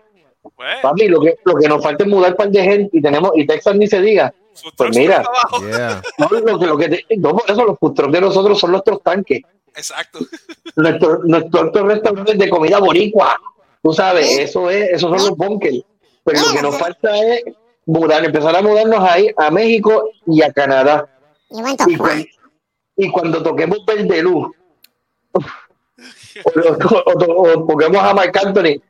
Papi, lo que, lo que nos falta es mudar par de gente y tenemos, y Texas ni se diga. Pues mira, Yeah. no, lo que, lo que te- no, por eso los trucks de nosotros son nuestros tanques. Exacto. Nuestros nuestros otros restaurantes de comida boricua. Tú sabes, eso es, esos son los bunkers. Pero lo que nos falta es mudar, empezar a mudarnos ahí a México y a Canadá. Y cuando toquemos Verde Luz, o, o- o- o toquemos a Marc Anthony,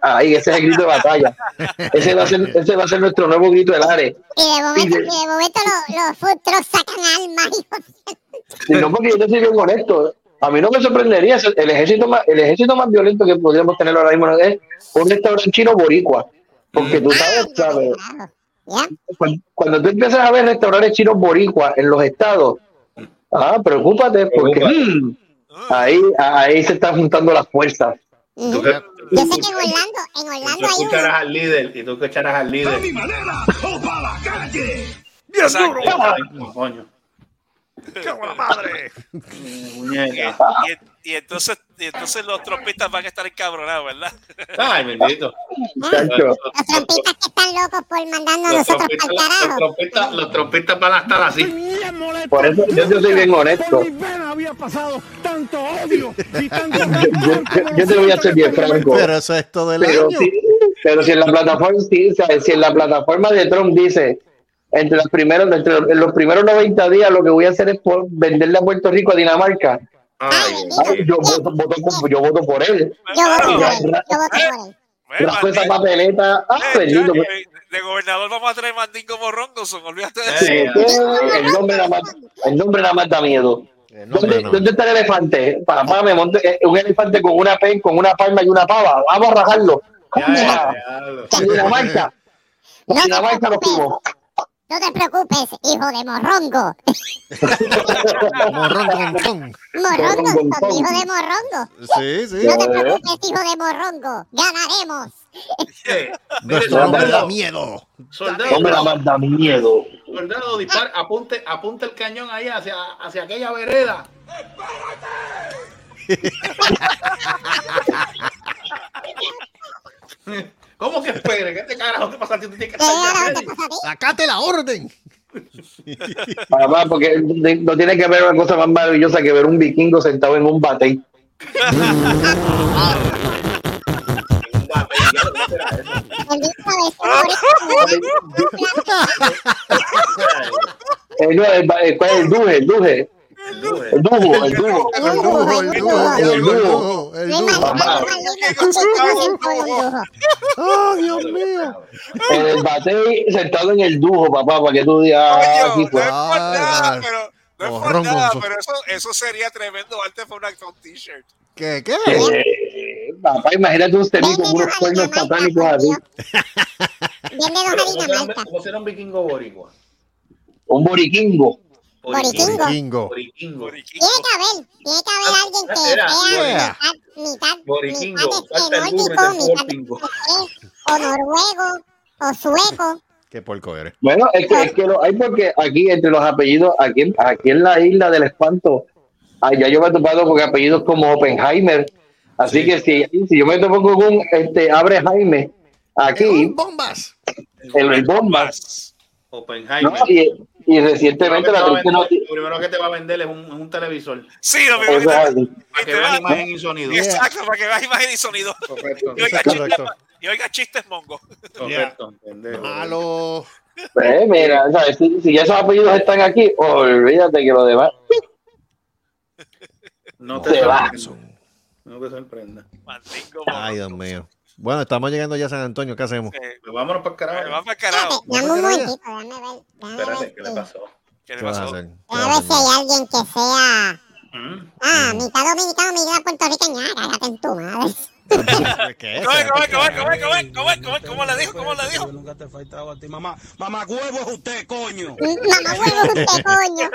ahí ese es el grito de batalla. Ese va a ser, ese va a ser nuestro nuevo grito del área. Y de momento, Y de- y de momento los, los food trucks sacan alma. Y no porque yo te soy bien honesto. A mí no me sorprendería el ejército más, el ejército más violento que podríamos tener ahora mismo es un restaurante chino boricua. Porque tú sabes, sabes, cuando, cuando tú empiezas a ver restaurantes chinos boricua en los estados, ah, preocúpate, porque mm, ahí, ahí se están juntando las fuerzas. Yo sé que en Orlando, en Orlando tú hay escucharás uno. al líder y tú escucharás al líder. Exacto. Ay, coño. Madre! Y, y entonces, y entonces los trompistas van a estar encabronados, ¿verdad? Ay, bendito. Muchacho. Los trompistas que están locos por mandarnos a Los nosotros trompistas, para el los, carajo. trompistas, los trompistas van a estar así. Por eso yo te soy bien honesto. Por mis venas había pasado tanto odio y tanto Yo, yo- yo te voy a ser bien franco. Pero eso es todo el Pero año. si, pero si en la plataforma, si, si en la plataforma de Trump dice entre los primeros, entre los, en los primeros 90 días lo que voy a hacer es por venderle a Puerto Rico a Dinamarca. Ay, Ay, yo, voto, yo voto por él. Yo voto por Ya, él. Yo voto por él. Trajo esa papeleta. Ah, Eh, ya, eh, de gobernador vamos a traer Mandingo Morrongoson, olvídate de Sí, eso. el nombre nada más, el nombre nada más da miedo. nombre ¿Dónde, no. dónde está el elefante? Papá, me monté eh, un elefante con una pen, con una palma y una pava. Vamos a rajarlo. Ya, ya, ya. Con Dinamarca. Dinamarca lo. No te preocupes, hijo de morrongo. Morrongo, Morrongo, hijo de morrongo. Sí, sí. No te preocupes, hijo de morrongo. Ganaremos. Nuestro no. da miedo. Soldado, Hombre, da miedo. soldado, dispara, apunte, apunte el cañón ahí hacia, hacia aquella vereda. ¿Cómo que espere? ¿Qué te carajo te pasa a ti? Tú tienes que ¿Qué estar ya carajo te ready. pasa a ti? Acate la orden. Papá, porque no tiene que ver una cosa más maravillosa que ver un vikingo sentado en un bate. Bendito a veces Eh, el, el, ¿cuál es el duje? El duje. El duje. El dujo, el dujo. El dujo, el dujo, El el dujo. dujo, el dujo. Oh, Dios mío. El bate sentado en el dujo, papá, para que tú digas. ah, aquí pero, No es por nada, pero eso, eso sería tremendo arte para una con t-shirt. ¿Qué? ¿Qué? Eh, papá, imagínate un semi con unos cuernos satánicos así. Bien de Pero, dos ¿Cómo harina será un- malta. cómo será un vikingo boricua? Un boriquingo. Boriquingo. Bingo. Boriquingo. Tiene que haber, tiene que haber alguien que Era, sea mitad, mitad, Boriquingo. el nórdico, el o noruego, o sueco. Qué porco eres. Bueno, es que, es que lo hay porque aquí entre los apellidos, aquí, en- aquí en la isla del espanto, allá yo me he topado con apellidos como Oppenheimer. Así Sí. que si, si yo me topo con un este, Abre Jaime aquí, ¡Bombas! el, el Bombas, Oppenheimer. ¿no? y, y recientemente la primero, noticia. lo primero que te va a vender es un, un televisor. Sí, lo mismo que te- Exacto. Para que veas imagen y sonido. Exacto, para que veas imagen y sonido. Correcto. Y oiga, chistes, y oiga chistes mongo. Correcto. Malo. Eh, mira, ¿sabes? Si, si esos apellidos están aquí, olvídate que lo demás. No te sorprenda. No te sorprenda. Ay, Dios mío. Bueno, estamos llegando ya a San Antonio. ¿Qué hacemos? Eh, Pues vámonos para el carajo. Vamos para carajo. Espérate, dame un ¿Vamos a momentito, déjame ver. Espérate, ver, ¿qué le pasó? ¿Qué le ¿Qué vas a pasó? a ver si hay alguien que sea. ¿Mm? Ah, mitad dominicano, mitad puertorriqueña. Cállate en tu madre. ¿Qué? ¿Cómo es, cómo es, cómo es, cómo es, cómo es, cómo es, cómo es, cómo le dijo, cómo le dijo? Yo nunca te he faltado a ti, mamá. Mamá huevo es usted, coño. Mamá huevo, usted, coño.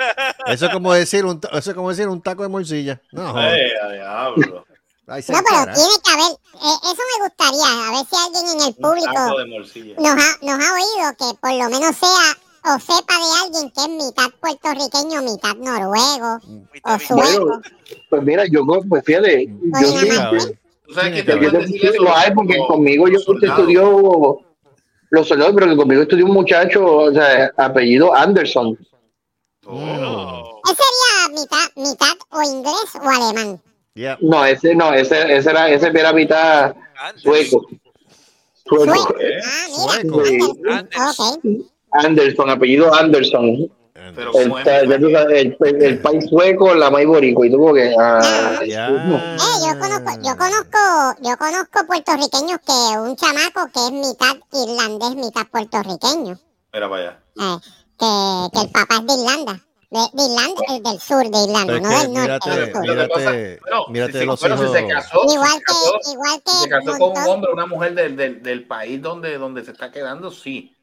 Eso es como decir un, eso es como decir un taco de morcilla. No, joder. Eh, a diablo. Se No, pero tiene que haber. eh, eso me gustaría. A ver si alguien en el público nos ha, nos ha oído que por lo menos sea o sepa de alguien que es mitad puertorriqueño, mitad noruego o sueco. Bueno, pues mira, yo, pues fíjate, yo sí. ¿Tú sabes Tiene qué te que yo te- decir eso? lo hay porque conmigo yo estudió los soldados, pero que conmigo estudió un muchacho, o sea, apellido Anderson. Oh. Él sería mitad, mitad o inglés o alemán. Yeah. No, ese no, ese, ese era, ese era mitad sueco. Sueco. Sueco. ¿Eh? Ah, Sueco. mira. Anderson. Apellido Anderson. Pero El, el, el, el país sueco, la maíz boricua. Y como que, ah. Eh, yo conozco, yo conozco, yo conozco puertorriqueños que un chamaco que es mitad irlandés, mitad puertorriqueño. Mira para allá. Eh, que, que el papá es de Irlanda. De, de Irlanda, el del sur de Irlanda, no del norte, mírate, del sur. mírate, Bueno, mírate si, se- los bueno, si se casó, Igual si se casó, que, igual que se casó con un hombre o una mujer del, del, del país donde, donde se está quedando, sí.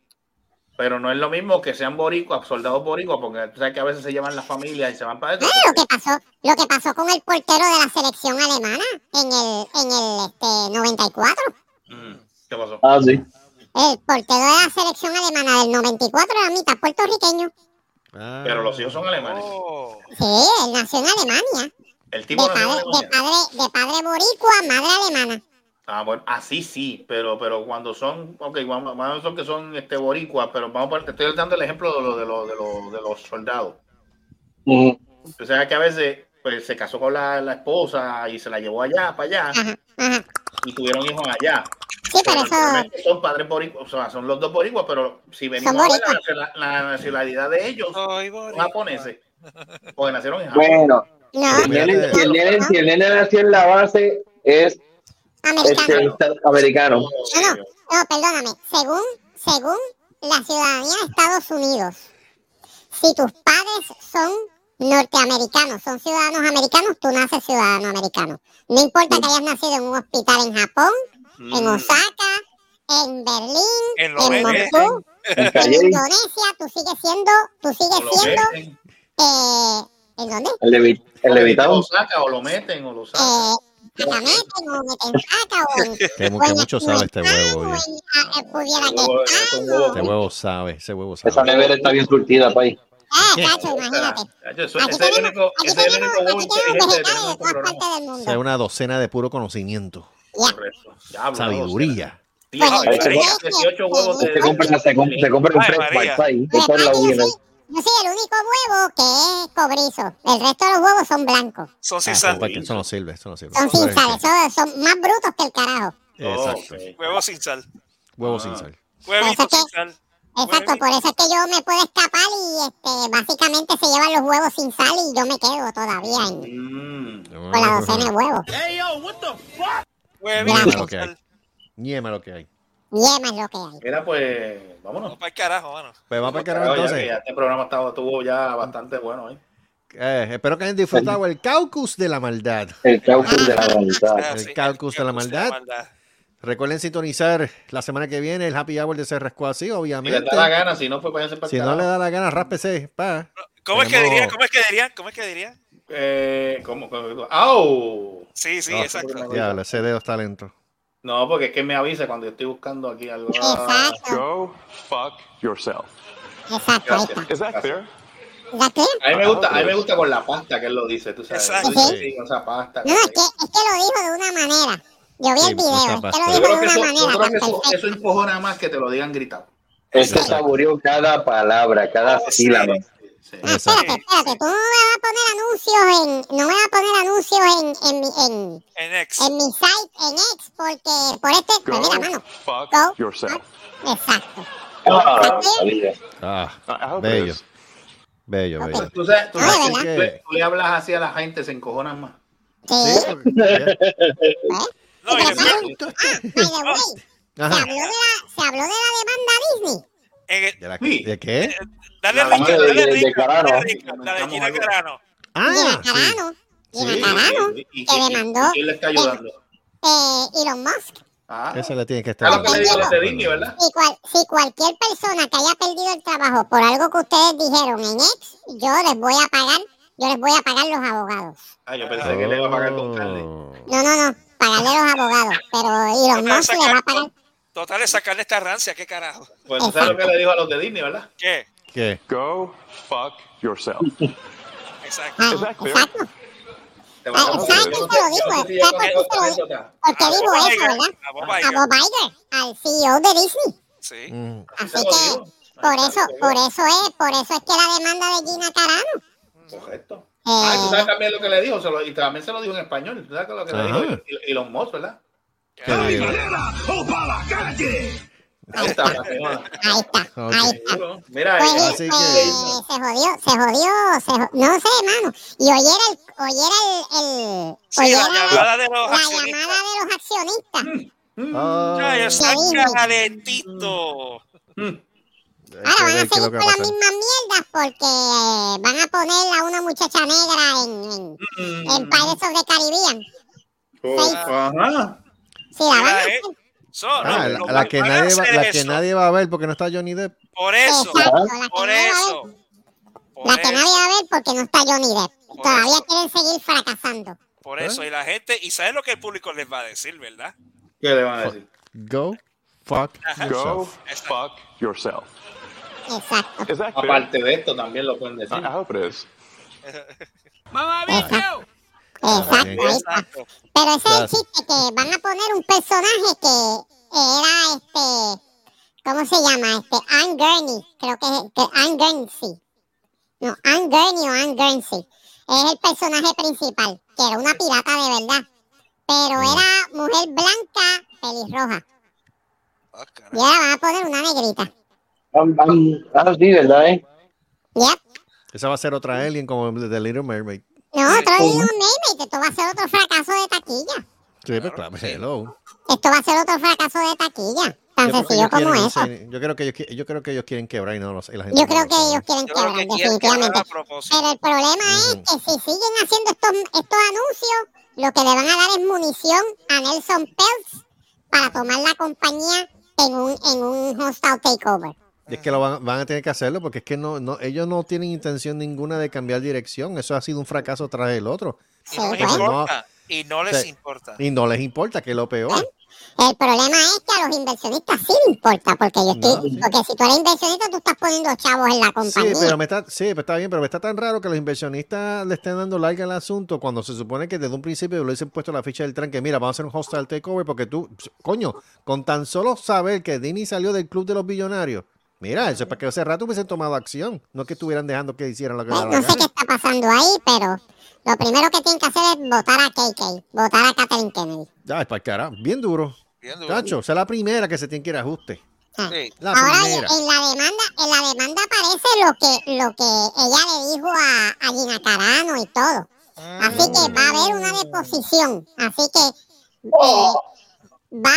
Pero no es lo mismo que sean boricuas, soldados boricuas, porque tú sabes que a veces se llevan las familias y se van para eso. Ah, lo que pasó, lo que pasó con el portero de la selección alemana en el, en el este, 94. Mm, ¿Qué pasó? Ah, sí. El portero de la selección alemana del 94 era mitad puertorriqueño. Ah. Pero los hijos son alemanes. Oh. Sí, él nació en Alemania. El De tipo en padre, de Alemania. padre, de padre boricua, madre alemana. Ah, bueno, así sí, pero, pero cuando son, ok, vamos, vamos a son que son este, boricuas, pero vamos a te estoy dando el ejemplo de, lo, de, lo, de, lo, de los soldados. Ujú. O sea que a veces pues, se casó con la, la esposa y se la llevó allá, para allá, Ajá, ajá. Y tuvieron hijos allá. Sí, pero eso, son padres boricuas, o sea, son los dos boricuas, pero si venimos a ver la, nacionalidad de ellos, son japoneses, porque nacieron en Japón. Bueno, no, si el nene, si el nene- si el nene nació en la base, es americano. este, americano. No, no, no, perdóname. Según, según la ciudadanía de Estados Unidos, si tus padres son norteamericanos, son ciudadanos americanos, tú naces ciudadano americano. No importa que hayas nacido en un hospital en Japón, en Mm. Osaka, en Berlín, En Moscú, En Indonesia, tú sigues siendo, tú O sigues lo siendo, eh, ¿en dónde? el, levi- el o levitado. lo sacan, o lo meten, o lo sacan. Eh, que la meten o meten saca o en, Que, o mucho sabe este huevo. o eh, pudiera que Huevo, es un huevo. Ese huevo sabe, ese huevo Esa sabe. nevera está bien surtida, país. Ah, cacho, imagínate. Chacho, Aquí tenemos, único, aquí tenemos, aquí tenemos vegetales de todas partes del O sea, mundo. una docena de puro conocimiento. Sabiduría. Sí, Pues, no, 18 18 huevos de... Se compra, se compra, se compra un Ay, fresh María. pack ahí. Eso es la papi, yo, soy, el único huevo que es cobrizo. El resto de los huevos son blancos. Son Ah, sin sal. eso no sirve, eso no sirve. Son sin sal. Son, son más brutos que el carajo. Exacto. Ok. Huevo sin sal. Huevo Ah. sin sal. Huevito Eso que- sin sal. Exacto, por eso es que yo me puedo escapar y este, básicamente se llevan los huevos sin sal y yo me quedo todavía en, Mm. con la docena de huevos. Huevito Niema sin lo que hay. Niema lo que hay. Yema es lo que hay. Mira, pues, vámonos. Vamos para el carajo, mano. Pues vamos para el Carajo, ya entonces. ya este programa estaba, estuvo ya bastante bueno, ¿eh? Eh, espero que hayan disfrutado el caucus de la maldad. El caucus de la maldad. El caucus de la maldad. Recuerden sintonizar la semana que viene el happy hour de Cerrasco así, Si obviamente. les da la gana, si no, pues Si no le da la gana, ráspese. Pa. ¿Cómo es que dirían? ¿Cómo es que dirían? ¿Cómo es que dirían? Eh, ¿cómo? ¡Au! Sí, sí, No, exacto. Diablo, ese dedo está lento. No, porque es que me avisa cuando yo estoy buscando aquí algo. Ah, Go fuck yourself. Exacto, that clear? ¿Ya qué? A mí me gusta, a mí me gusta con la pasta que él lo dice, tú sabes. Exacto. Tú dices, sí, con esa pasta. No, es que, es que lo dijo de una manera. Yo vi Sí, el video, es que pasta. lo Yo dijo creo de que una eso, yo manera creo tan que eso, eso empujona más que te lo digan gritado. Él se saboreó cada palabra, cada sílaba. Ah, espérate, espérate, tú no me vas a poner anuncios en, no me vas a poner anuncios en, en, mi, en, En X. en mi site, en X, porque por este, pues Go mira, mano, fuck Go. yourself. exacto. Ah. Ah, it bello. is. Bello, bello. Tú, sabes, tú, Ah, sabes que tú le, tú le hablas así a la gente, se encojonan más. Sí. Sí, ya. No, y después, Ah, by the way, se habló de la, se habló de la demanda Disney. el- ¿De, la- Sí. ¿De qué? dale La rica, de- dale de- de rica, Carano. dale rica, la de Gina Carano. Ah, Gina sí. Carano, Gina Sí. Carano, ¿Y, y- que demandó quién le está ayudando? eh, Elon Musk. Ah, Eso le tiene que estar. es lo que le digo a los de dando. Disney, ¿verdad? Si, cual- si cualquier persona que haya perdido el trabajo por algo que ustedes dijeron en X, yo les voy a pagar, yo les voy a pagar los abogados. Ah, yo pensé que le iba a pagar con carne. Oh. No, no, no, pagarle los abogados, pero Elon Musk le va a sacar- pagar. Total es sacarle esta rancia, qué carajo. Pues tú sabes lo que le dijo a los de Disney, ¿verdad? ¿Qué? ¿Qué? Go fuck yourself. Exacto. Ah, that clear? exacto. Te Ah, vas a- ¿sabes quién se lo dijo? ¿Sabes por qué se lo anécdota. ¿Por qué A dijo Bob eso, Iger, verdad? a Bob A Iger. Al CEO de Disney. Sí. Mm. Así que, por eso, por eso es, por eso es que la demanda de Gina Carano. Correcto. Ah, y tú Eh, sabes también lo que le dijo, se lo- y también se lo dijo en español. ¿Tú sabes lo que le Ajá. dijo? Y, y los mozos, ¿verdad? ¿Qué digo? Ahí está, la señora. ahí está, ahí está. Mira, Pues, eh, Así pues, que- se jodió, se jodió, se jo- no sé, mano. Y hoy era el, hoy era el, el Sí, hoy la era llamada de los la accionistas. llamada de los accionistas. Ah, Ay, está Disney. calentito. Ahora que van a seguir que con las mismas mierdas porque eh, van a poner a una muchacha negra en, en, Mm. en Pirates of the Caribbean. oh, ajá. Sí, la van a hacer. eh. So, Ah, no, la, la que que nadie va, la que nadie va a ver porque no está Johnny Depp. Por eso, Exacto, la que por nadie va a eso. ver. Por La que nadie eso, va a ver porque no está Johnny Depp. Por Todavía eso. quieren seguir fracasando. por eso. Y la gente, y sabes lo que el público les va a decir, ¿verdad? ¿Qué le van a decir? Go fuck Go yourself. fuck yourself. Exacto. Aparte de esto, también lo pueden decir. I hope it is. Exacto. Exacto, ahí está. Exacto. Pero ese es el chiste, que van a poner un personaje que era este, ¿cómo se llama? Este, Anne Gurney, creo que es, que Anne Guernsey. No, Anne Gurney o Anne Guernsey. Es el personaje principal, que era una pirata de verdad. Pero Mm. era mujer blanca, pelirroja. Ah, Y ahora van a poner una negrita. Am- am- Ah, sí, ¿verdad? Eh? Yep. Esa va a ser otra alien como el de Little Mermaid. No, otro Little Mermaid, esto va a ser otro fracaso de taquilla. Sí, pero claro, hello. Esto va a ser otro fracaso de taquilla. Tan Yo creo que sencillo ellos como quieren eso. Yo creo que ellos, yo creo que ellos quieren quebrar y no lo sé. y la gente Yo no creo lo que sabe. ellos quieren Yo quebrar, que definitivamente. Pero el problema es Ujú. que si siguen haciendo estos, estos anuncios, lo que le van a dar es munición a Nelson Peltz para tomar la compañía en un, en un hostile takeover. Es que lo van, van a tener que hacerlo porque es que no, no, ellos no tienen intención ninguna de cambiar dirección. Eso ha sido un fracaso tras el otro. Y Sí, no les pues. importa. Y no les Sí. importa. Y no les importa, que es lo peor. El problema es que a los inversionistas sí les importa, porque yo estoy, No, sí. porque si tú eres inversionista, tú estás poniendo chavos en la Sí, compañía. pero me está, sí, pero está bien, pero me está tan raro que los inversionistas le estén dando larga al asunto cuando se supone que desde un principio le hubiesen puesto la ficha del tren que mira, vamos a hacer un hostile takeover porque tú, coño, con tan solo saber que Disney salió del club de los billonarios, mira, eso es para que hace rato hubiesen tomado acción, no que estuvieran dejando que hicieran lo que Pues, daba no la sé qué está pasando ahí, pero lo primero que tienen que hacer es votar a KK, votar a Kathleen Kennedy. Ya, es para el carajo, bien duro. Bien duro. Chacho, esa es la primera que se tiene que ir a ajuste. Ah. Sí. La Ahora primera. en la demanda, en la demanda aparece lo que, lo que ella le dijo a, a Gina Carano y todo. Así que va a haber una deposición. Así que eh, va,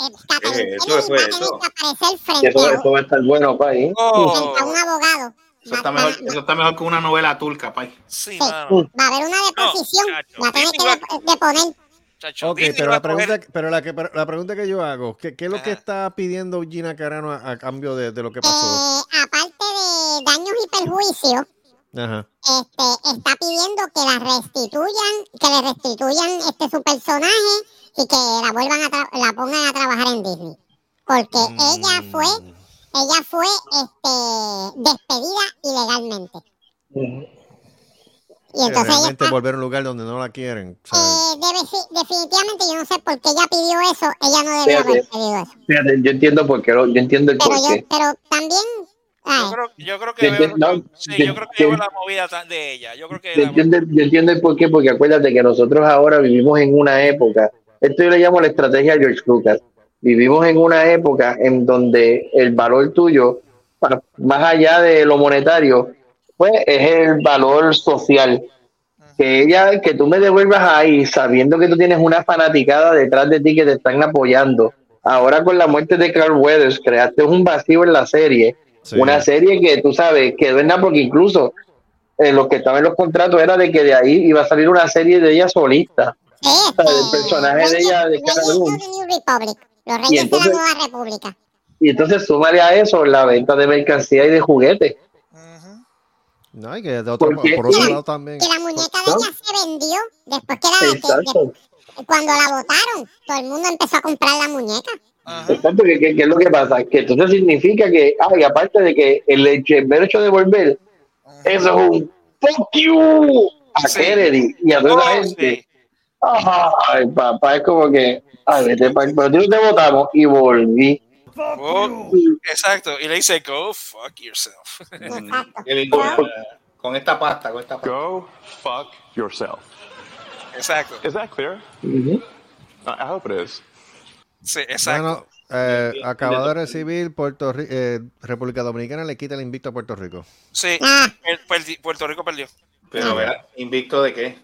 eh, Kathleen Eh, eso va a tener eso. aparecer frente eso, a, eso va a estar bueno, pa' ahí. Oh, frente a un abogado. Eso está mejor, eso está mejor que una novela turca, pay. Sí, Sí. Va a haber una deposición. chacho, la tienen Disney que de- deponer. Chacho, Ok, pero va la a pregunta, pero la, que, pero la pregunta que yo hago, ¿qué, qué es lo que está pidiendo Gina Carano a, a cambio de, de lo que pasó? Eh, aparte de daños y perjuicios, Ajá. este, está pidiendo que la restituyan, que le restituyan este su personaje y que la vuelvan a tra- la pongan a trabajar en Disney. Porque ella fue, ella fue este despedida ilegalmente. Y entonces ella está, volver a un lugar donde no la quieren. eh, debe, sí- definitivamente yo no sé por qué ella pidió eso, ella no debió haber pedido eso. Fíjate, yo entiendo por qué, lo- yo entiendo el Pero por yo, qué. pero también, Yo creo, yo creo que veo- no, sí, yo yo creo que llevo entiendo- la movida de ella. Yo creo que Yo la- entiendo, yo entiendo el por qué, porque acuérdate que nosotros ahora vivimos en una época, esto yo le llamo la estrategia de George Lucas, vivimos en una época en donde el valor tuyo, más allá de lo monetario, pues es el valor social. Que ella, que tú me devuelvas ahí sabiendo que tú tienes una fanaticada detrás de ti que te están apoyando. Ahora con la muerte de Carl Weathers creaste un vacío en la serie, sí. una serie que tú sabes quedó en nada porque incluso eh, lo que estaba en los contratos era de que de ahí iba a salir una serie de ella solista. O sea, el este, personaje de ella de Cara Dune. Republic, los reyes entonces- de la nueva república. Y entonces súmale a eso la venta de mercancía y de juguetes. no, y que de otro, porque- por otro lado también. Que la muñeca de ella se vendió después que la que- Exacto. de- cuando la votaron, todo el mundo empezó a comprar la muñeca. Exacto, que, que- que es lo que pasa, que entonces significa que, ay, aparte de que el, hecho- el mero hecho de volver, eso es un fuck you a Sí. Kennedy y a toda la Oh, gente. Ay, papá, es como que, ay, vete pa- pero tú no te votamos y volví. Oh, exacto. Y le dice, go fuck yourself. Con esta pasta, con esta pasta. Go fuck yourself. exacto. Is that clear? I hope it is. Sí, exacto. Bueno, eh, acaba de recibir Puerto Ri- eh, República Dominicana le quita el invicto a Puerto Rico. Sí, Ah, el- Puerto Rico perdió. Pero vea, invicto de qué?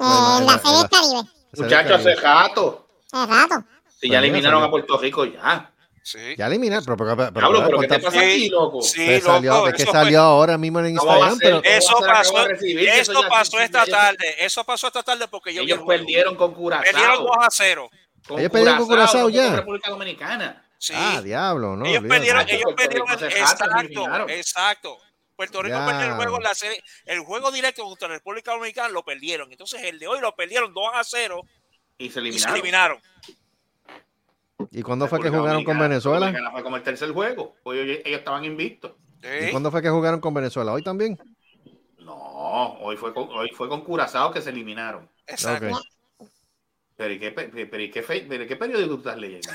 Eh, en la- serie Caribe, Muchachos, hace rato. hace rato. Si Pues ya eliminaron salió. a Puerto Rico, ya. Sí. Ya eliminar, pero, pero, pero, Diablo, pero ¿qué te pasa aquí, loco? Sí, pues salió, loco, es que salió fue- ahora mismo en ¿Cómo va a Instagram, pero Eso pasó, recibir, eso eso pasó esta ellos- tarde. Eso pasó esta tarde porque Ellos el juego. perdieron con Curazao. Perdieron 2 a 0. Con Ellos perdieron con Curazao ya. con República Dominicana. Sí. ah, diablo, no. ellos perdieron, ellos perdieron, exacto, exacto. Puerto Rico Ya. perdió el juego la serie, el juego directo contra la República Dominicana lo perdieron. Entonces el de hoy lo perdieron 2 a 0 Y se y se eliminaron. eliminaron. ¿Y cuándo fue que jugaron con Venezuela? Dominicana Fue como el tercer juego. Pues ellos, ellos estaban invictos. ¿Y cuándo fue que jugaron con Venezuela? ¿Hoy también? No, hoy fue con, hoy fue con Curazao que se eliminaron. Exacto. Pero ¿y qué, pe- pero ¿y qué, pero ¿y qué periódico tú estás leyendo?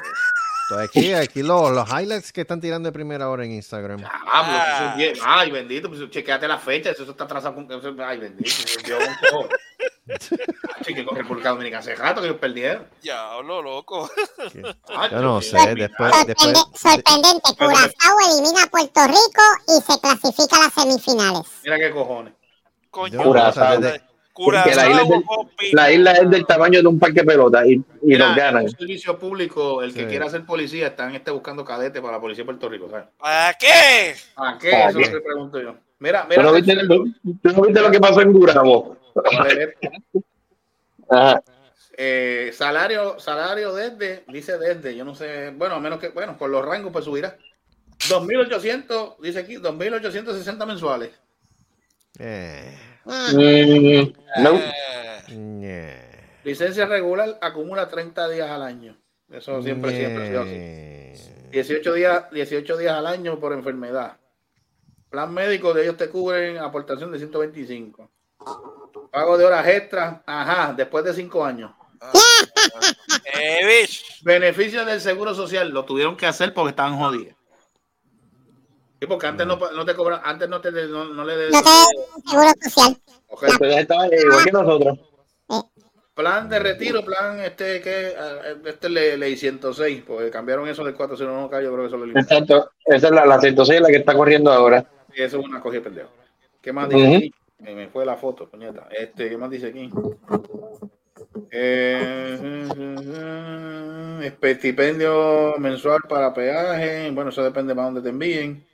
Entonces aquí, aquí los, los highlights que están tirando de primera hora en Instagram. Ah, pero eso es bien- Ay, bendito, pues chequeate la fecha, eso está atrasado con. eso- Ay, bendito. Yo, con República Dominicana hace rato que ellos perdieron. Diablo, loco. Ay, Yo no sé, después, Sorprende- después, sorprendente, Curazao elimina a Puerto Rico y se clasifica a las semifinales. Mira qué cojones. Coño. Curazao. o sea, desde- Curazao, la isla es del- papi. La isla es del tamaño de un parque de pelota y, y Mira, nos ganan. un servicio público, el que Sí. quiera ser policía, están este, buscando cadetes para la policía de Puerto Rico. ¿sabes? ¿Para qué? ¿A qué? ¿Para Eso qué? es lo que pregunto yo. Mira, ¿Tú mira. no viste, lo- tú no viste lo que pasó en Gurabo? Ajá. eh, salario, salario desde, dice desde, yo no sé, bueno, a menos que, bueno, por los rangos pues subirá. 2.800, dice aquí, 2.860 mensuales. eh, Mm, no. Licencia regular acumula 30 días al año. Eso siempre, siempre ha sido así. ñe. 18 días, 18 días al año por enfermedad. Plan médico de ellos te cubren aportación de 125. Pago de horas extras, ajá, después de 5 años. Beneficios del seguro social, lo tuvieron que hacer porque estaban jodidos. Sí, porque antes no, no te cobran, antes no te no, no le No te seguro social. Ok. Entonces estaban igual que nosotros. Plan de retiro, plan este que eh, este le, leí 106, porque cambiaron eso del 401k, yo creo que eso lo eliminaron. Exacto. Esa es la, la 106 la que está corriendo ahora. Y eso es una cogida de pendejo. ¿Qué más dice aquí? Me, me fue la foto, puñeta. Este, ¿qué más dice aquí? Eh, estipendio mensual para peaje. Bueno, eso depende para dónde te envíen.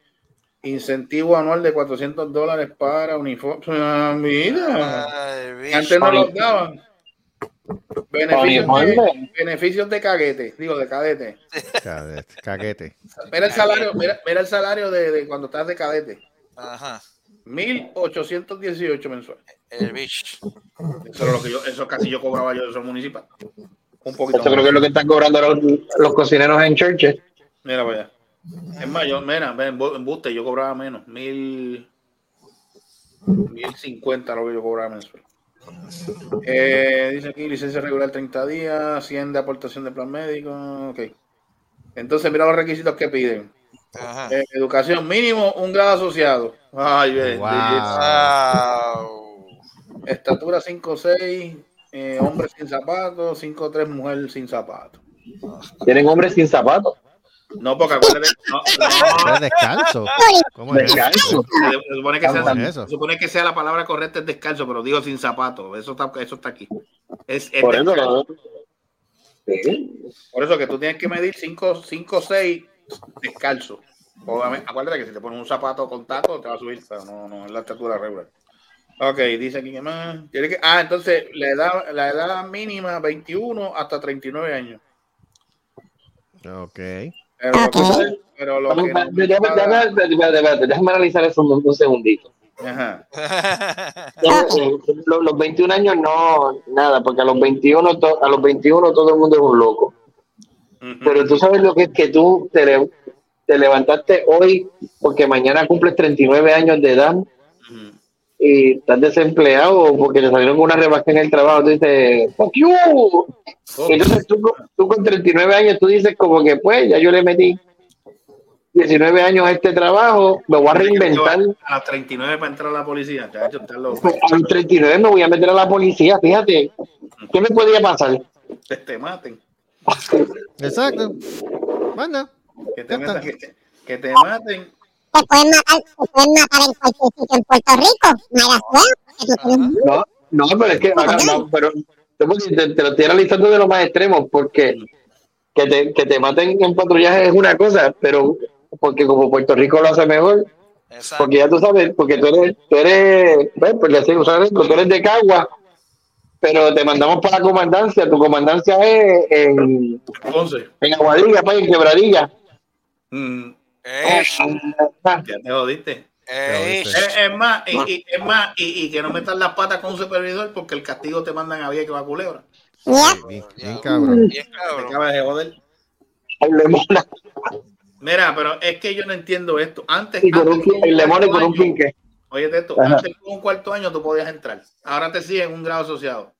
Incentivo anual de 400 dólares para uniformes. Ah, mira. Ay. Antes no los daban. Beneficios de, beneficios de caguete, digo, de cadete. Cadete, caguete. Mira el salario, mira, mira el salario de, de cuando estás de cadete. Ajá. 1818 mensuales. El bicho. Eso es lo que yo, eso casi yo cobraba yo de eso municipal. Un poquito Esto creo que es lo que están cobrando los, los cocineros en churches. Mira para allá. Es más, yo, mira, en buste yo cobraba menos, mil, mil cincuenta lo que yo cobraba mensual. Eh, dice aquí, licencia regular 30 días, 100 de aportación de plan médico, ok. Entonces, mira los requisitos que piden. Ajá. Eh, educación mínimo, un grado asociado. Ay, bien. Wow. Estatura 5'6, eh, hombre sin zapatos, 5'3, mujer sin zapatos. Tienen hombres sin zapatos. No, porque acuérdate. No, no. ¿Es descalzo? ¿Cómo es eso? Descalzo. Se supone, que sea, ¿Cómo es eso? se supone que sea la palabra correcta es descalzo, pero digo sin zapatos. Eso está, eso está aquí. Es, es Por eso. ¿no? Sí. Por eso que tú tienes que medir 5 o 6 descalzo. Obviamente, acuérdate que si te pones un zapato con taco te va a subir, pero no, no es la estatura regular. Ok, dice aquí que más. Tiene que, ah, entonces la edad, la edad mínima 21 hasta 39 años. Ok. Pero, lo que- pero lo que no Déjame, déjame- déjame analizar eso un, un segundito. Ajá. Eh, Los, los 21 años no, nada, porque a los 21, to- a los 21 todo el mundo es un loco. Pero tú sabes lo que es que tú te, le- te levantaste hoy porque mañana cumples 39 años de edad y estás desempleado o porque te salieron con una rebaja en el trabajo. Tú dices, fuck you. Y Entonces tú, con- tú con 39 años tú dices como que pues ya yo le metí 19 años a este trabajo, me voy a reinventar. A las 39 para entrar a la policía. Pues, A los 39 me voy a meter a la policía, fíjate. ¿Qué me podría pasar? Que te maten. Exacto. Manda. Que te, metan- que te maten. Te pueden matar, te pueden matar en cualquier sitio en Puerto Rico. Suerte, tienes un- No, no, pero es que ahora no, pero te, te lo estoy analizando de lo más extremo, porque que te, que te maten en patrullaje es una cosa, pero porque como Puerto Rico lo hace mejor, porque ya tú sabes, porque tú eres, tú eres, pues, por decir, usar esto, tú eres de Cagua, pero te mandamos para la comandancia, tu comandancia es en, Entonces, en Aguadilla, pues, en Quebradilla. mm, Eh, ya te jodiste. eh, Es, es más, y, y- es más y, y que no metas las patas con un supervisor porque el castigo te mandan a vía que va a culebra. Bien, bien cabrón. bien cabrón. Te acabas de joder. Mira, pero es que yo no entiendo esto. Antes, y un, antes con el con un quinque. Oye, esto, Ajá. antes con un cuarto año tú podías entrar. Ahora te siguen un grado asociado.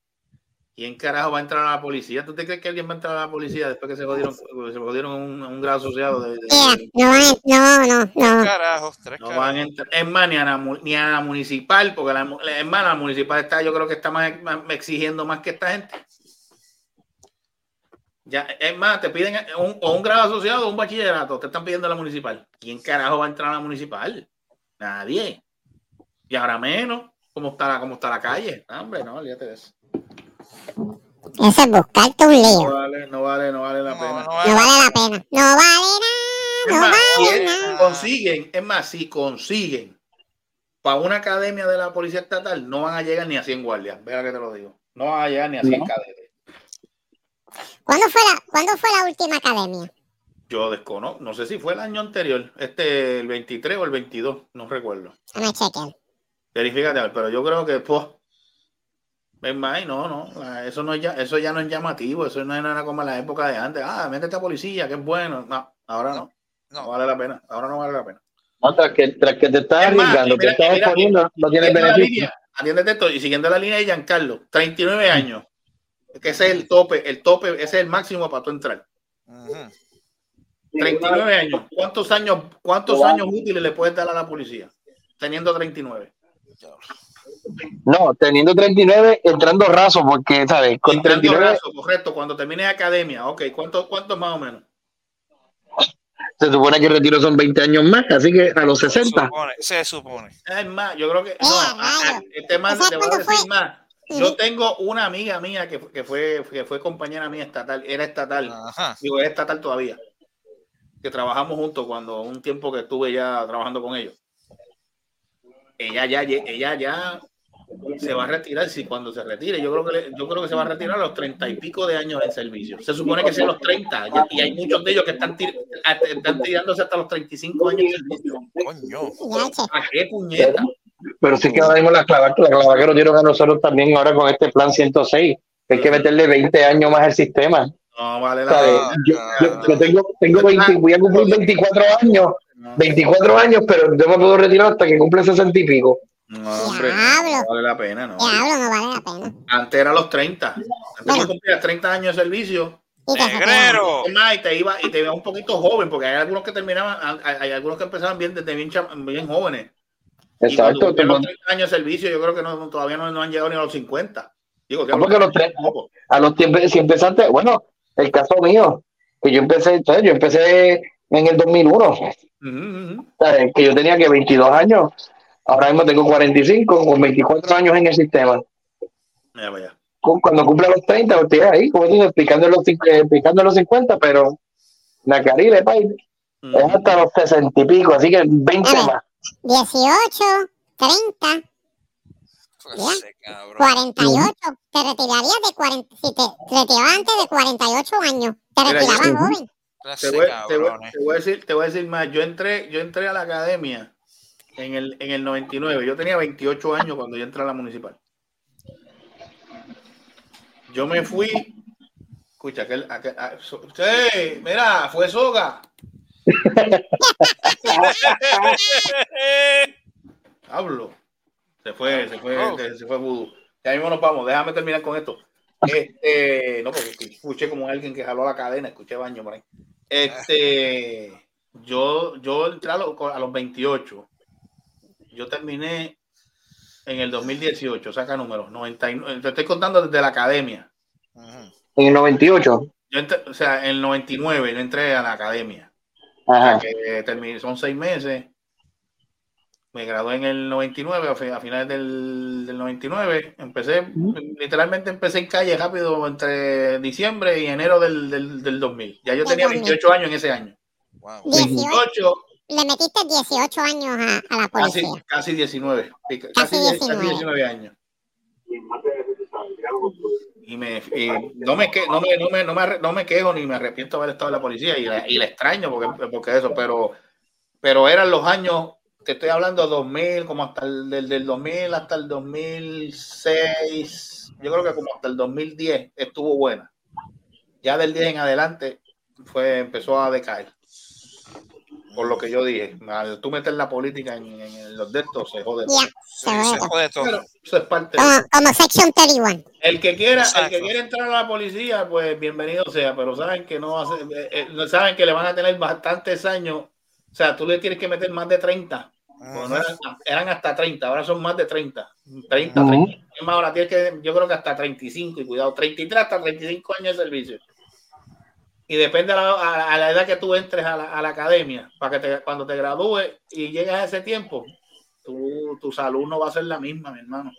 ¿Quién carajo va a entrar a la policía? ¿Tú te crees que alguien va a entrar a la policía después que se jodieron, se jodieron un, un grado asociado? De, de- no, van- no, no, no. Carajos, tres no carajos. van a entrar. Es más, ni a la, mu- ni a la municipal, porque la, mu- es más, la municipal está, yo creo que está más, más- exigiendo más que esta gente. Ya, es más, te piden un, o un grado asociado o un bachillerato, te están pidiendo la municipal. ¿Quién carajo va a entrar a la municipal? Nadie. Y ahora menos, ¿cómo está, la- cómo está la calle? No, hombre, no, olvídate de eso. Eso es buscarte un No lío. vale, no vale, no vale la pena. No vale la pena. No vale nada. No más, vale nada. consiguen, es más, si consiguen para una academia de la policía estatal, no van a llegar ni a 100 guardias. Vea que te lo digo. No van a llegar ni a 100 No. cadetes. ¿Cuándo fue, la, ¿Cuándo fue la última academia? Yo desconozco, no sé si fue el año anterior, este, el 23 o el 22, no recuerdo. Déjame chequear. Verifícate, a ver, pero yo creo que, pues, no, no, eso, no es ya, eso ya no es llamativo, eso no es nada como en la época de antes. Ah, métete a policía, que es bueno. No, ahora no. No, vale la pena, ahora no vale la pena. No, tras que, tras que te estás arriesgando, te estás exponiendo, no tienes beneficio. atiéndete esto, y siguiendo la línea de Giancarlo, 39 años, que ese es el tope, el tope, ese es el máximo para tú entrar. 39 años, ¿cuántos años, cuántos años útiles le puedes dar a la policía? Teniendo 39. No, teniendo 39, entrando raso, porque, ¿sabes? Con Entrando 39 raso, correcto, cuando termines academia, ok, ¿cuántos cuántos más o menos? se supone que el retiro son 20 años más, así que a los Se 60. supone, se supone. Es más, yo creo que. No, a- a- este man, ¿Sabes te voy a decir fue? más. Yo tengo una amiga mía que, fue- que fue que fue compañera mía estatal, era estatal, Ajá. digo, es estatal todavía. que trabajamos juntos cuando un tiempo que estuve ya trabajando con ellos. Ella ya, ella ya se va a retirar, si cuando se retire, yo creo que le- yo creo que se va a retirar a los treinta y pico de años en servicio. Se supone que sea a los 30, y, y hay muchos de ellos que están, tir- están tirándose hasta los 35 años en servicio. ¿A qué puñeta? Pero sí que ahora mismo la clava, la clava que nos dieron a nosotros también ahora con este plan 106. Hay que meterle 20 años más al sistema. No vale la. Yo, yo- yo tengo, tengo 20, voy a cumplir 24 años, 24 años, pero no me puedo retirar hasta que cumple 60 y pico. No, hombre, no vale la pena, no. Diablo, no vale la pena. Antes era los 30. Antes tú cumplías 30 años de servicio. Y te y te iba y te iba un poquito joven, porque hay algunos que terminaban, hay, hay algunos que empezaban bien desde bien, bien jóvenes. Y cuando Exacto. tengo- los 30 años de servicio, yo creo que no, todavía no, no han llegado ni a los 50. Digo, No, porque a los tres- a los tiempos, si empezaste, bueno, el caso mío, que yo empecé, ¿sabes? yo empecé en el 2001, ¿sabes? que yo tenía que 22 años, ahora mismo tengo 45, con 24 años en el sistema. Ya, Cuando cumpla los 30, pues, estoy ahí, como picando los, eh, picando los 50, pero la carile, pay, es hasta los 60 y pico, así que 20 más. 18, 30, ya, 48. Te retirarías de 40, si te retirabas antes de 48 años, te retirabas joven. Te voy, te voy- te voy a decir, te voy a decir más. Yo entré, yo entré a la academia en el, en el 99. Yo tenía 28 años cuando yo entré a la municipal. Yo me fui. Escucha, aquel, aquel- ah, so- mira, fue Soga. Hablo. Se fue, se fue, se, se fue Voodoo. Ya mismo nos vamos. Déjame terminar con esto. Este, no, porque escuché como alguien que jaló la cadena, escuché baño por ahí. Este, yo, yo entré a, los- a los 28. Yo terminé en el 2018, saca números, 99. Te estoy contando desde la academia. En el 98. Yo entré- o sea, en el 99 yo entré a la academia. Ajá. que terminé, son seis meses. Me gradué en el 99, a, fi- a finales del, del 99. Empecé, literalmente empecé en calle rápido entre diciembre y enero del, del, del 2000. Ya yo tenía 28 años en ese año. 18, Le metiste 18 años a, a la casi, policía. casi 19. sí, Casi, Casi casi 19. 19 años. Y me, y no, me, que- no, me, no, me, no, me, no me quejo ni me arrepiento de haber estado en la policía y la, y la extraño porque, porque eso, pero, pero eran los años, te estoy hablando 2000, como hasta el del, del 2000 hasta el 2006, yo creo que como hasta el 2010 estuvo buena. Ya del 10 en adelante fue, empezó a decaer. Por lo que yo dije, al tú meter la política en, en los de estos, se jode. Ya, se jode todo. Pero eso es parte de- Como, como Section 31. el que quiera, el Exacto. que quiera entrar a la policía, pues bienvenido sea, pero saben que no va a ser- eh, eh, saben que le van a tener bastantes años. O sea, tú le tienes que meter más de 30. Bueno, no eran, eran hasta 30, ahora son más de 30. 30, Ujú. 30. Es más, ahora tienes que, yo creo que hasta 35, y cuidado, 33 hasta 35 años de servicio y depende a la, edad que tú entres a la, a la academia, para que te, cuando te gradúes y llegues a ese tiempo, tu, tu salud no va a ser la misma, mi hermano.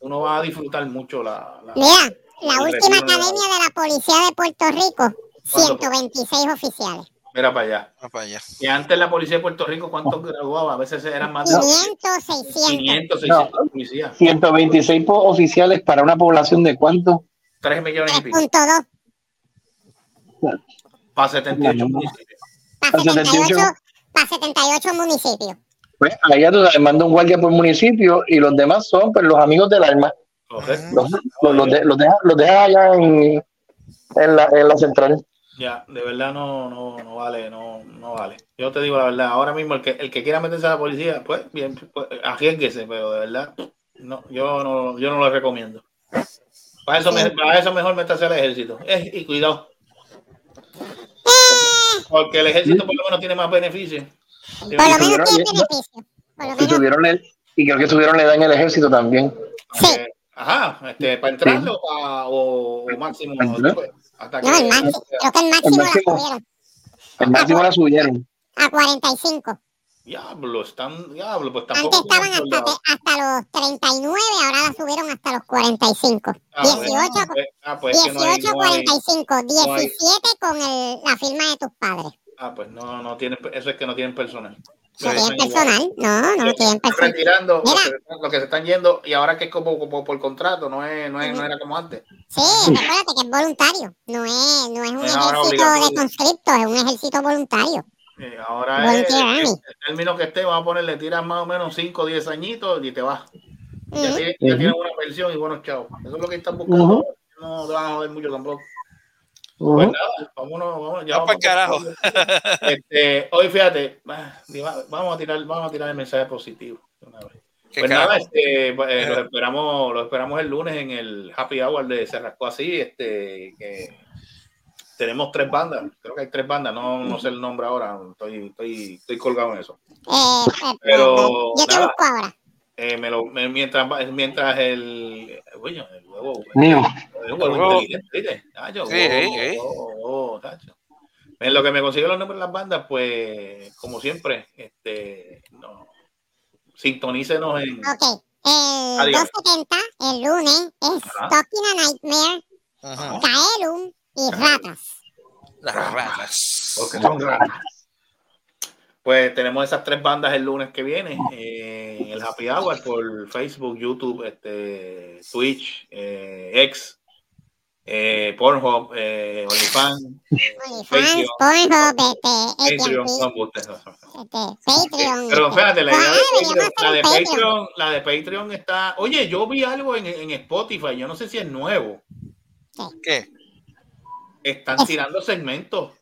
Uno va a disfrutar mucho la... Mira, la última academia de la Policía de Puerto Rico, 126 oficiales. Mira para allá. Para allá. Y antes la policía de Puerto Rico, ¿cuántos graduaba? A veces eran más de 500, 600. 500, 600 no, policías. 126 oficiales para una población de cuánto? 3 millones y pico. Para 78 municipios. Para 78, para 78 municipios. Pues allá tú sabes, manda un guardia por municipio y los demás son pues, los amigos del alma. Los, los, los, de, los, deja, los deja allá en, en, la, en la central. Ya, de verdad no, no, no vale, no, no vale. Yo te digo la verdad, ahora mismo el que, el que quiera meterse a la policía, pues bien, pues, arriesguese, pero de verdad, no, yo no, yo no lo recomiendo. Para eso, me, para eso mejor meterse al ejército. Eh, y cuidado. Porque el ejército por lo menos tiene más beneficios. Por lo menos tiene beneficio. Por lo Y, tuvieron el- y creo que tuvieron la edad en el ejército también. Eh, Ajá, este, para entrarlo pa- o, o máximo. Ajá. pues, hasta que, No, el máximo. Creo que el máximo la máximo. subieron El máximo la subieron. a 45. Diablo, están, diablo, pues Antes tampoco. estaban hasta, hasta los 39, ahora la subieron hasta los 45. Ah, 18, pues, ah, pues, que no hay- 18 no hay- 45, no hay- 17 con el, la firma de tus padres. Ah, pues no, no tienen, eso es que no tienen personal. No tienen personal, no, no tienen personal. retirando los que, los que se están yendo y ahora que es como, como por contrato, no es, no es, no era como antes. Sí, recuérdate que es voluntario, no es, no es un ejército de conscriptos, es un ejército voluntario. Eh, ahora es, el, Army. término que esté, vamos a ponerle, tiras más o menos 5 o 10 añitos y te vas. Ya, tienes, ya tienes una pensión y buenos chavos. Eso es lo que están buscando. No te van a joder mucho tampoco. Ujú. Pues nada, vámonos, vámonos, ya Vamos pa'l vamos. Este, hoy fíjate, va- vamos a tirar, vamos a tirar el mensaje positivo. una vez. ¿Qué Pues nada, carajo? este, eh, los esperamos, los esperamos el lunes en el Happy Hour de Se Rascó Así, este, que tenemos tres bandas, creo que hay tres bandas, no, no sé el nombre ahora, estoy, estoy, estoy colgado en eso. Eh, eh, Pero, yo te nada. busco ahora. Eh, me lo, me- mientras, mientras el, coño, el huevo, Mío. el huevo ¿viste? Sí, oh, oh, oh, tacho. En lo que me consigue los nombres de las bandas, pues, como siempre, este, no, sintonícenos en, Ok, el Adiós. 270, el lunes, es Ajá. Talking a Nightmare, Ajá. Kaelum y Ratas. Las ratas. porque son raras. Pues tenemos esas tres bandas el lunes que viene eh, en el Happy Hour por Facebook, YouTube, este, Twitch, eh, X, eh, Pornhub, eh, OnlyFans, eh, OnlyFans, Patreon, Pornhub, este, Patreon, AT&T, no, embuste, no, no. este, Patreon. Pero este. espérate, la idea de deberíamos Patreon, la de Patreon, la de Patreon está. Oye, yo vi algo en, en Spotify, yo no sé si es nuevo. ¿Qué? Están Es- tirando segmentos.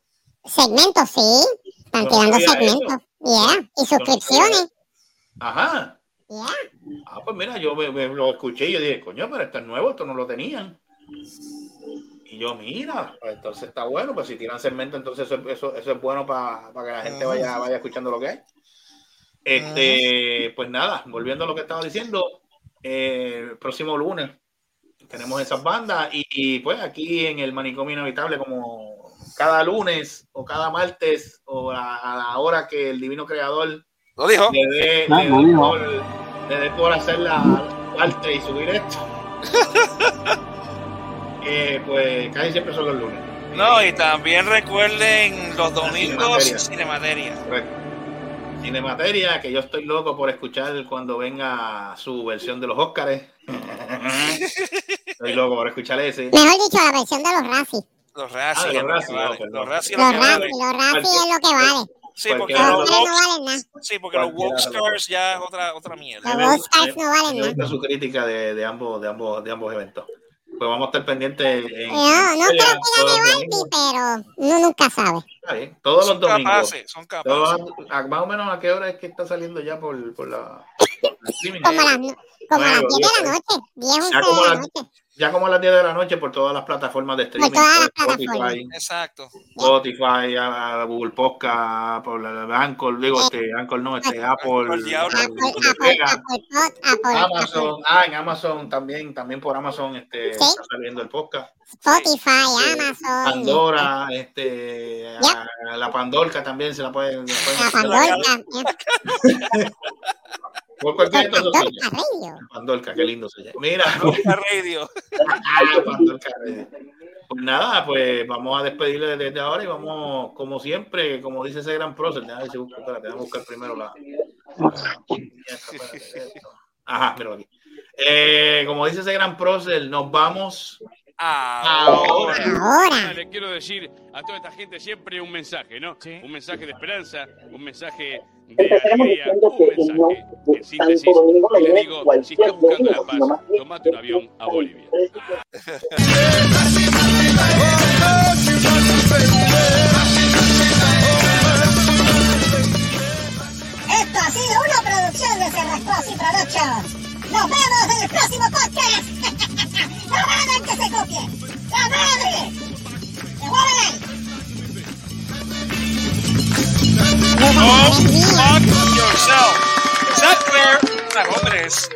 Segmentos, sí. Están Yo tirando segmentos. Yeah. Y suscripciones. Ajá. Yeah. Ah, pues mira, yo me, me lo escuché y yo dije, coño, pero esto es nuevo, esto no lo tenían. Y yo, mira, pues entonces está bueno, pues si tiran segmento, entonces eso, eso, eso es bueno para que la gente vaya, vaya escuchando lo que hay. Este, pues nada, volviendo a lo que estaba diciendo, eh, el próximo lunes tenemos esas bandas y, y, pues aquí en el manicomio inevitable, como cada lunes o cada martes o a, a la hora que el divino creador Lo dijo. le dé Ah, le dé dijo. por, le dé por hacer la parte y subir esto. Eh, pues casi siempre son los lunes. No, y también recuerden los domingos Cinemateria. Cinemateria. Correcto. Cinemateria, que yo estoy loco por escuchar cuando venga su versión de los Óscares. estoy loco por escuchar ese. Mejor dicho, la versión de los Razzie. Los Ah, Razzie. los es lo que Razzie, vale. no, perdón. Los es Los lo que vale. Los Razzie es lo que vale. Sí, porque Los los no valen nada. sí, porque los los Wokestars ya es otra, otra mierda. Los Oscars no valen Me nada. gusta su crítica de, de ambos, de ambos, de ambos eventos. Pues vamos a estar pendientes en No, no creo que todos gane los domingos. pero uno nunca sabe. Está bien, Todos son los domingos. capaces, son capaces. Todos- a- más o menos a qué hora es que está saliendo ya por, por la por streaming? Como, las, no- como a las Nueve, 10 de la noche, 10, 11 Ya como de la noche. Ya como a las 10 de la noche por todas las plataformas de streaming. Spotify, plataformas. Exacto. Spotify, a- a Google Podcast, por Anchor, digo, este, Anchor no, este, Apple, Amazon, ah, en Amazon también, también por Amazon este, Sí. está saliendo el podcast. Spotify, Eh, Amazon, Pandora, este, a- la Pandorca también se la pueden, la pueden la. Pandorca, por cualquier Radio. Pandorca, qué lindo se llama. Mira, La radio. Ah, Pandorca Radio. Pues nada, pues vamos a despedirle desde ahora y vamos, como siempre, como dice ese gran prócer, déjame ver si busco, espérate, déjame buscar primero la. Ajá, mira aquí. Eh, como dice ese gran prócer, nos vamos ahora. Ahora. Le quiero decir a toda esta gente siempre un mensaje, ¿no? Un mensaje de esperanza, un mensaje de alegría, un mensaje en síntesis. Y le digo, si estás buscando la paz, tomate un avión a Bolivia. Esto ha sido una producción de Cerrascos y Productions. Nos vemos en el próximo podcast. ¡No hagan que se copien! ¡La madre! ¡Devuélvela! Go fuck yourself. Is that clear? Nah, hombre, es